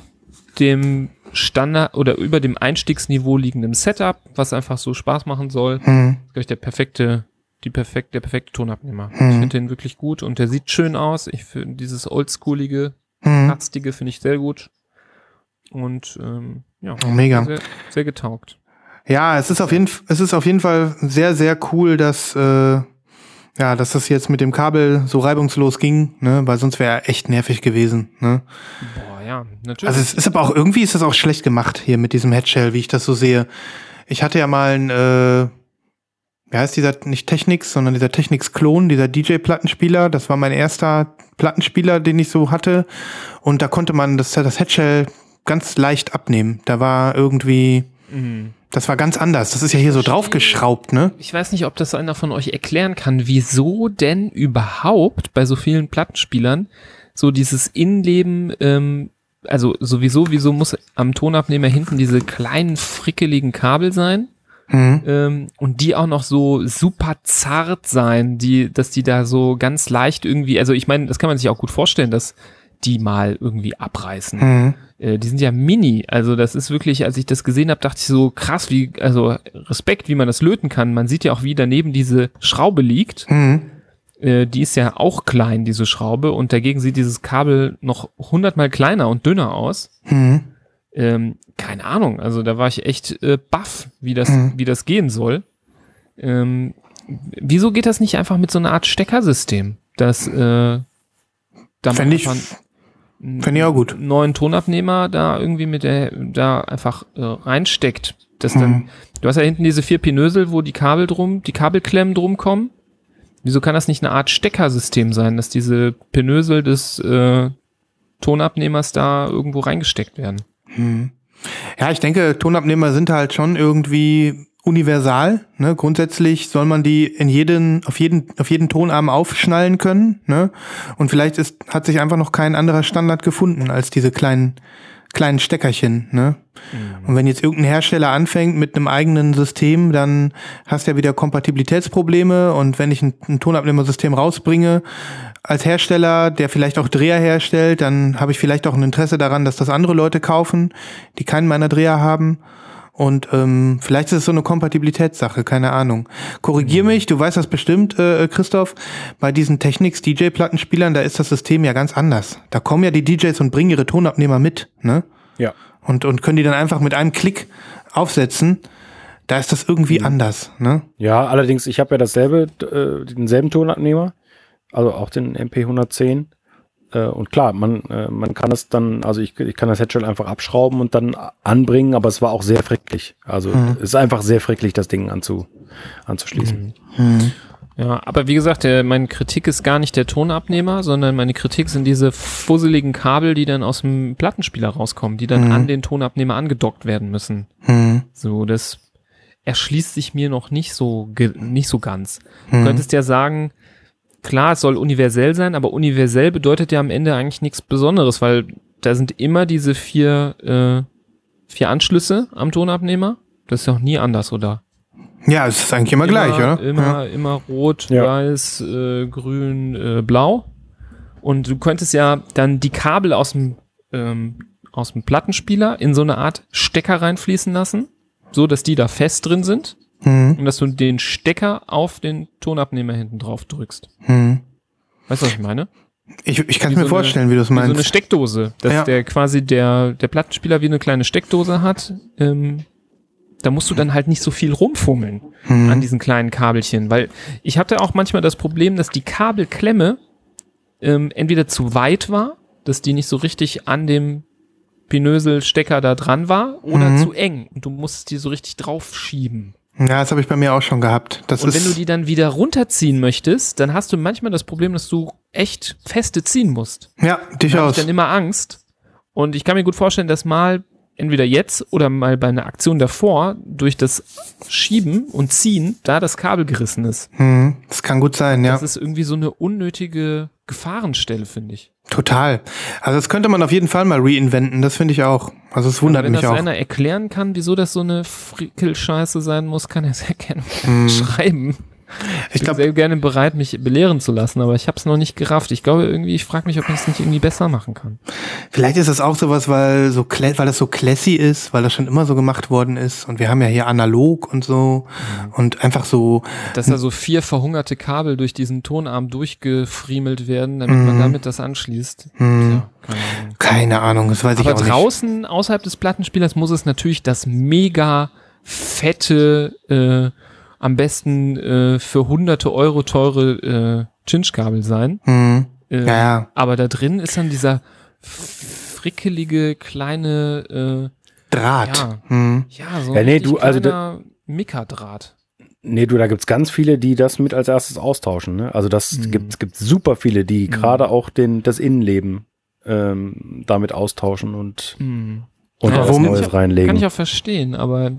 dem Standard oder über dem Einstiegsniveau liegenden Setup, was einfach so Spaß machen soll Mhm. glaube ich, der perfekte, die perfekte, der perfekte Tonabnehmer. Mhm. Ich finde den wirklich gut und der sieht schön aus. Ich finde dieses oldschoolige, katzige finde ich sehr gut. Und ähm, ja, mega. sehr, sehr getaugt. Ja, es ist auf jeden es ist auf jeden Fall sehr sehr cool, dass äh, ja, dass das jetzt mit dem Kabel so reibungslos ging, ne, weil sonst wäre echt nervig gewesen, ne? Boah, ja, natürlich. Also es ist aber auch irgendwie ist das auch schlecht gemacht hier mit diesem Headshell, wie ich das so sehe. Ich hatte ja mal ein äh, wie heißt dieser nicht Technics, sondern dieser Technics Klon, dieser DJ Plattenspieler, das war mein erster Plattenspieler, den ich so hatte und da konnte man das das Headshell ganz leicht abnehmen. Da war irgendwie Mhm. das war ganz anders. Das ist ja hier so draufgeschraubt, ne? Ich weiß nicht, ob das einer von euch erklären kann, wieso denn überhaupt bei so vielen Plattenspielern so dieses Innenleben, ähm, also sowieso, wieso muss am Tonabnehmer hinten diese kleinen frickeligen Kabel sein? Mhm. ähm, und die auch noch so super zart sein, die, dass die da so ganz leicht irgendwie, also ich meine, das kann man sich auch gut vorstellen, dass die mal irgendwie abreißen. Mhm. Äh, die sind ja mini, also das ist wirklich, als ich das gesehen habe, dachte ich so krass, wie, also Respekt, wie man das löten kann. Man sieht ja auch, wie daneben diese Schraube liegt. Mhm. Äh, die ist ja auch klein, diese Schraube, und dagegen sieht dieses Kabel noch hundertmal kleiner und dünner aus. Mhm. Ähm, keine Ahnung, also da war ich echt äh, baff, wie das, Mhm. wie das gehen soll. Ähm, wieso geht das nicht einfach mit so einer Art Steckersystem? Das, äh, da Fände ich, fänd ich auch gut. neuen Tonabnehmer da irgendwie mit der, da einfach äh, reinsteckt. Das dann, Mhm. du hast ja hinten diese vier Pinösel, wo die Kabel drum, die Kabelklemmen drum kommen. Wieso kann das nicht eine Art Steckersystem sein, dass diese Pinösel des äh, Tonabnehmers da irgendwo reingesteckt werden? Mhm. Ja, ich denke, Tonabnehmer sind halt schon irgendwie universal. Ne? Grundsätzlich soll man die in jeden, auf jeden, auf jeden Tonarm aufschnallen können. Ne? Und vielleicht ist, hat sich einfach noch kein anderer Standard gefunden als diese kleinen, kleinen Steckerchen. Ne? Und wenn jetzt irgendein Hersteller anfängt mit einem eigenen System, dann hast du ja wieder Kompatibilitätsprobleme. Und wenn ich ein, ein Tonabnehmersystem rausbringe, als Hersteller, der vielleicht auch Dreher herstellt, dann habe ich vielleicht auch ein Interesse daran, dass das andere Leute kaufen, die keinen meiner Dreher haben. Und ähm, vielleicht ist es so eine Kompatibilitätssache, keine Ahnung. Korrigier mich, du weißt das bestimmt, äh, Christoph, bei diesen Technics DJ-Plattenspielern, da ist das System ja ganz anders. Da kommen ja die DJs und bringen ihre Tonabnehmer mit, ne? Ja. Und, und können die dann einfach mit einem Klick aufsetzen. Da ist das irgendwie anders, ne? Ja, allerdings, ich habe ja dasselbe, äh, denselben Tonabnehmer, also auch den MP110. Äh, und klar, man, äh, man kann es dann, also ich, ich kann das Headshell einfach abschrauben und dann anbringen, aber es war auch sehr fricklich. Also es ist einfach sehr fricklich, das Ding anzu, anzuschließen. Ja, aber wie gesagt, der, meine Kritik ist gar nicht der Tonabnehmer, sondern meine Kritik sind diese fusseligen Kabel, die dann aus dem Plattenspieler rauskommen, die dann Mhm. an den Tonabnehmer angedockt werden müssen. Hm. So, das erschließt sich mir noch nicht so, ge- nicht so ganz. Du Mhm. könntest ja sagen, klar, es soll universell sein, aber universell bedeutet ja am Ende eigentlich nichts Besonderes, weil da sind immer diese vier, äh, vier Anschlüsse am Tonabnehmer. Das ist ja auch nie anders, oder? Ja, es ist eigentlich immer, gleich, oder? Immer, immer rot, Ja. weiß, äh, grün, äh, blau. Und du könntest ja dann die Kabel aus dem, ähm, aus dem Plattenspieler in so eine Art Stecker reinfließen lassen, so dass die da fest drin sind Ja. Hm, und dass du den Stecker auf den Tonabnehmer hinten drauf drückst. hm. Weißt du, was ich meine? Ich, ich kann Wie mir so eine- vorstellen, wie du es Wie so eine meinst. Steckdose, dass Ja. der quasi der, der Plattenspieler wie eine kleine Steckdose hat. Ähm, da musst du dann halt nicht so viel rumfummeln Hm. an diesen kleinen Kabelchen, weil ich hatte auch manchmal das Problem, dass die Kabelklemme ähm, entweder zu weit war, dass die nicht so richtig an dem Pinösel-Stecker da dran war, oder Mhm. zu eng und du musst die so richtig draufschieben. Ja, das habe ich bei mir auch schon gehabt. Das Und wenn du die dann wieder runterziehen möchtest, dann hast du manchmal das Problem, dass du echt feste ziehen musst. ja, Da habe ich dann immer Angst. Und ich kann mir gut vorstellen, dass mal entweder jetzt oder mal bei einer Aktion davor durch das Schieben und Ziehen da das Kabel gerissen ist. Hm, das kann gut sein, ja. Das ist irgendwie so eine unnötige Gefahrenstelle, finde ich. Total. Also das könnte man auf jeden Fall mal reinventen, das finde ich auch. Also es wundert Wenn mich das auch. einer erklären kann, wieso das so eine Frickelscheiße sein muss, kann er sehr (laughs) gerne Hm. schreiben. Ich Ich bin sehr gerne bereit, mich belehren zu lassen, aber ich habe es noch nicht gerafft. Ich glaube irgendwie, ich frage mich, ob ich es nicht irgendwie besser machen kann. vielleicht ist das auch sowas, weil so weil das so classy ist, weil das schon immer so gemacht worden ist und wir haben ja hier analog und so Mhm. und einfach so Dass da so vier verhungerte Kabel durch diesen Tonarm durchgefriemelt werden, damit man Mhm. damit das anschließt. hm, Tja, keine Ahnung. das weiß ich Aber auch nicht. draußen, außerhalb des Plattenspielers, muss es natürlich das mega fette, äh, am besten äh, für hunderte Euro teure äh, Chinch-Kabel sein. Hm, Äh, ja, ja. Aber da drin ist dann dieser frickelige kleine, Draht. Ja. Hm. äh, ja, so Ja, ein nee, richtig du, also kleiner Mickerdraht. Nee, du, da gibt's ganz viele, die das mit als erstes austauschen. Ne? Also das Mhm. gibt gibt super viele, die Mhm. gerade auch den, das Innenleben ähm, damit austauschen und, Hm. und Ja, was das kann Neues reinlegen. Kann ich auch verstehen, aber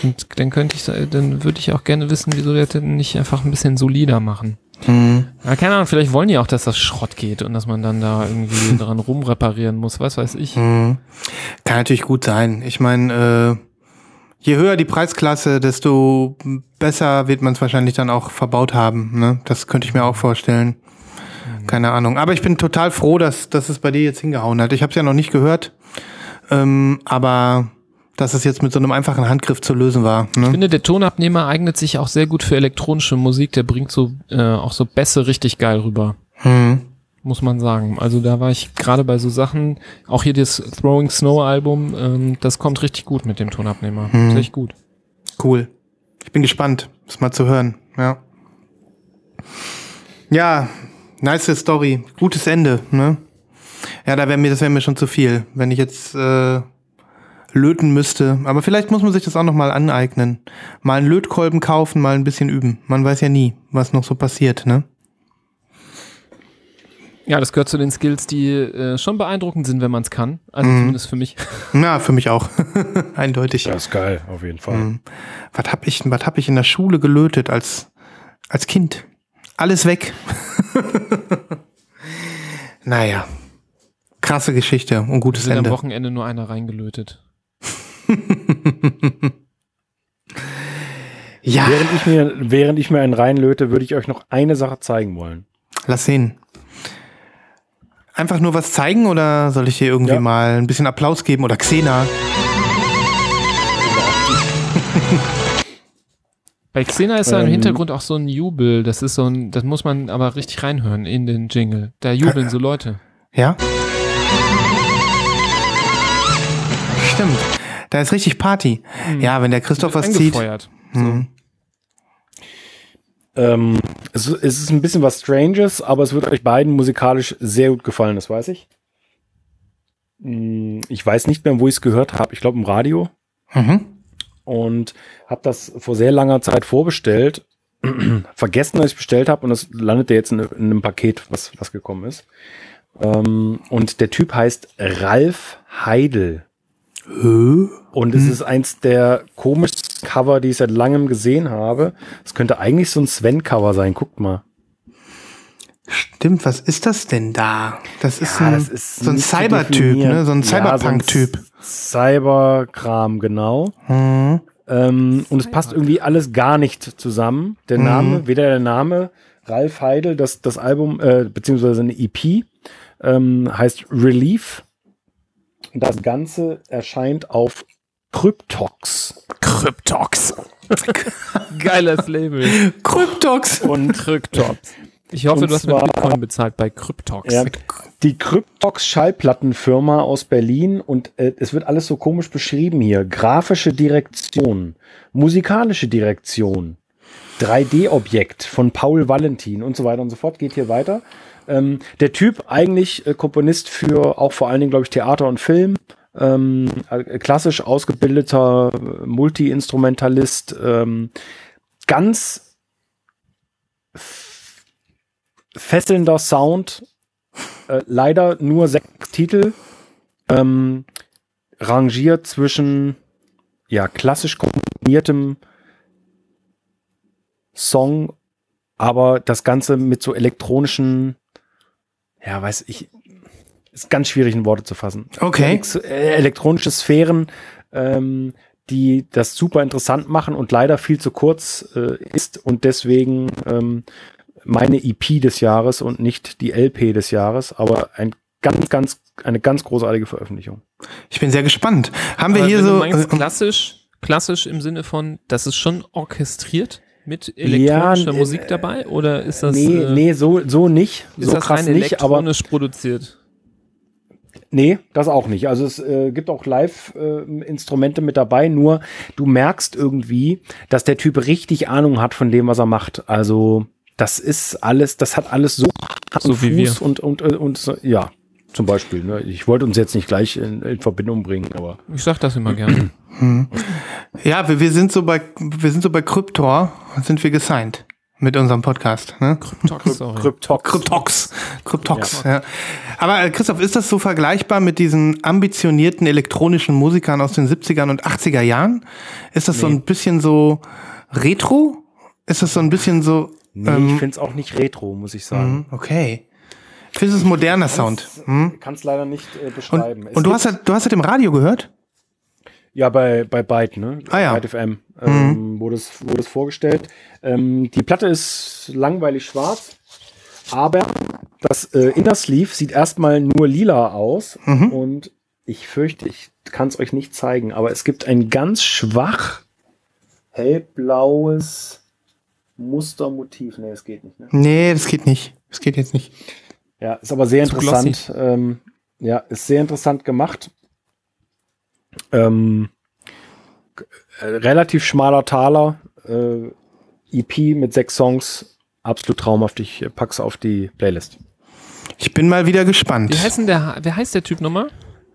dann, dann könnte ich, dann würde ich auch gerne wissen, wieso wir das denn nicht einfach ein bisschen solider machen. Hm. Ja, keine Ahnung, vielleicht wollen die auch, dass das Schrott geht und dass man dann da irgendwie (laughs) dran rumreparieren muss, was weiß ich. Hm. Kann natürlich gut sein. Ich meine, äh, je höher die Preisklasse, desto besser wird man es wahrscheinlich dann auch verbaut haben. Ne? Das könnte ich mir auch vorstellen. Keine Ahnung. Aber ich bin total froh, dass, dass es bei dir jetzt hingehauen hat. Ich habe es ja noch nicht gehört. Ähm, aber dass es jetzt mit so einem einfachen Handgriff zu lösen war. Ich Ne? finde, der Tonabnehmer eignet sich auch sehr gut für elektronische Musik. Der bringt so äh, auch so Bässe richtig geil rüber. Hm. muss man sagen. Also da war ich gerade bei so Sachen, auch hier das Throwing Snow Album, ähm, das kommt richtig gut mit dem Tonabnehmer. Hm. Echt gut. Cool. Ich bin gespannt, es mal zu hören. Ja. Ja, nice Story. Gutes Ende, ne? Ja, da wäre mir, das wäre mir schon zu viel, wenn ich jetzt äh, löten müsste. Aber vielleicht muss man sich das auch noch mal aneignen. Mal einen Lötkolben kaufen, mal ein bisschen üben. Man weiß ja nie, was noch so passiert, ne? Ja, das gehört zu den Skills, die äh, schon beeindruckend sind, wenn man es kann. Also Mhm. zumindest für mich. (laughs) Na, für mich auch. (laughs) Eindeutig. das ist geil, auf jeden Fall. Mhm. Was hab ich, was hab ich in der Schule gelötet als, als Kind? Alles weg. (laughs) naja. Krasse Geschichte und gutes sind am Ende. Wochenende nur einer reingelötet. Ja, Während ich mir, während ich mir einen reinlöte, würde ich euch noch eine Sache zeigen wollen. lass sehen. Einfach nur was zeigen oder soll ich dir irgendwie Ja. mal ein bisschen Applaus geben oder Xena? Bei Xena ist da im Ähm. Hintergrund auch so ein Jubel. Das ist so ein, das muss man aber richtig reinhören in den Jingle. Da jubeln so Leute. Ja? Stimmt. Da ist richtig Party. Ja, wenn der Christoph was zieht. Angefeuert. Hm. Ähm, es, es ist ein bisschen was Stranges, aber es wird euch beiden musikalisch sehr gut gefallen, das weiß ich. Hm, Ich weiß nicht mehr, wo ich es gehört habe. Ich glaube im Radio. Mhm. und habe das vor sehr langer Zeit vorbestellt, (clears throat) vergessen, dass ich bestellt habe und das landete jetzt in, in einem Paket, was, was gekommen ist. Ähm, und der Typ heißt Ralf Heidel. Und es ist eins der komischsten Cover, die ich seit langem gesehen habe. Es könnte eigentlich so ein Sven-Cover sein. Guckt mal. Stimmt, was ist das denn da? Das ist, Ja, ein, das ist so ein Cyber-Typ, ne? So ein Ja, so Cyberpunk-Typ. Cyberkram, genau. Mhm. Ähm, und es passt irgendwie alles gar nicht zusammen. Der Mhm. Name, weder der Name Ralf Heidel, das, das Album, äh, beziehungsweise eine EP, ähm, heißt Relief. Das Ganze erscheint auf Cryptox. Kryptox. Geiles Label. Kryptox. Und Kryptox. Ich hoffe, du hast mit zwar- Bitcoin bezahlt bei Kryptox. Ja, die Cryptox Schallplattenfirma aus Berlin und äh, es wird alles so komisch beschrieben hier. Grafische Direktion, musikalische Direktion, 3D-Objekt von Paul Valentin und so weiter und so fort. Geht hier weiter. Ähm, der Typ eigentlich äh, Komponist für auch vor allen Dingen, glaube ich, Theater und Film. Ähm, äh, klassisch ausgebildeter äh, Multi-Instrumentalist. Ähm, ganz fesselnder Sound. Äh, leider nur sechs Titel. Ähm, rangiert zwischen ja, klassisch komponiertem Song, aber das Ganze mit so elektronischen, ja, weiß ich, ist ganz schwierig in Worte zu fassen. Okay. Elektronische Sphären, ähm, die das super interessant machen und leider viel zu kurz äh, ist und deswegen ähm, meine EP des Jahres und nicht die LP des Jahres, aber ein ganz, ganz, eine ganz großartige Veröffentlichung. Ich bin sehr gespannt. Haben wir Aber hier so. meinst, äh, klassisch, klassisch im Sinne von, das ist schon orchestriert mit elektronischer Ja, äh, Musik dabei? Oder ist das, nee, äh, nee, so, so nicht. ist so das krass rein nicht, aber elektronisch produziert? Nee, das auch nicht. Also es äh, gibt auch Live-Instrumente mit dabei, nur du merkst irgendwie, dass der Typ richtig Ahnung hat von dem, was er macht. Also das ist alles, das hat alles so So Fuß und, und, und, und so, ja, zum Beispiel. Ne? Ich wollte uns jetzt nicht gleich in, in Verbindung bringen, aber Ich sag das immer gerne. (clears throat) ja, wir, wir sind so bei wir sind so bei Kryptor, sind wir gesigned mit unserem Podcast. Ne? Kryptox. Kryptox. Kryptox. Kryptox, ja. Aber äh, Christoph, ist das so vergleichbar mit diesen ambitionierten elektronischen Musikern aus den 70er und 80er Jahren? Ist das so ein bisschen so retro? Ist das so ein bisschen so. Nee, ähm, ich finde es auch nicht retro, muss ich sagen. mhm, okay. Es ein moderner Sound. Mhm. Kann es leider nicht äh, beschreiben. Und, und du hast ja, du hast ja im Radio gehört? Ja, bei, bei Byte, ne? Ah, ja. Byte FM ähm, wurde, es, wurde es vorgestellt. Ähm, die Platte ist langweilig schwarz, aber das äh, Inner Sleeve sieht erstmal nur lila aus und ich fürchte, ich kann es euch nicht zeigen, aber es gibt ein ganz schwach hellblaues Mustermotiv. Nee, es geht nicht. Ne? Nee, das geht nicht. Das geht jetzt nicht. Ja, ist aber sehr Zu interessant. Ähm, ja, ist sehr interessant gemacht. Ähm, äh, relativ schmaler Taler. Äh, EP mit sechs Songs. Absolut traumhaft. Ich pack's auf die Playlist. Ich bin mal wieder gespannt. Wie heißt denn der, wer heißt der Typ nochmal?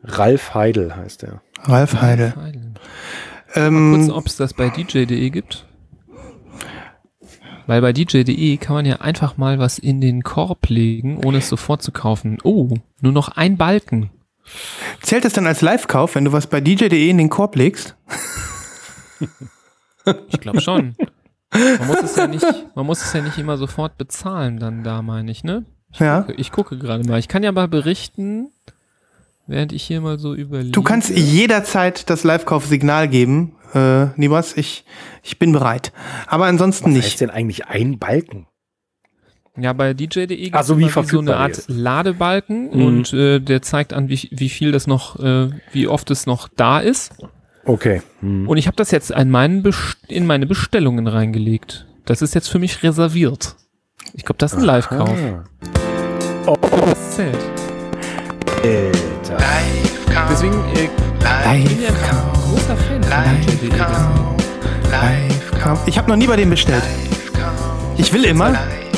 Ralf Heidel heißt er. Ralf Heidel. Kurz, Ähm, ob es das bei DJ.de gibt. Weil bei DJ.de kann man ja einfach mal was in den Korb legen, ohne es sofort zu kaufen. Oh, nur noch ein Balken. zählt das dann als Live-Kauf, wenn du was bei DJ.de in den Korb legst? Ich glaube schon. Man muss es ja nicht, man muss es ja nicht immer sofort bezahlen, dann da meine ich, ne? Ja. Ich gucke gerade mal. Ich kann ja mal berichten, während ich hier mal so überlege. Du kannst jederzeit das Live-Kauf-Signal geben. Äh, Nibas, ich, ich bin bereit. Aber ansonsten Was heißt nicht. denn eigentlich ein Balken? Ja, bei DJ.de gibt Ach so, wie immer so eine Art ist. Ladebalken Mhm. und äh, der zeigt an, wie, wie viel das noch, äh, wie oft es noch da ist. Okay. Hm. Und ich habe das jetzt in, meinen Best in meine Bestellungen reingelegt. Das ist jetzt für mich reserviert. Ich glaube, das ist ein Live-Kauf. Ah. Das zählt. Alter. Deswegen äh, einfach ein großer Fan von DJ.de. Live-Kauf. Ich habe noch nie bei dem bestellt. Ich will immer.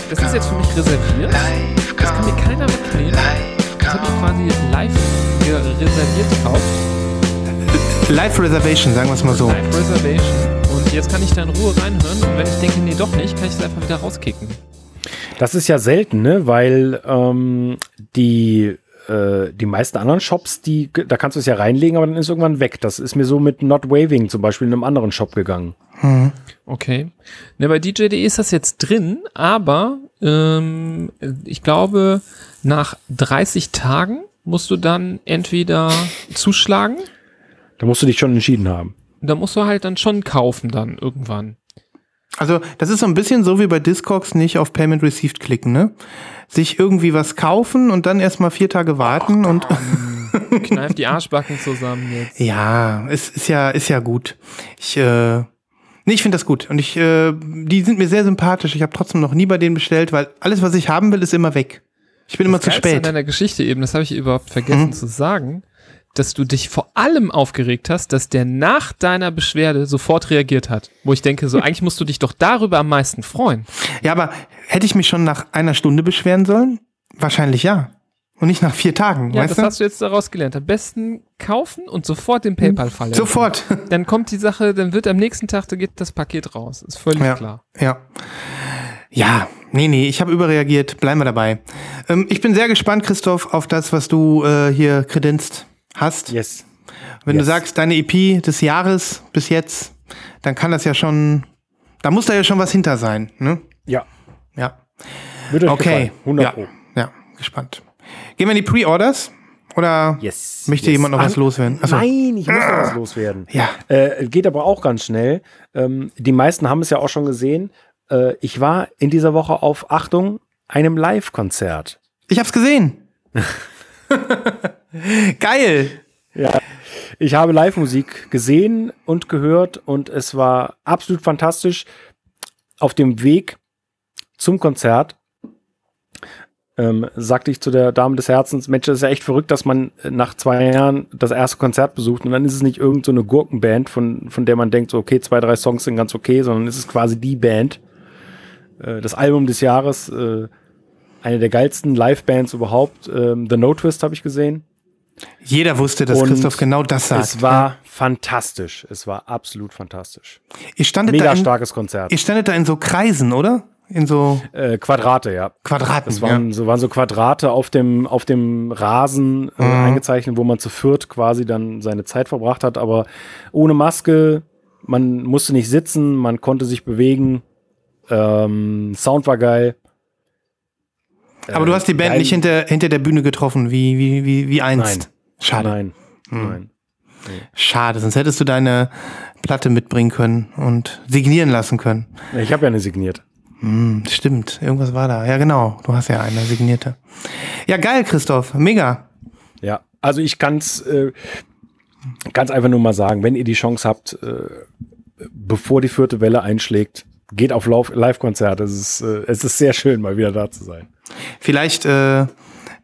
Das ist jetzt für mich reserviert. Das kann mir keiner wegnehmen. Das habe ich quasi live reserviert gekauft. (laughs) Live-Reservation, sagen wir es mal so. Live Reservation. Und jetzt kann ich da in Ruhe reinhören. Und wenn ich denke, nee, doch nicht, kann ich es einfach wieder rauskicken. Das ist ja selten, ne? Weil ähm, die, äh, die meisten anderen Shops, die, da kannst du es ja reinlegen, aber dann ist irgendwann weg. Das ist mir so mit Not Waving zum Beispiel in einem anderen Shop gegangen. Okay. Ne, bei DJ.de ist das jetzt drin, aber ähm, ich glaube, nach 30 Tagen musst du dann entweder zuschlagen, Da musst du dich schon entschieden haben. da musst du halt dann schon kaufen dann irgendwann. Also, das ist so ein bisschen so wie bei Discogs nicht auf Payment Received klicken, ne? Sich irgendwie was kaufen und dann erstmal vier Tage warten und (laughs) Kneif die Arschbacken zusammen jetzt. ja, es ist ja, ist ja gut. Ich, äh, nee, ich finde das gut. Und ich, äh, die sind mir sehr sympathisch. Ich habe trotzdem noch nie bei denen bestellt, weil alles, was ich haben will, ist immer weg. Ich bin immer zu Das Geilste an spät. deiner Geschichte eben, das habe ich überhaupt vergessen Mhm. zu sagen, dass du dich vor allem aufgeregt hast, dass der nach deiner Beschwerde sofort reagiert hat. Wo ich denke, so (laughs) eigentlich musst du dich doch darüber am meisten freuen. Ja, aber hätte ich mich schon nach einer Stunde beschweren sollen? Wahrscheinlich ja. Und nicht nach vier Tagen, Ja, weißt das du? hast du jetzt daraus gelernt. Am besten kaufen und sofort den PayPal-Fall. Sofort. (laughs) Dann kommt die Sache, dann wird am nächsten Tag, da geht das Paket raus. Ist völlig Ja. klar. Ja. Ja, nee, nee, ich habe überreagiert. Bleiben wir dabei. Ähm, ich bin sehr gespannt, Christoph, auf das, was du äh, hier kredenzt hast. Yes. Wenn du Yes. sagst, deine EP des Jahres bis jetzt, dann kann das ja schon, da muss da ja schon was hinter sein, ne? Ja. Ja. Wird euch Okay. gefallen. 100 ja. Pro. ja, gespannt. Gehen wir in die Pre-Orders? Oder Yes. möchte yes. jemand noch was An- loswerden? Achso. Nein, ich muss noch was loswerden. Ja. Äh, geht aber auch ganz schnell. Ähm, die meisten haben es ja auch schon gesehen. Äh, ich war in dieser Woche auf Achtung einem Live-Konzert. Ich hab's gesehen. (laughs) (laughs) Geil. Ich habe Live-Musik gesehen und gehört und es war absolut fantastisch. Auf dem Weg zum Konzert ähm, sagte ich zu der Dame des Herzens, Mensch, das ist ja echt verrückt, dass man äh, nach zwei Jahren das erste Konzert besucht und dann ist es nicht irgend so Gurkenband, von, von der man denkt, so, okay, zwei, drei Songs sind ganz okay, sondern es ist quasi die Band. Äh, das Album des Jahres, äh, eine der geilsten Live-Bands überhaupt. Ähm, The No Twist habe ich gesehen. Jeder wusste, dass Und Christoph genau das sagt. Es war fantastisch. Es war absolut fantastisch. ihr standet, Mega da in, starkes Konzert. ihr standet da in so Kreisen, oder? In so Äh, Quadrate, ja. Quadraten. Das waren, so, waren so Quadrate auf dem, auf dem Rasen äh, Mhm. eingezeichnet, wo man zu viert quasi dann seine Zeit verbracht hat, aber ohne Maske. Man musste nicht sitzen, man konnte sich bewegen. Ähm, Sound war geil. Aber du hast die Band geil- nicht hinter, hinter der Bühne getroffen, wie, wie, wie, wie einst. Nein. Schade. Nein. Hm. Nein. Schade, sonst hättest du deine Platte mitbringen können und signieren lassen können. Ich habe ja eine signiert. Hm, stimmt, irgendwas war da. Ja, genau. Du hast ja eine signierte. Ja, geil, Christoph. Mega. Ja, also ich kann's äh, ganz einfach nur mal sagen, wenn ihr die Chance habt, äh, bevor die vierte Welle einschlägt, geht auf Live-Konzerte. Es ist, äh, es ist sehr schön, mal wieder da zu sein. Vielleicht, äh,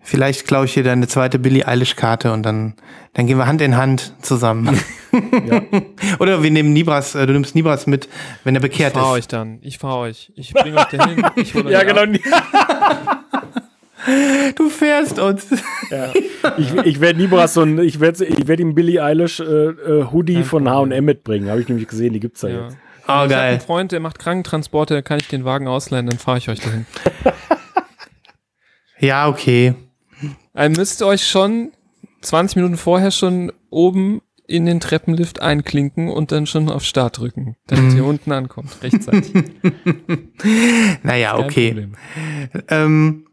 vielleicht klaue ich dir deine zweite Billie Eilish-Karte und dann, dann gehen wir Hand in Hand zusammen. (laughs) Oder wir nehmen Nibras, äh, du nimmst Nibras mit, wenn er Ich bekehrt fahre ist. euch dann. Ich fahre euch. Ich bringe euch dahin. Ich hol (laughs) euch ab. (laughs) Du fährst uns. Ich, ich werde Nibras so ein, ich werde ich werd ihm Billie Eilish äh, äh, Hoodie von H&M mitbringen. Habe ich nämlich gesehen, die gibt's da Ja. jetzt. Oh, Ich habe geil. einen Freund, der macht Krankentransporte, da kann ich den Wagen ausleihen, dann fahre ich euch dahin. Ja, okay. Ihr müsst euch schon 20 Minuten vorher schon oben in den Treppenlift einklinken und dann schon auf Start drücken, damit Mhm. ihr unten ankommt, rechtzeitig. (laughs) Naja, okay. Ähm,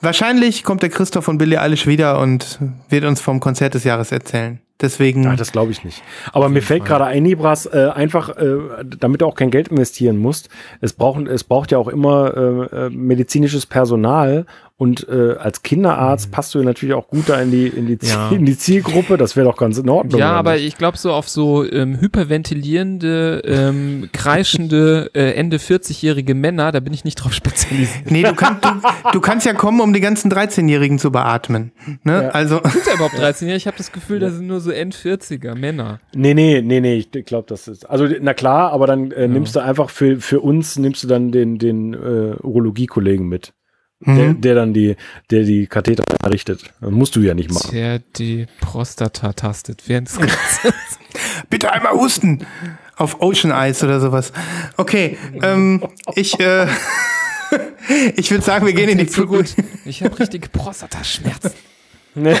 wahrscheinlich kommt der Christoph von Billie Eilish wieder und wird uns vom Konzert des Jahres erzählen. Deswegen. Ja, das glaube ich nicht. Aber mir fällt gerade ein, Nibras, äh, einfach, äh, damit du auch kein Geld investieren musst, es braucht, es braucht ja auch immer äh, äh, medizinisches Personal und äh, als Kinderarzt passt du natürlich auch gut da in die, in die, Ja. in die Zielgruppe, das wäre doch ganz in Ordnung. Ja, aber nicht? ich glaube so auf so ähm, hyperventilierende, ähm, kreischende äh, Ende 40-jährige Männer, da bin ich nicht drauf spezialisiert. Nee, du, kann, du, du kannst ja kommen, um die ganzen 13-Jährigen zu beatmen. Ne? Ja. Also, Sind da überhaupt 13 Jahre? Ich habe das Gefühl, das sind nur so End-40er Männer. Nee, nee, nee, nee, ich glaube, das ist. Also, na klar, aber dann äh, nimmst du einfach für, für uns, nimmst du dann den, den äh, Urologie-Kollegen mit. Der, Mhm. der dann die, der die Katheter errichtet. Das musst du ja nicht machen. Der die Prostata tastet. Während es (laughs) bitte einmal husten. Auf Ocean Ice oder sowas. Okay, ähm, ich, äh, (laughs) ich würde sagen, wir gehen in die so gut. Ich habe richtige Prostataschmerzen. Ne?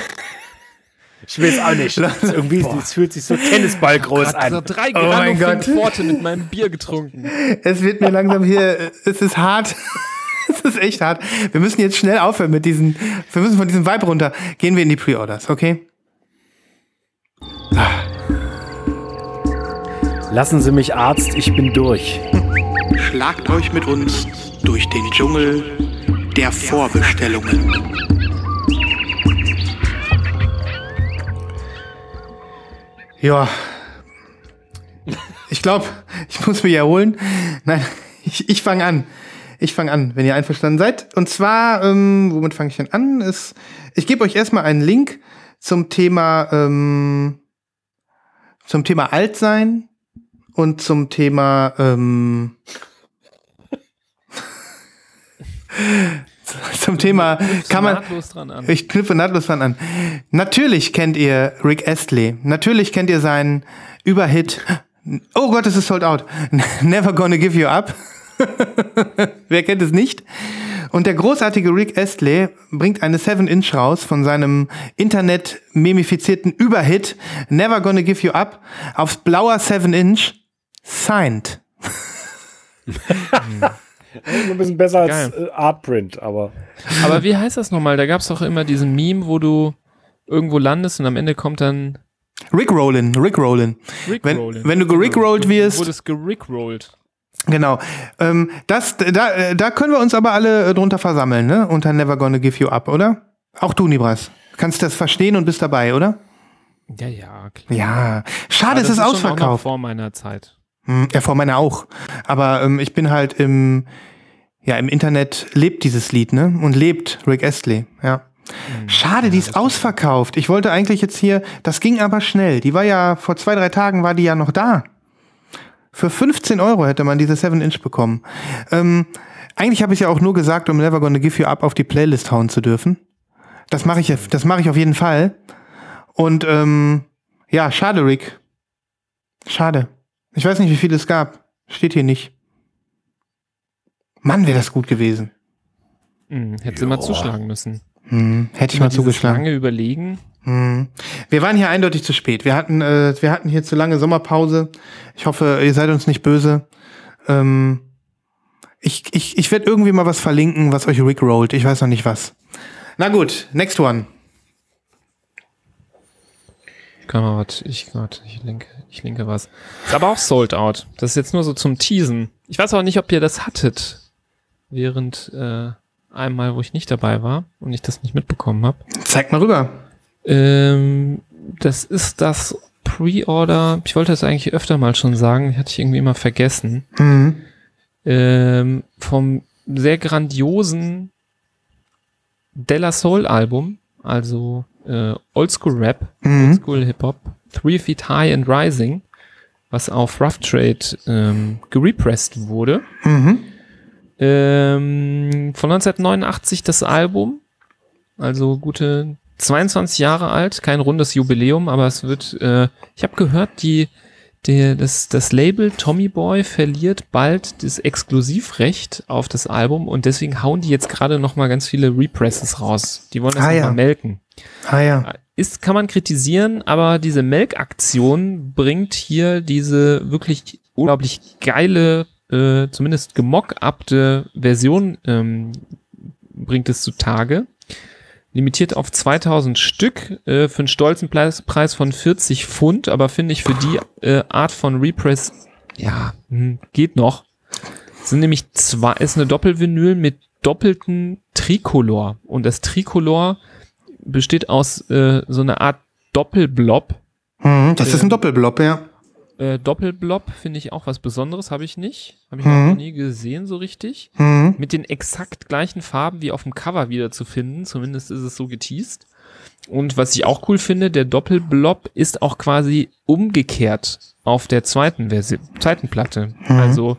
Ich will es auch nicht. Das ist irgendwie, es fühlt sich so Tennisballgroß Hat so an. drei Oh mein Grano Gott. Forte mit meinem Bier getrunken. Es wird mir langsam hier, es ist hart. Das ist echt hart. Wir müssen jetzt schnell aufhören mit diesen, wir müssen von diesem Vibe runter. Gehen wir in die Pre-Orders, okay? Lassen Sie mich Arzt, ich bin durch. Schlagt euch mit uns durch den Dschungel der Vorbestellungen. Ja. Ich glaube, ich muss mich erholen. Nein, (laughs) ich, ich fange an. Ich fange an, wenn ihr einverstanden seid. Und zwar, ähm, womit fange ich denn an? Ist, ich gebe euch erstmal einen Link zum Thema, ähm, zum Thema Altsein und zum Thema, ähm, (laughs) zum Thema kann man nahtlos dran an. ich knüpfe nahtlos dran an. Natürlich kennt ihr Rick Astley. Natürlich kennt ihr seinen Überhit. Oh Gott, es ist sold out. (laughs) Never gonna give you up. (laughs) Wer kennt es nicht? Und der großartige Rick Astley bringt eine 7-Inch raus von seinem Internet-memifizierten Überhit Never Gonna Give You Up aufs blauer 7-Inch signed. Ein bisschen besser als Geil. äh, Artprint, aber Aber wie heißt das nochmal? Da gab es doch immer diesen Meme, wo du irgendwo landest und am Ende kommt dann Rick Rollin, Rick Rollin. Wenn, Rickrollen. wenn du gerickrollt Du wirst, wurdest gerickrollt. Genau. Ähm, das, da, äh, da können wir uns aber alle äh, drunter versammeln, ne? Unter Never Gonna Give You Up, oder? Auch du, Nibras. Kannst das verstehen und bist dabei, oder? Ja, ja, klar. Ja. Schade, es ist auch noch ausverkauft. vor meiner Zeit. Hm, ja, vor meiner auch. Aber ähm, ich bin halt im, ja, im Internet lebt dieses Lied, ne? Und lebt Rick Astley, ja. Schade, die ist ausverkauft. Ich wollte eigentlich jetzt hier, das ging aber schnell. Die war ja, vor zwei, drei Tagen war die ja noch da. Für 15 Euro hätte man diese 7-Inch bekommen. Ähm, eigentlich habe ich ja auch nur gesagt, um Never Gonna Give You Up auf die Playlist hauen zu dürfen. Das mache ich, das mache ich auf jeden Fall. Und ähm, ja, schade, Rick. Schade. Ich weiß nicht, wie viel es gab. Steht hier nicht. Mann, wäre das gut gewesen. Hm, hätte sie mal zuschlagen müssen. Hm, hätte ich mal zugeschlagen. lange überlegen. Hm. Wir waren hier eindeutig zu spät. Wir hatten, äh, wir hatten hier zu lange Sommerpause. Ich hoffe, ihr seid uns nicht böse. Ähm, ich ich, ich werde irgendwie mal was verlinken, was euch Rick rollt. Ich weiß noch nicht was. Na gut, next one. Kann man was, ich, warte, ich linke, ich linke was. Ist aber auch sold out. Das ist jetzt nur so zum Teasen. Ich weiß auch nicht, ob ihr das hattet. Während äh, einmal, wo ich nicht dabei war und ich das nicht mitbekommen habe. Zeig mal rüber. Ähm, das ist das Pre-Order. Ich wollte das eigentlich öfter mal schon sagen, hatte ich irgendwie immer vergessen. Hm. Ähm, vom sehr grandiosen Della Soul Album, also äh, Oldschool Rap, Mhm. Oldschool Hip Hop, Three Feet High and Rising, was auf Rough Trade ähm, gerepressed wurde. Mhm. Ähm, von 1989 das Album, also gute 22 Jahre alt, kein rundes Jubiläum, aber es wird, äh, ich habe gehört, die, der, das, das Label Tommy Boy verliert bald das Exklusivrecht auf das Album und deswegen hauen die jetzt gerade noch mal ganz viele Represses raus. Die wollen das Ah, noch ja. mal melken. Ah ja. Ist, kann man kritisieren, aber diese Melkaktion bringt hier diese wirklich unglaublich geile, äh, zumindest gemock-upte Version ähm, bringt es zutage. Limitiert auf 2000 Stück äh, für einen stolzen Preis, Preis von 40 Pfund, aber finde ich für die äh, Art von Repress, ja, hm, geht noch. Sind nämlich zwei, ist eine Doppelvinyl mit doppelten Tricolor. Und das Tricolor besteht aus äh, so einer Art Doppelblob. Mhm. Das ist ein Ähm, Doppelblob, ja. Äh, Doppelblob finde ich auch was Besonderes, habe ich nicht. Habe ich Mhm. noch nie gesehen so richtig. Mhm. Mit den exakt gleichen Farben wie auf dem Cover wieder zu finden. Zumindest ist es so geteased. Und was ich auch cool finde, der Doppelblob ist auch quasi umgekehrt auf der zweiten Version, zweiten Platte. Also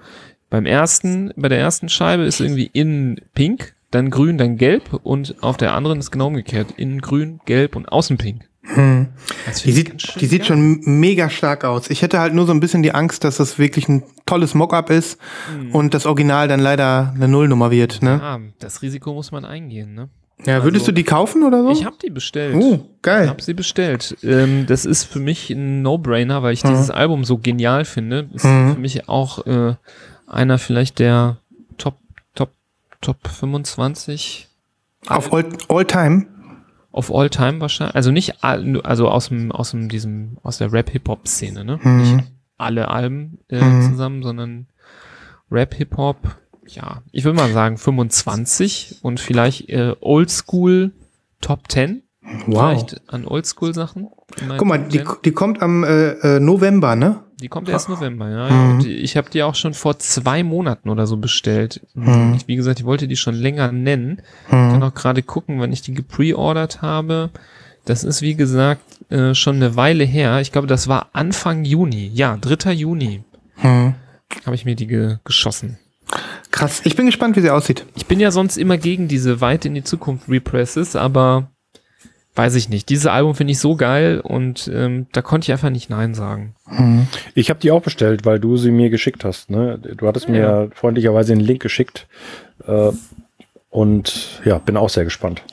beim ersten, bei der ersten Scheibe ist irgendwie innen pink, dann grün, dann gelb und auf der anderen ist genau umgekehrt. Innen grün, gelb und außen pink. Mhm. Das Die ich sieht, die sieht schon mega stark aus. Ich hätte halt nur so ein bisschen die Angst, dass das wirklich ein tolles Mockup ist und das Original dann leider eine Nullnummer wird. Ne? Ja, das Risiko muss man eingehen, ne? Ja, würdest Also- du die kaufen oder so? Ich habe die bestellt. Oh, Ich geil. habe sie bestellt. Ähm, das ist für mich ein No-Brainer, weil ich dieses Album so genial finde. Ist Mhm. für mich auch äh, einer vielleicht der Top, Top Top 25 Auf All, all Time? Of all time wahrscheinlich. Also nicht also aus dem, aus dem, diesem, aus der Rap-Hip-Hop-Szene, ne? Nicht alle Alben äh, zusammen, sondern Rap-Hip-Hop, ja, ich würde mal sagen 25 und vielleicht äh, Oldschool Top 10. Vielleicht an Oldschool-Sachen. Guck mal, die, 10. die kommt am äh, äh, November, ne? Die kommt erst November, ja. Und ich habe die auch schon vor zwei Monaten oder so bestellt. Ich, wie gesagt, ich wollte die schon länger nennen. Ich kann auch gerade gucken, wann ich die gepreordert habe. Das ist, wie gesagt, äh, schon eine Weile her. Ich glaube, das war Anfang Juni. Ja, 3. Juni Hm. habe ich mir die ge geschossen. Krass. Ich bin gespannt, wie sie aussieht. Ich bin ja sonst immer gegen diese weit in die Zukunft Represses, aber weiß ich nicht. Dieses Album finde ich so geil und ähm, da konnte ich einfach nicht Nein sagen. Ich habe die auch bestellt, weil du sie mir geschickt hast. Ne? Du hattest mir freundlicherweise den Link geschickt. Äh, und ja, bin auch sehr gespannt.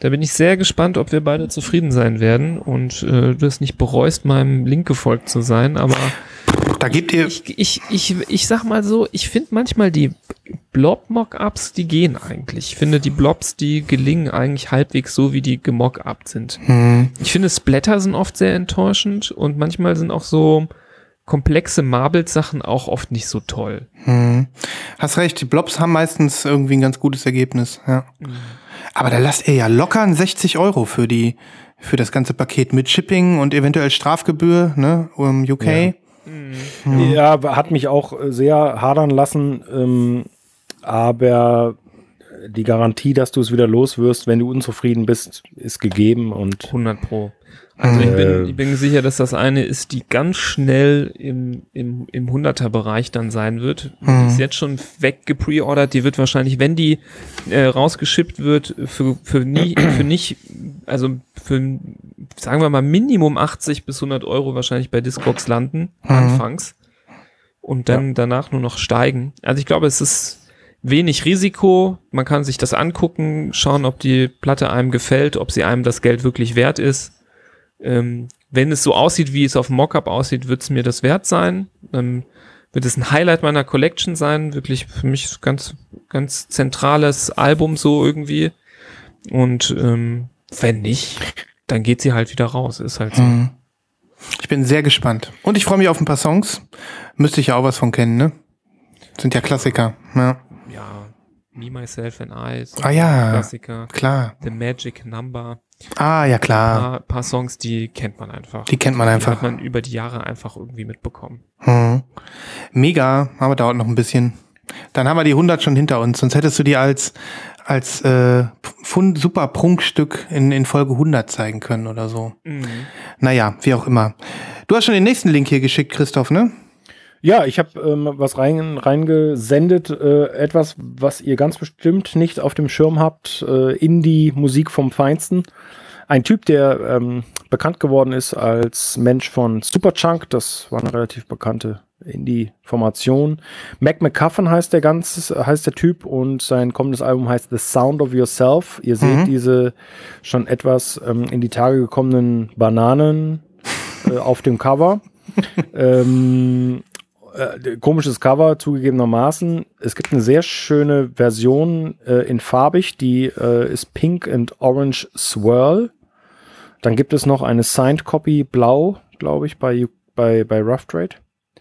Da bin ich sehr gespannt, ob wir beide zufrieden sein werden und äh, du es nicht bereust, meinem Link gefolgt zu sein. Aber Da gebt ihr. ich, ich, ich, ich sag mal so, ich finde manchmal die Blob-Mockups, die gehen eigentlich. Ich finde die Blobs, die gelingen eigentlich halbwegs so, wie die gemockupt sind. Hm. Ich finde Splatter sind oft sehr enttäuschend und manchmal sind auch so komplexe Marbles-Sachen auch oft nicht so toll. Hm. Hast recht, die Blobs haben meistens irgendwie ein ganz gutes Ergebnis, ja. Aber da lasst ihr ja locker ein 60 Euro für die, für das ganze Paket mit Shipping und eventuell Strafgebühr, ne, um UK. Ja. Ja, aber hat mich auch äh, sehr hadern lassen. Ähm, aber die Garantie, dass du es wieder los wirst, wenn du unzufrieden bist, ist gegeben und 100 Pro. Also ich bin, ich bin sicher, dass das eine ist, die ganz schnell im, im, im 100er-Bereich dann sein wird. Die ist jetzt schon weggepreordert. Die wird wahrscheinlich, wenn die äh, rausgeschippt wird, für, für, nie, (clears throat) für nicht, also für, sagen wir mal, Minimum 80 bis 100 Euro wahrscheinlich bei Discogs landen, anfangs. Und dann danach nur noch steigen. Also ich glaube, es ist wenig Risiko. Man kann sich das angucken, schauen, ob die Platte einem gefällt, ob sie einem das Geld wirklich wert ist. Ähm, wenn es so aussieht, wie es auf dem Mockup aussieht, wird es mir das wert sein. Dann wird es ein Highlight meiner Collection sein. Wirklich für mich ganz, ganz zentrales Album so irgendwie. Und ähm, wenn nicht, dann geht sie halt wieder raus. Ist halt so. Hm. Ich bin sehr gespannt. Und ich freue mich auf ein paar Songs. Müsste ich ja auch was von kennen, ne? Sind ja Klassiker, ja. Ja, Me, Myself and I Ah ja, Klassiker. klar. The Magic Number. Ah, ja Ein klar. paar, paar Songs, die kennt man einfach. Die kennt man Die einfach. hat man über die Jahre einfach irgendwie mitbekommen. Hm. Mega, aber dauert noch ein bisschen. Dann haben wir die 100 schon hinter uns. Sonst hättest du die als, als äh, super Prunkstück in, in Folge 100 zeigen können oder so. Naja, wie auch immer. Du hast schon den nächsten Link hier geschickt, Christoph, ne? Ja, ich habe ähm, was rein, reingesendet, äh, etwas, was ihr ganz bestimmt nicht auf dem Schirm habt, äh, Indie-Musik vom Feinsten. Ein Typ, der ähm, bekannt geworden ist als Mensch von Superchunk, das war eine relativ bekannte Indie-Formation. Mac McCuffin heißt der ganz, heißt der Typ und sein kommendes Album heißt The Sound of Yourself. Ihr seht diese schon etwas ähm, in die Tage gekommenen Bananen äh, auf dem Cover. (laughs) ähm, äh, komisches Cover zugegebenermaßen. Es gibt eine sehr schöne Version äh, in farbig, die äh, ist Pink and Orange Swirl. Dann gibt es noch eine Signed Copy Blau, glaube ich, bei, bei, bei Rough Trade.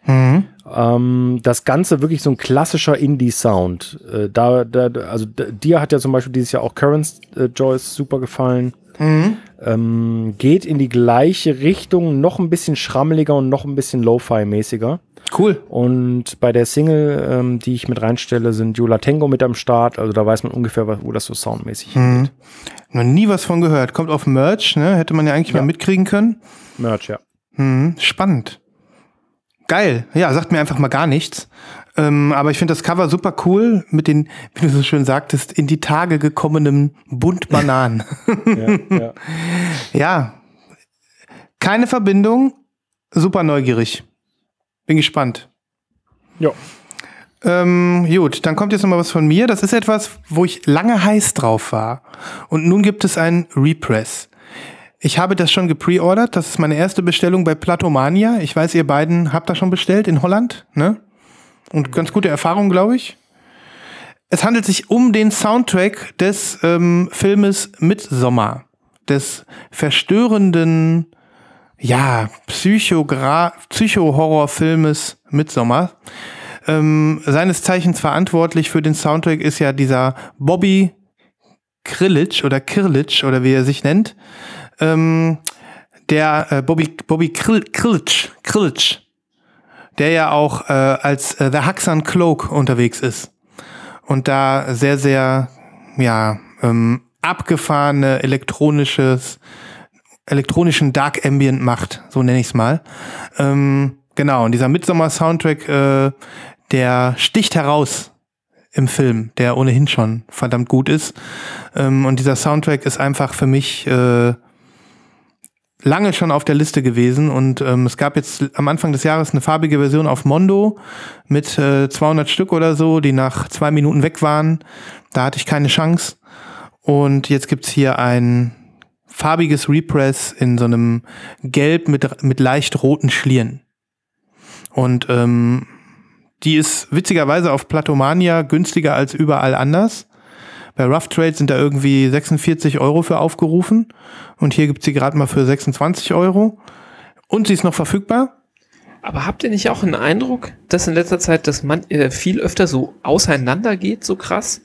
Mhm. Ähm, das Ganze wirklich so ein klassischer Indie-Sound. Äh, da, da, also dir hat ja zum Beispiel dieses Jahr auch Currents äh, Joyce super gefallen. Mhm. Ähm, geht in die gleiche Richtung, noch ein bisschen schrammeliger und noch ein bisschen Lo-Fi-mäßiger. Cool. Und bei der Single, ähm, die ich mit reinstelle, sind Yola Tango mit am Start. Also da weiß man ungefähr, wo das so soundmäßig Mhm. Noch nie was von gehört. Kommt auf Merch, ne? Hätte man ja eigentlich Ja. mal mitkriegen können. Merch, ja. Mhm. Spannend. Geil. Ja, sagt mir einfach mal gar nichts. Ähm, aber ich finde das Cover super cool mit den, wie du so schön sagtest, in die Tage gekommenen Buntbananen. (laughs) ja, ja. ja. Keine Verbindung. Super neugierig. Bin gespannt. Ja. Ähm, gut, dann kommt jetzt noch mal was von mir. Das ist etwas, wo ich lange heiß drauf war. Und nun gibt es ein Repress. Ich habe das schon gepreordert. Das ist meine erste Bestellung bei Platomania. Ich weiß, ihr beiden habt das schon bestellt in Holland, ne? Und ganz gute Erfahrung, glaube ich. es handelt sich um den Soundtrack des ähm, Filmes Midsommar, des verstörenden, ja, Psycho-Horror-Filmes Midsommar. Ähm, seines Zeichens verantwortlich für den Soundtrack ist ja dieser Bobby Krillitsch oder Kirlitsch oder wie er sich nennt. Ähm, der äh, Bobby, Bobby Krill, Krillitsch, Krillitsch, der ja auch äh, als äh, The Haxan Cloak unterwegs ist und da sehr, sehr, ja, ähm, abgefahrene elektronisches, elektronischen Dark Ambient macht, so nenne ich es mal. Ähm, genau, und dieser Midsommer-Soundtrack, äh, der sticht heraus im Film, der ohnehin schon verdammt gut ist. Ähm, und dieser Soundtrack ist einfach für mich äh, lange schon auf der Liste gewesen und ähm, es gab jetzt am Anfang des Jahres eine farbige Version auf Mondo mit äh, 200 Stück oder so, die nach zwei Minuten weg waren. Da hatte ich keine Chance. Und jetzt gibt's hier ein farbiges Repress in so einem Gelb mit, mit leicht roten Schlieren. Und ähm, die ist witzigerweise auf Platomania günstiger als überall anders. Bei Rough Trade sind da irgendwie 46 Euro für aufgerufen. Und hier gibt's sie gerade mal für 26 Euro. Und sie ist noch verfügbar. Aber habt ihr nicht auch einen Eindruck, dass in letzter Zeit das man äh, viel öfter so auseinander geht, so krass,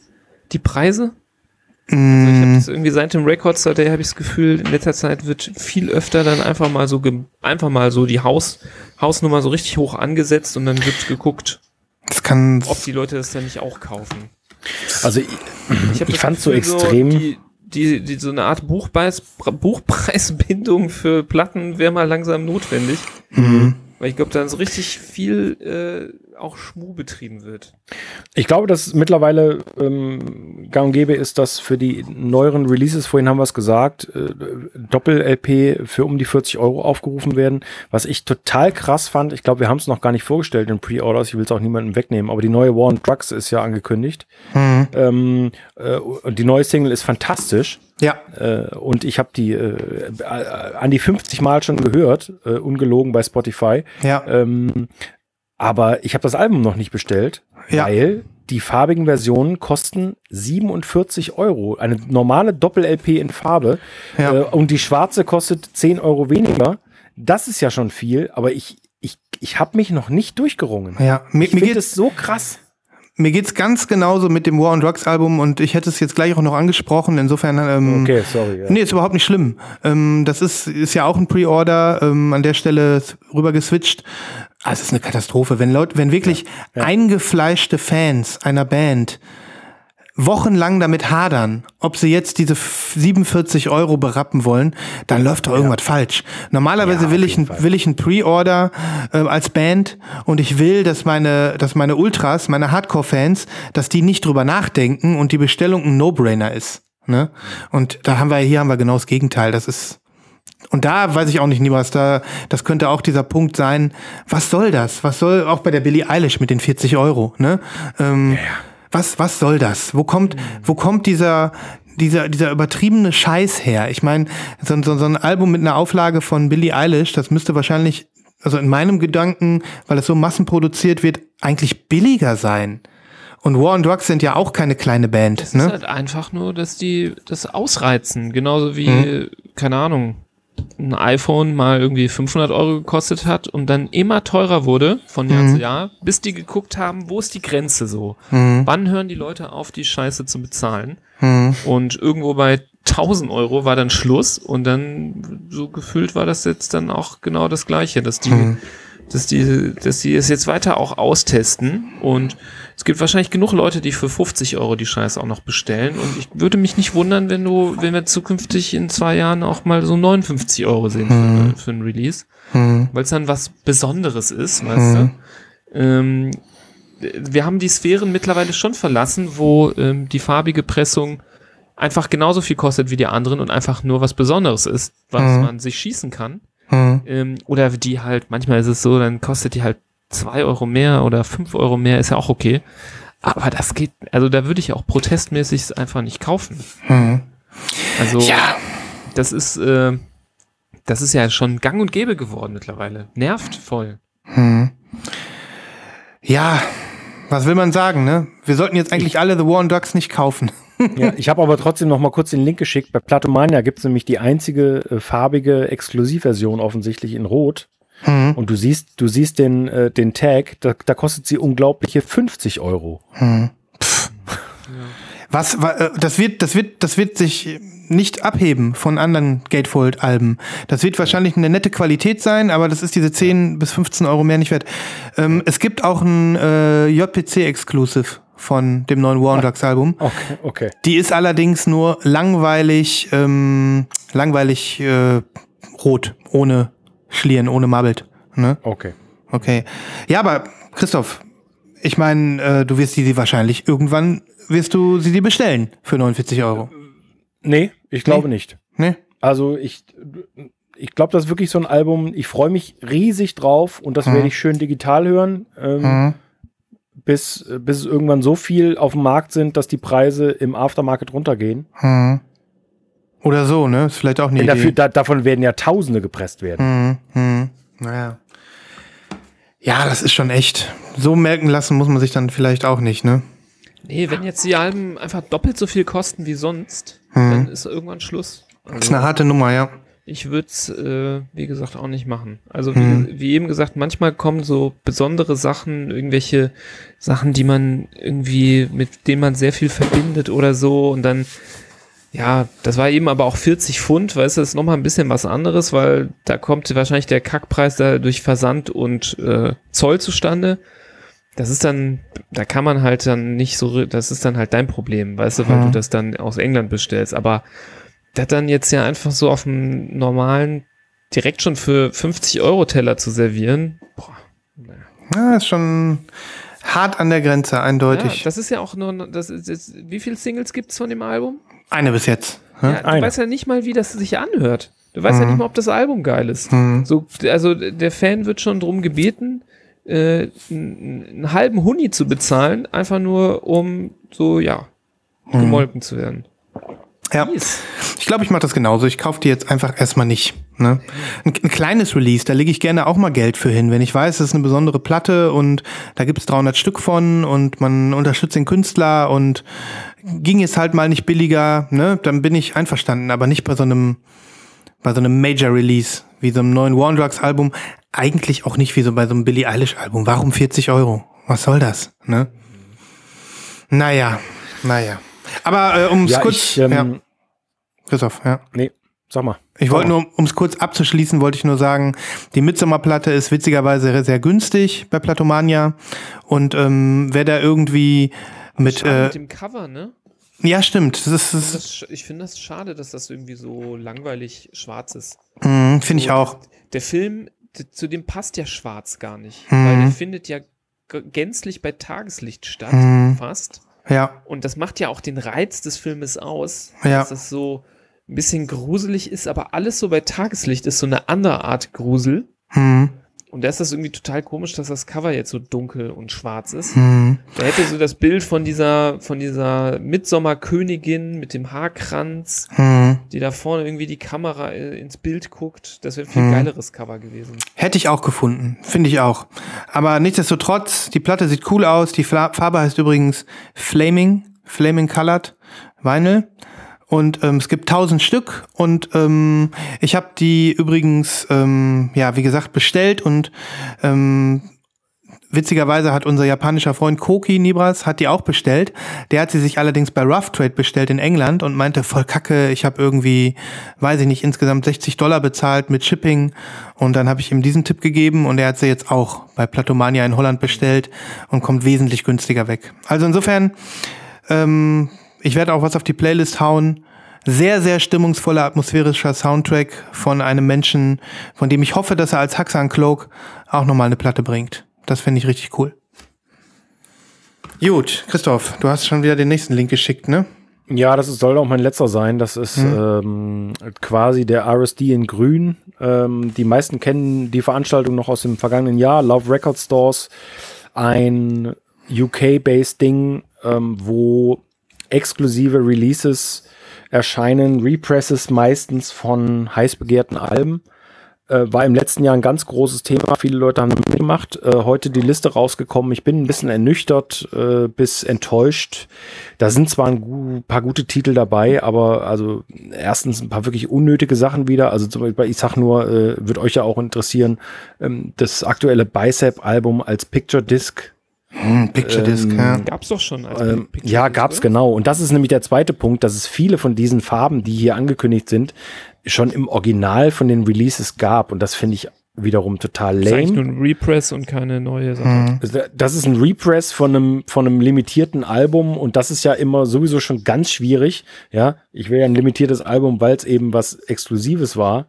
die Preise? Also ich habe das irgendwie seit dem Records Day habe ich das Gefühl, in letzter Zeit wird viel öfter dann einfach mal so einfach mal so die Haus Hausnummer so richtig hoch angesetzt und dann wird geguckt, ob die Leute das dann nicht auch kaufen. Also ich, hab ich das fand so extrem. die, die, die, so eine Art Buchpreis, Buchpreisbindung für Platten wäre mal langsam notwendig. Mhm. Weil ich glaube, dann so richtig viel äh, auch Schmu betrieben wird. Ich glaube, dass mittlerweile ähm, gang und gäbe ist, dass für die neueren Releases, vorhin haben wir es gesagt, äh, Doppel-LP für um die 40 Euro aufgerufen werden. Was ich total krass fand, ich glaube, wir haben es noch gar nicht vorgestellt in Pre-Orders, ich will es auch niemandem wegnehmen, aber die neue War on Drugs ist ja angekündigt. Mhm. Ähm, äh, und die neue Single ist fantastisch. Ja. Äh, und ich habe die äh, äh, an die 50 Mal schon gehört, äh, ungelogen bei Spotify. Ja. Ähm, aber ich habe das Album noch nicht bestellt, Ja. weil die farbigen Versionen kosten 47 Euro. Eine normale Doppel-LP in Farbe. Ja. Äh, und die schwarze kostet 10 Euro weniger. Das ist ja schon viel, aber ich, ich, ich habe mich noch nicht durchgerungen. Ja. Mir, Ich mir geht's es so krass. Mir geht's ganz genauso mit dem War on Drugs Album und ich hätte es jetzt gleich auch noch angesprochen. Insofern, ähm, Okay, sorry. Ja. nee, ist überhaupt nicht schlimm. Ähm, das ist, ist ja auch ein Pre-Order, ähm, an der Stelle rüber geswitcht. Ah, es ist eine Katastrophe. Wenn Leute, wenn wirklich eingefleischte Fans einer Band wochenlang damit hadern, ob sie jetzt diese f- 47 Euro berappen wollen, dann läuft doch irgendwas falsch. Normalerweise Ja, will ich ein, will ich ein Pre-Order äh, als Band und ich will, dass meine, dass meine Ultras, meine Hardcore-Fans, dass die nicht drüber nachdenken und die Bestellung ein No-Brainer ist. Ne? Und da haben wir hier haben wir genau das Gegenteil. Das ist und da weiß ich auch nicht nie was da. Das könnte auch dieser Punkt sein. Was soll das? Was soll auch bei der Billie Eilish mit den 40 Euro? Ne? Ähm, Was was soll das? Wo kommt wo kommt dieser dieser, dieser übertriebene Scheiß her. Ich meine, so, so, so ein Album mit einer Auflage von Billie Eilish, das müsste wahrscheinlich, also in meinem Gedanken, weil es so massenproduziert wird, eigentlich billiger sein. Und War on Drugs sind ja auch keine kleine Band. Es ne? ist halt einfach nur, dass die das ausreizen. Genauso wie, keine Ahnung, ein iPhone mal irgendwie 500 Euro gekostet hat und dann immer teurer wurde von Jahr zu Jahr, bis die geguckt haben, wo ist die Grenze so? Wann hören die Leute auf, die Scheiße zu bezahlen? Und irgendwo bei 1000 Euro war dann Schluss und dann so gefühlt war das jetzt dann auch genau das Gleiche, dass die, dass die, dass die es jetzt weiter auch austesten und es gibt wahrscheinlich genug Leute, die für 50 Euro die Scheiße auch noch bestellen und ich würde mich nicht wundern, wenn du, wenn wir zukünftig in zwei Jahren auch mal so 59 Euro sehen für, für ein Release, weil es dann was Besonderes ist, weißt du. Ähm, wir haben die Sphären mittlerweile schon verlassen, wo ähm, die farbige Pressung einfach genauso viel kostet wie die anderen und einfach nur was Besonderes ist, was man sich schießen kann. Hm. Ähm, oder die halt, manchmal ist es so, dann kostet die halt zwei Euro mehr oder fünf Euro mehr, ist ja auch okay. Aber das geht, also da würde ich auch protestmäßig es einfach nicht kaufen. Also Ja. das ist, äh, das ist ja schon gang und gäbe geworden mittlerweile. Nervt voll. Ja, Was will man sagen, ne? Wir sollten jetzt eigentlich alle The War on Drugs nicht kaufen. (laughs) Ja, ich habe aber trotzdem noch mal kurz den Link geschickt. Bei Platomania gibt es nämlich die einzige äh, farbige Exklusivversion offensichtlich in Rot. Mhm. Und du siehst, du siehst den, äh, den Tag, da, da kostet sie unglaubliche 50 Euro. Was, wa- äh, das wird, das wird, das wird sich nicht abheben von anderen Gatefold-Alben. Das wird wahrscheinlich eine nette Qualität sein, aber das ist diese 10 bis 15 Euro mehr nicht wert. Ähm, es gibt auch ein äh, JPC-Exclusive von dem neuen War on Drugs Album. Okay, okay. Die ist allerdings nur langweilig, ähm, langweilig äh, rot, ohne Schlieren, ohne Mabbelt. Ne? Okay. Okay. Ja, aber Christoph, ich meine, äh, du wirst die, die wahrscheinlich irgendwann wirst du sie dir bestellen für 49 Euro. Nee, ich glaube nicht. Ne? Also ich, ich glaube, das ist wirklich so ein Album. Ich freue mich riesig drauf und das Mhm. werde ich schön digital hören, ähm, Mhm. bis, bis es irgendwann so viel auf dem Markt sind, dass die Preise im Aftermarket runtergehen. Mhm. Oder so, ne? Ist vielleicht auch eine Denn Idee. dafür, da, davon werden ja Tausende gepresst werden. Mhm. Mhm. Naja. Ja, das ist schon echt. So merken lassen muss man sich dann vielleicht auch nicht, ne? Nee, wenn jetzt die Alben einfach doppelt so viel kosten wie sonst, Mhm. dann ist irgendwann Schluss. Das ist eine harte Nummer, ja. Ich würde es, äh, wie gesagt, auch nicht machen. Also wie, Mhm. wie eben gesagt, manchmal kommen so besondere Sachen, irgendwelche Sachen, die man irgendwie, mit denen man sehr viel verbindet oder so und dann, ja, das war eben aber auch 40 Pfund, weißt du, das ist nochmal ein bisschen was anderes, weil da kommt wahrscheinlich der Kackpreis da durch Versand und äh, Zoll zustande. Das ist dann, da kann man halt dann nicht so, das ist dann halt dein Problem, weißt du, weil Mhm. du das dann aus England bestellst. Aber das dann jetzt ja einfach so auf dem normalen, direkt schon für 50 Euro Teller zu servieren, boah, naja. Ja, ist schon hart an der Grenze, Ja, eindeutig. das ist ja auch nur, das ist, das, wie viele Singles gibt's von dem Album? eine bis jetzt. Ja, Ne? du eine. weißt ja nicht mal, wie das sich anhört. Du weißt ja Mhm. nicht mal, ob das Album geil ist. Mhm. So, also der Fan wird schon drum gebeten, äh, einen, einen halben Huni zu bezahlen, einfach nur um so, ja, gemolken zu werden. Ja. Ich glaube, ich mache das genauso. Ich kaufe die jetzt einfach erstmal nicht. Ne? Ein, ein kleines Release, da lege ich gerne auch mal Geld für hin. Wenn ich weiß, das ist eine besondere Platte und da gibt's 300 Stück von und man unterstützt den Künstler und ging es halt mal nicht billiger, ne? dann bin ich einverstanden. Aber nicht bei so einem, bei so einem Major Release, wie so einem neuen War on Drugs Album. Eigentlich auch nicht wie so bei so einem Billie Eilish Album. Warum 40 Euro? Was soll das? Ne? Naja, naja. Aber äh, um es Ja, kurz... ich, ähm, ja, Christoph, ja. nee, sag mal. Ich wollte nur, um es kurz abzuschließen, wollte ich nur sagen, die Midsommerplatte ist witzigerweise sehr günstig bei Platomania. Und ähm, wer da irgendwie mit, äh, mit dem Cover, ne? ja stimmt, das ist, das Das, ich finde das schade, dass das irgendwie so langweilig schwarz ist. mh, finde ich So, auch. Der Film, zu dem passt ja schwarz gar nicht, Mhm. weil der findet ja gänzlich bei Tageslicht statt, Mhm. fast. Ja, Und das macht ja auch den Reiz des Filmes aus, Ja. dass das so ein bisschen gruselig ist, aber alles so bei Tageslicht ist so eine andere Art Grusel. hm, Und da ist das irgendwie total komisch, dass das Cover jetzt so dunkel und schwarz ist. hm, Da hätte so das Bild von dieser, von dieser Mitsommerkönigin mit dem Haarkranz, hm. Die da vorne irgendwie die Kamera äh, ins Bild guckt. Das wäre ein viel Mhm. geileres Cover gewesen. Hätte ich auch gefunden, finde ich auch. Aber nichtsdestotrotz, die Platte sieht cool aus. Die Farbe heißt übrigens Flaming, Flaming Colored Vinyl. Und ähm, es gibt tausend Stück und ähm, ich habe die übrigens, ähm, ja, wie gesagt, bestellt und ähm, witzigerweise hat unser japanischer Freund Koki Nibras hat die auch bestellt. Der hat sie sich allerdings bei Rough Trade bestellt in England und meinte, voll kacke, ich habe irgendwie, weiß ich nicht, insgesamt 60 Dollar bezahlt mit Shipping. Und dann habe ich ihm diesen Tipp gegeben und er hat sie jetzt auch bei Platomania in Holland bestellt und kommt wesentlich günstiger weg. Also insofern, ähm, ich werde auch was auf die Playlist hauen. Sehr, sehr stimmungsvoller, atmosphärischer Soundtrack von einem Menschen, von dem ich hoffe, dass er als Haxan Cloak auch nochmal eine Platte bringt. Das finde ich richtig cool. Gut, Christoph, du hast schon wieder den nächsten Link geschickt, ne? Ja, das ist, soll auch mein letzter sein. Das ist ähm, quasi der RSD in Grün. Ähm, die meisten kennen die Veranstaltung noch aus dem vergangenen Jahr. Love Record Stores, ein UK-based Ding, ähm, wo exklusive Releases erscheinen, Represses meistens von heiß begehrten Alben. Äh, war im letzten Jahr ein ganz großes Thema. Viele Leute haben mitgemacht. Äh, heute die Liste rausgekommen. Ich bin ein bisschen ernüchtert äh, bis enttäuscht. Da sind zwar ein gu paar gute Titel dabei, aber also erstens ein paar wirklich unnötige Sachen wieder. Also zum Beispiel, ich sag nur, äh, wird euch ja auch interessieren, ähm, das aktuelle Bicep-Album als Picture Disc Hm, Picture Disc, Ähm, ja. Gab's doch schon. Als ähm, ja, gab's oder? genau. Und das ist nämlich der zweite Punkt, dass es viele von diesen Farben, die hier angekündigt sind, schon im Original von den Releases gab. Und das finde ich wiederum total Das ist eigentlich lame. nur ein Repress und keine neue Sache. Hm. Also, Das ist ein Repress von einem, von einem limitierten Album und das ist ja immer sowieso schon ganz schwierig. Ja, ich will ja ein limitiertes Album, weil es eben was Exklusives war.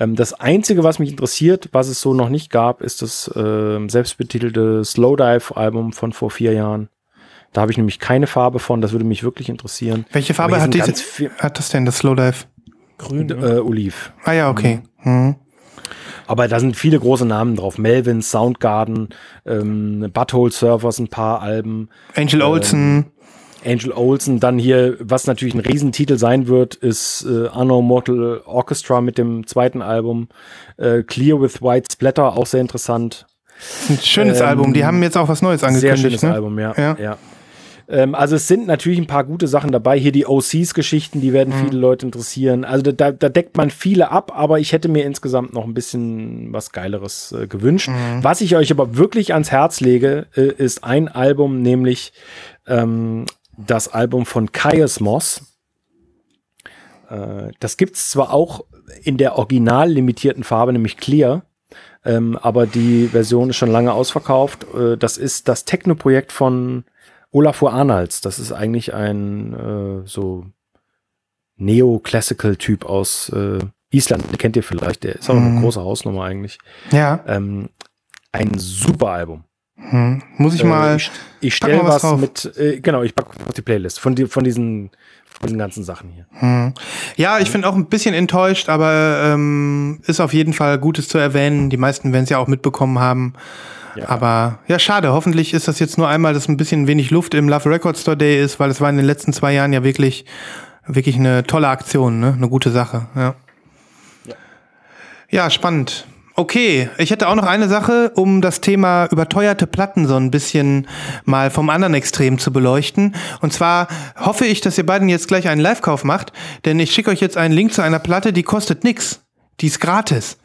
Ähm, das Einzige, was mich interessiert, was es so noch nicht gab, ist das ähm, selbstbetitelte Slowdive-Album von vor vier Jahren. Da habe ich nämlich keine Farbe von, das würde mich wirklich interessieren. Welche Farbe hat, diese, hat das denn, das Slowdive? Grün. ne? Äh, Oliv. Ah ja, okay. Hm. Aber da sind viele große Namen drauf. Melvin, Soundgarden, ähm, Butthole Surfers, ein paar Alben. Angel Olsen. Angel Olsen, dann hier, was natürlich ein Riesentitel sein wird, ist äh, Anno Mortal Orchestra mit dem zweiten Album. Äh, Clear with White Splatter, auch sehr interessant. Ein schönes ähm, Album. Die haben jetzt auch was Neues Sehr angekündigt. schönes ne? Album, ja. Ja. ja. Ähm, also es sind natürlich ein paar gute Sachen dabei. Hier die OCs-Geschichten, die werden viele Leute interessieren. Also da- da, deckt man viele ab, aber ich hätte mir insgesamt noch ein bisschen was Geileres äh, gewünscht. Was ich euch aber wirklich ans Herz lege, äh, ist ein Album, nämlich ähm, das Album von Caius Moss. Äh, das gibt's zwar auch in der original limitierten Farbe, nämlich Clear, ähm, aber die Version ist schon lange ausverkauft. Äh, das ist das Techno-Projekt von Olafur Arnalds. Das ist eigentlich ein äh, so Neo-Classical-Typ aus äh, Island. Den kennt ihr vielleicht. Der ist auch eine Mhm. große Hausnummer eigentlich. Ja. Ähm, ein super Album. Hm. Muss ich Äh, mal. ich ich stelle was was, mit, äh, genau, ich packe auf die Playlist von, die, von, diesen, von diesen ganzen Sachen hier. Hm. Ja, ich bin auch ein bisschen enttäuscht, aber ähm, ist auf jeden Fall Gutes zu erwähnen. Die meisten werden es ja auch mitbekommen haben. Ja. Aber ja, schade. Hoffentlich ist das jetzt nur einmal, dass ein bisschen wenig Luft im Love Record Store Day ist, weil es war in den letzten zwei Jahren ja wirklich, wirklich eine tolle Aktion, ne? Eine gute Sache. Ja. Ja, spannend. Okay, ich hätte auch noch eine Sache, um das Thema überteuerte Platten so ein bisschen mal vom anderen Extrem zu beleuchten. Und zwar hoffe ich, dass ihr beiden jetzt gleich einen Live-Kauf macht, denn ich schicke euch jetzt einen Link zu einer Platte, die kostet nix. Die ist gratis.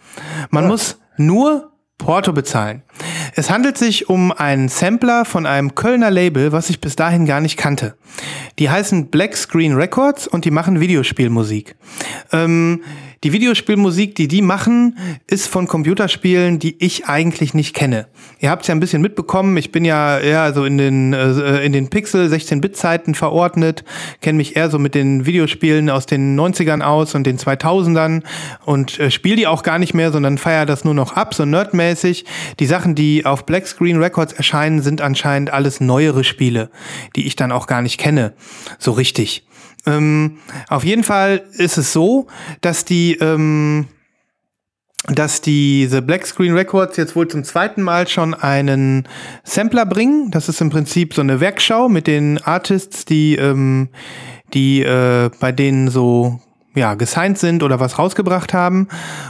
Man muss nur Porto bezahlen. Es handelt sich um einen Sampler von einem Kölner Label, was ich bis dahin gar nicht kannte. Die heißen Black Screen Records und die machen Videospielmusik. Ähm, die Videospielmusik, die die machen, ist von Computerspielen, die ich eigentlich nicht kenne. Ihr habt es ja ein bisschen mitbekommen. Ich bin ja eher so in den äh, in den Pixel 16-Bit-Zeiten verordnet, kenne mich eher so mit den Videospielen aus den 90ern aus und den 2000ern und äh, spiele die auch gar nicht mehr, sondern feiere das nur noch ab, so nerdmäßig. Die Sachen, die auf Black Screen Records erscheinen, sind anscheinend alles neuere Spiele, die ich dann auch gar nicht kenne, so richtig. Ähm, auf jeden Fall ist es so, dass die, ähm, dass diese Black Screen Records jetzt wohl zum zweiten Mal schon einen Sampler bringen. Das ist im Prinzip so eine Werkschau mit den Artists, die, ähm, die äh, bei denen so ja gesigned sind oder was rausgebracht haben.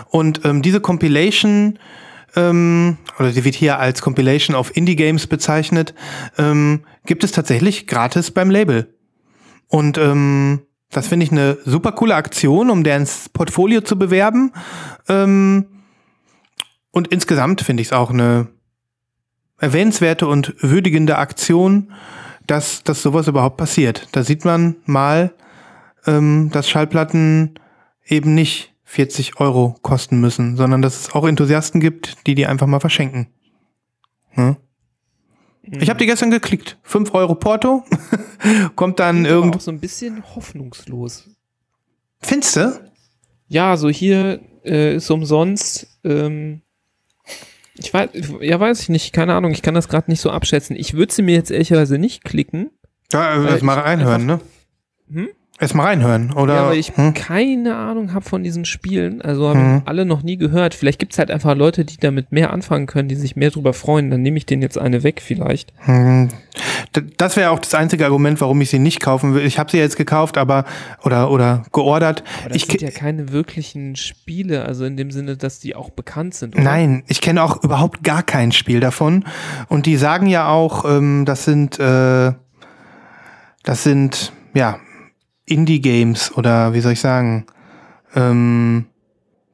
Und ähm, diese Compilation ähm, oder die wird hier als Compilation of Indie Games bezeichnet, ähm, gibt es tatsächlich gratis beim Label. Und ähm, das finde ich eine super coole Aktion, um deren Portfolio zu bewerben. Ähm, und insgesamt finde ich es auch eine erwähnenswerte und würdigende Aktion, dass, dass sowas überhaupt passiert. Da sieht man mal, ähm, dass Schallplatten eben nicht 40 Euro kosten müssen, sondern dass es auch Enthusiasten gibt, die die einfach mal verschenken. Ne? Ich habe die gestern geklickt. 5 Euro Porto. (laughs) Kommt dann Klingt aber irgend. auch so ein bisschen hoffnungslos. Finste? Ja, so hier äh, ist umsonst. Ähm, ich weiß, ja, weiß ich nicht, keine Ahnung, ich kann das gerade nicht so abschätzen. Ich würde sie mir jetzt ehrlicherweise nicht klicken. Ja, Weil erst mal reinhören, ne? Hm? Erst mal reinhören, oder? ja, weil ich hm? keine Ahnung habe von diesen Spielen. Also haben Mhm. alle noch nie gehört. Vielleicht gibt's halt einfach Leute, die damit mehr anfangen können, die sich mehr drüber freuen. Dann nehme ich denen jetzt eine weg vielleicht. Hm. Das wäre auch das einzige Argument, warum ich sie nicht kaufen will. Ich habe sie jetzt gekauft, aber oder oder geordert. Aber das Ich sind ja keine wirklichen Spiele, also in dem Sinne, dass die auch bekannt sind. Oder? Nein, ich kenne auch überhaupt gar kein Spiel davon. Und die sagen ja auch, ähm, das sind, äh, das sind, ja, Indie-Games oder wie soll ich sagen, ähm,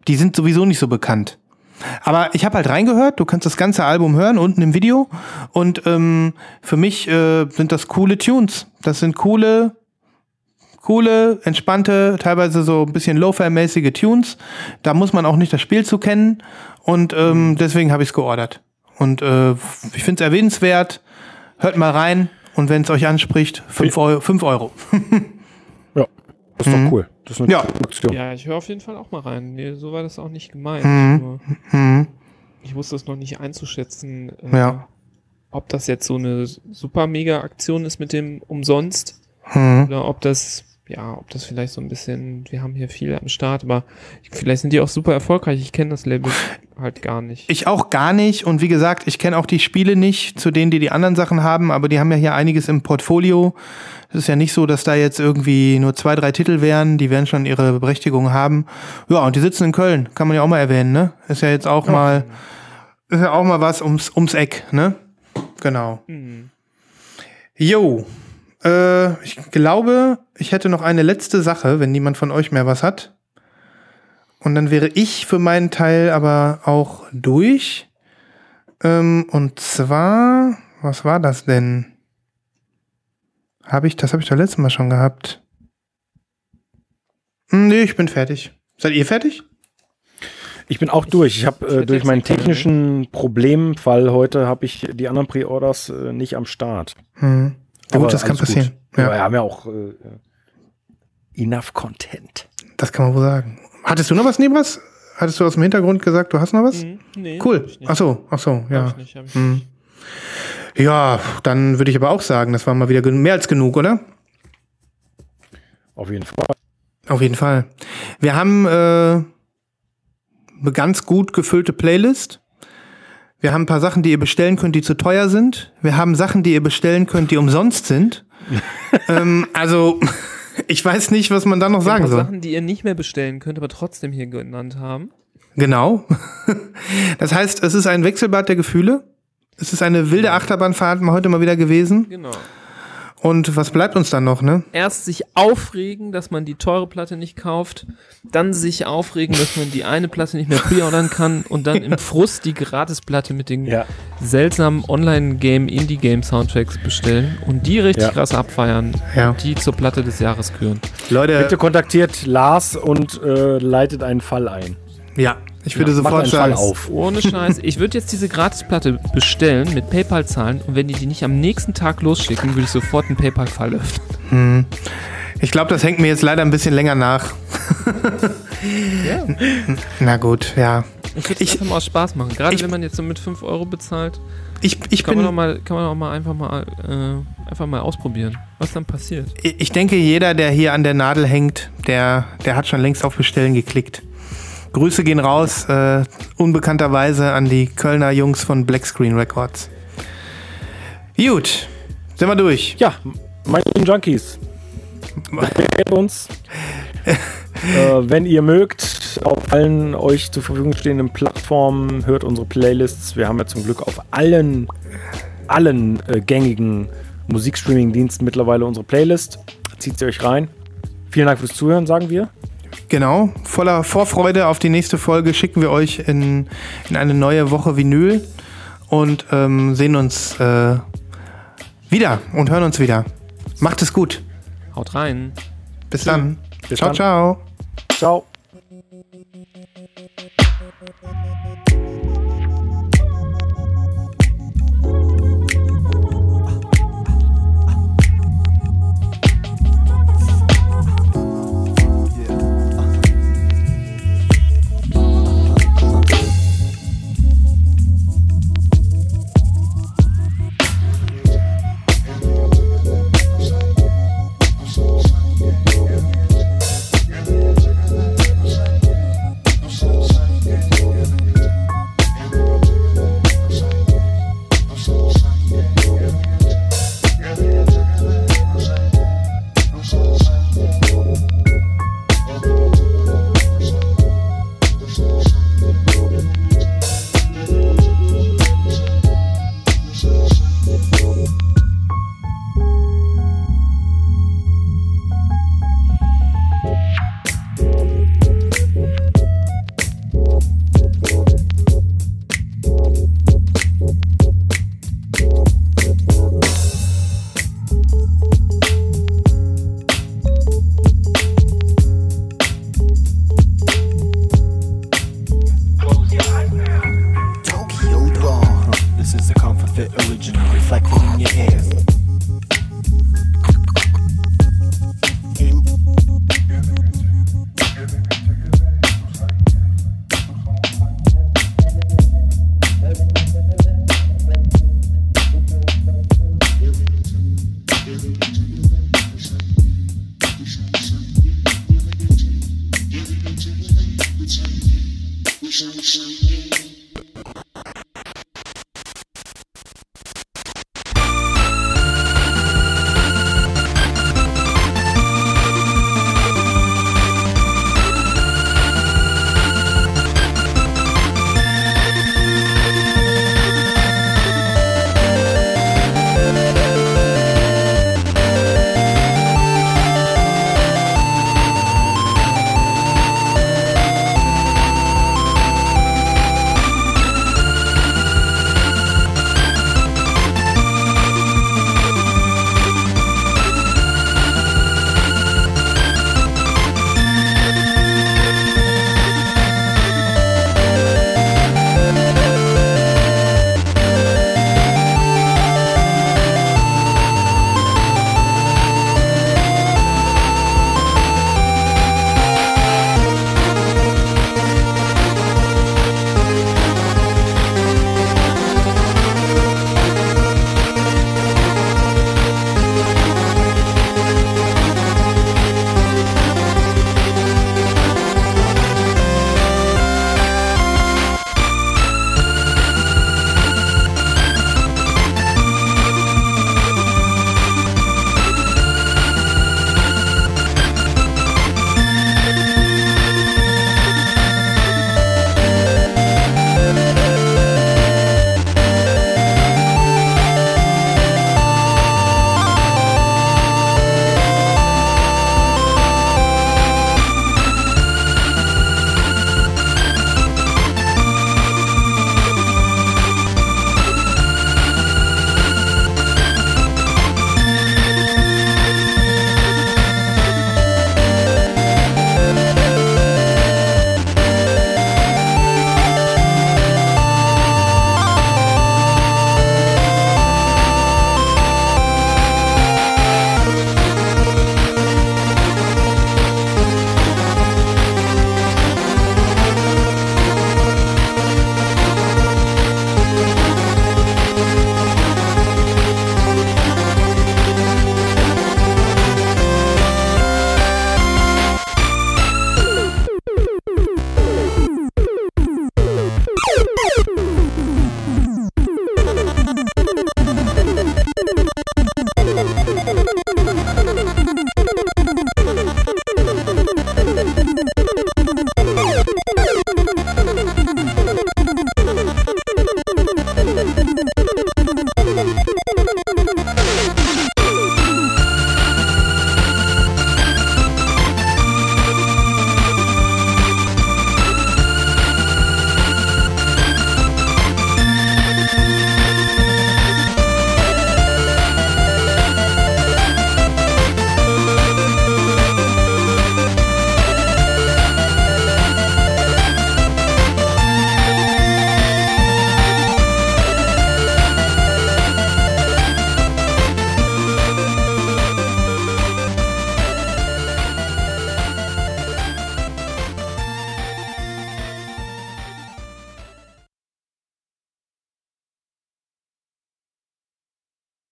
die sind sowieso nicht so bekannt. Aber ich habe halt reingehört, du kannst das ganze Album hören, unten im Video. Und ähm, für mich äh, sind das coole Tunes. Das sind coole, coole, entspannte, teilweise so ein bisschen Lo-Fi-mäßige Tunes. Da muss man auch nicht das Spiel zu kennen. Und ähm, deswegen habe ich es geordert. Und äh, ich finde es erwähnenswert. Hört mal rein. Und wenn es euch anspricht, 5 Euro. Fünf Euro. (laughs) Das ist doch cool. Das ist eine Ja. Aktion. Ja, ich höre auf jeden Fall auch mal rein. Nee, so war das auch nicht gemeint. Mhm. Nur Hm. Ich wusste es noch nicht einzuschätzen, äh, Ja. ob das jetzt so eine super mega Aktion ist mit dem umsonst Hm. oder ob das, ja, ob das vielleicht so ein bisschen, wir haben hier viel am Start, aber vielleicht sind die auch super erfolgreich. Ich kenne das Label halt gar nicht. Ich auch gar nicht. Und wie gesagt, ich kenne auch die Spiele nicht, zu denen die die anderen Sachen haben. Aber die haben ja hier einiges im Portfolio. Es ist ja nicht so, dass da jetzt irgendwie nur zwei, drei Titel wären. Die werden schon ihre Berechtigung haben. Ja, und die sitzen in Köln. Kann man ja auch mal erwähnen, ne? Ist ja jetzt auch mal, ist ja auch mal was ums, ums Eck, ne? Genau. Hm. Jo. Äh, ich glaube, ich hätte noch eine letzte Sache, wenn niemand von euch mehr was hat. Und dann wäre ich für meinen Teil aber auch durch. Ähm, und zwar, was war das denn? Habe ich, das habe ich doch letztes Mal schon gehabt. Hm, nee, ich bin fertig. Seid ihr fertig? Ich bin auch durch. Ich habe äh, durch meinen technischen Problemfall heute habe ich die anderen Pre-Orders äh, nicht am Start. Hm. Aber Gut, das kann gut. passieren. Ja. Ja, wir haben ja auch äh, enough Content. das kann man wohl sagen. Hattest du noch was, Nebras? Hattest du aus dem Hintergrund gesagt, du hast noch was? Hm, nee, Cool. hab nicht. Ach so, ach so, Hab ja. ich nicht, hab ich Hm. Ja, dann würde ich aber auch sagen, das war mal wieder mehr als genug, oder? Auf jeden Fall. Auf jeden Fall. Wir haben äh, eine ganz gut gefüllte Playlist. Wir haben ein paar Sachen, die ihr bestellen könnt, die zu teuer sind. Wir haben Sachen, die ihr bestellen könnt, die umsonst sind. (laughs) ähm, also, (laughs) ich weiß nicht, was man da noch Ein sagen paar soll. Sachen, die ihr nicht mehr bestellen könnt, aber trotzdem hier genannt haben. Genau. (laughs) Das heißt, es ist ein Wechselbad der Gefühle. Es ist eine wilde Achterbahnfahrt mal heute mal wieder gewesen. Genau. Und was bleibt uns dann noch, ne? Erst sich aufregen, dass man die teure Platte nicht kauft, dann sich aufregen, dass man die eine Platte nicht mehr preordern kann und dann im Frust die Gratisplatte mit den Ja. seltsamen Online-Game, Indie-Game-Soundtracks bestellen und die richtig Ja. krass abfeiern, Ja. die zur Platte des Jahres küren. Leute, Bitte kontaktiert Lars und äh, leitet einen Fall ein. ja, ich würde Macht sofort sagen. auf. Ohne Scheiß. Ich würde jetzt diese Gratisplatte bestellen, mit PayPal zahlen und wenn die die nicht am nächsten Tag losschicken, würde ich sofort einen PayPal-Fall öffnen. Hm. Ich glaube, das hängt mir jetzt leider ein bisschen länger nach. Ja. Na gut, ja. Ich würde es Ich- einfach mal aus Spaß machen. Gerade ich- wenn man jetzt so mit 5 Euro bezahlt, Ich, ich, kann man, auch bin, mal, kann man auch mal einfach mal äh, einfach mal ausprobieren, was dann passiert. ich denke, jeder, der hier an der Nadel hängt, der, der hat schon längst auf Bestellen geklickt. Grüße gehen raus, äh, unbekannterweise an die Kölner Jungs von Black Screen Records. Gut, sind wir durch. Ja, meine lieben Junkies. Bewertet uns. (laughs) äh, wenn ihr mögt, auf allen euch zur Verfügung stehenden Plattformen, hört unsere Playlists. Wir haben ja zum Glück auf allen, allen äh, gängigen Musikstreaming-Diensten mittlerweile unsere Playlist. Zieht sie euch rein. Vielen Dank fürs Zuhören, sagen wir. Genau, voller Vorfreude auf die nächste Folge schicken wir euch in, in eine neue Woche Vinyl und ähm, sehen uns äh, wieder und hören uns wieder. Macht es gut. Haut rein. Bis dann. Bis ciao, dann. ciao. Ciao. reflected in your hair.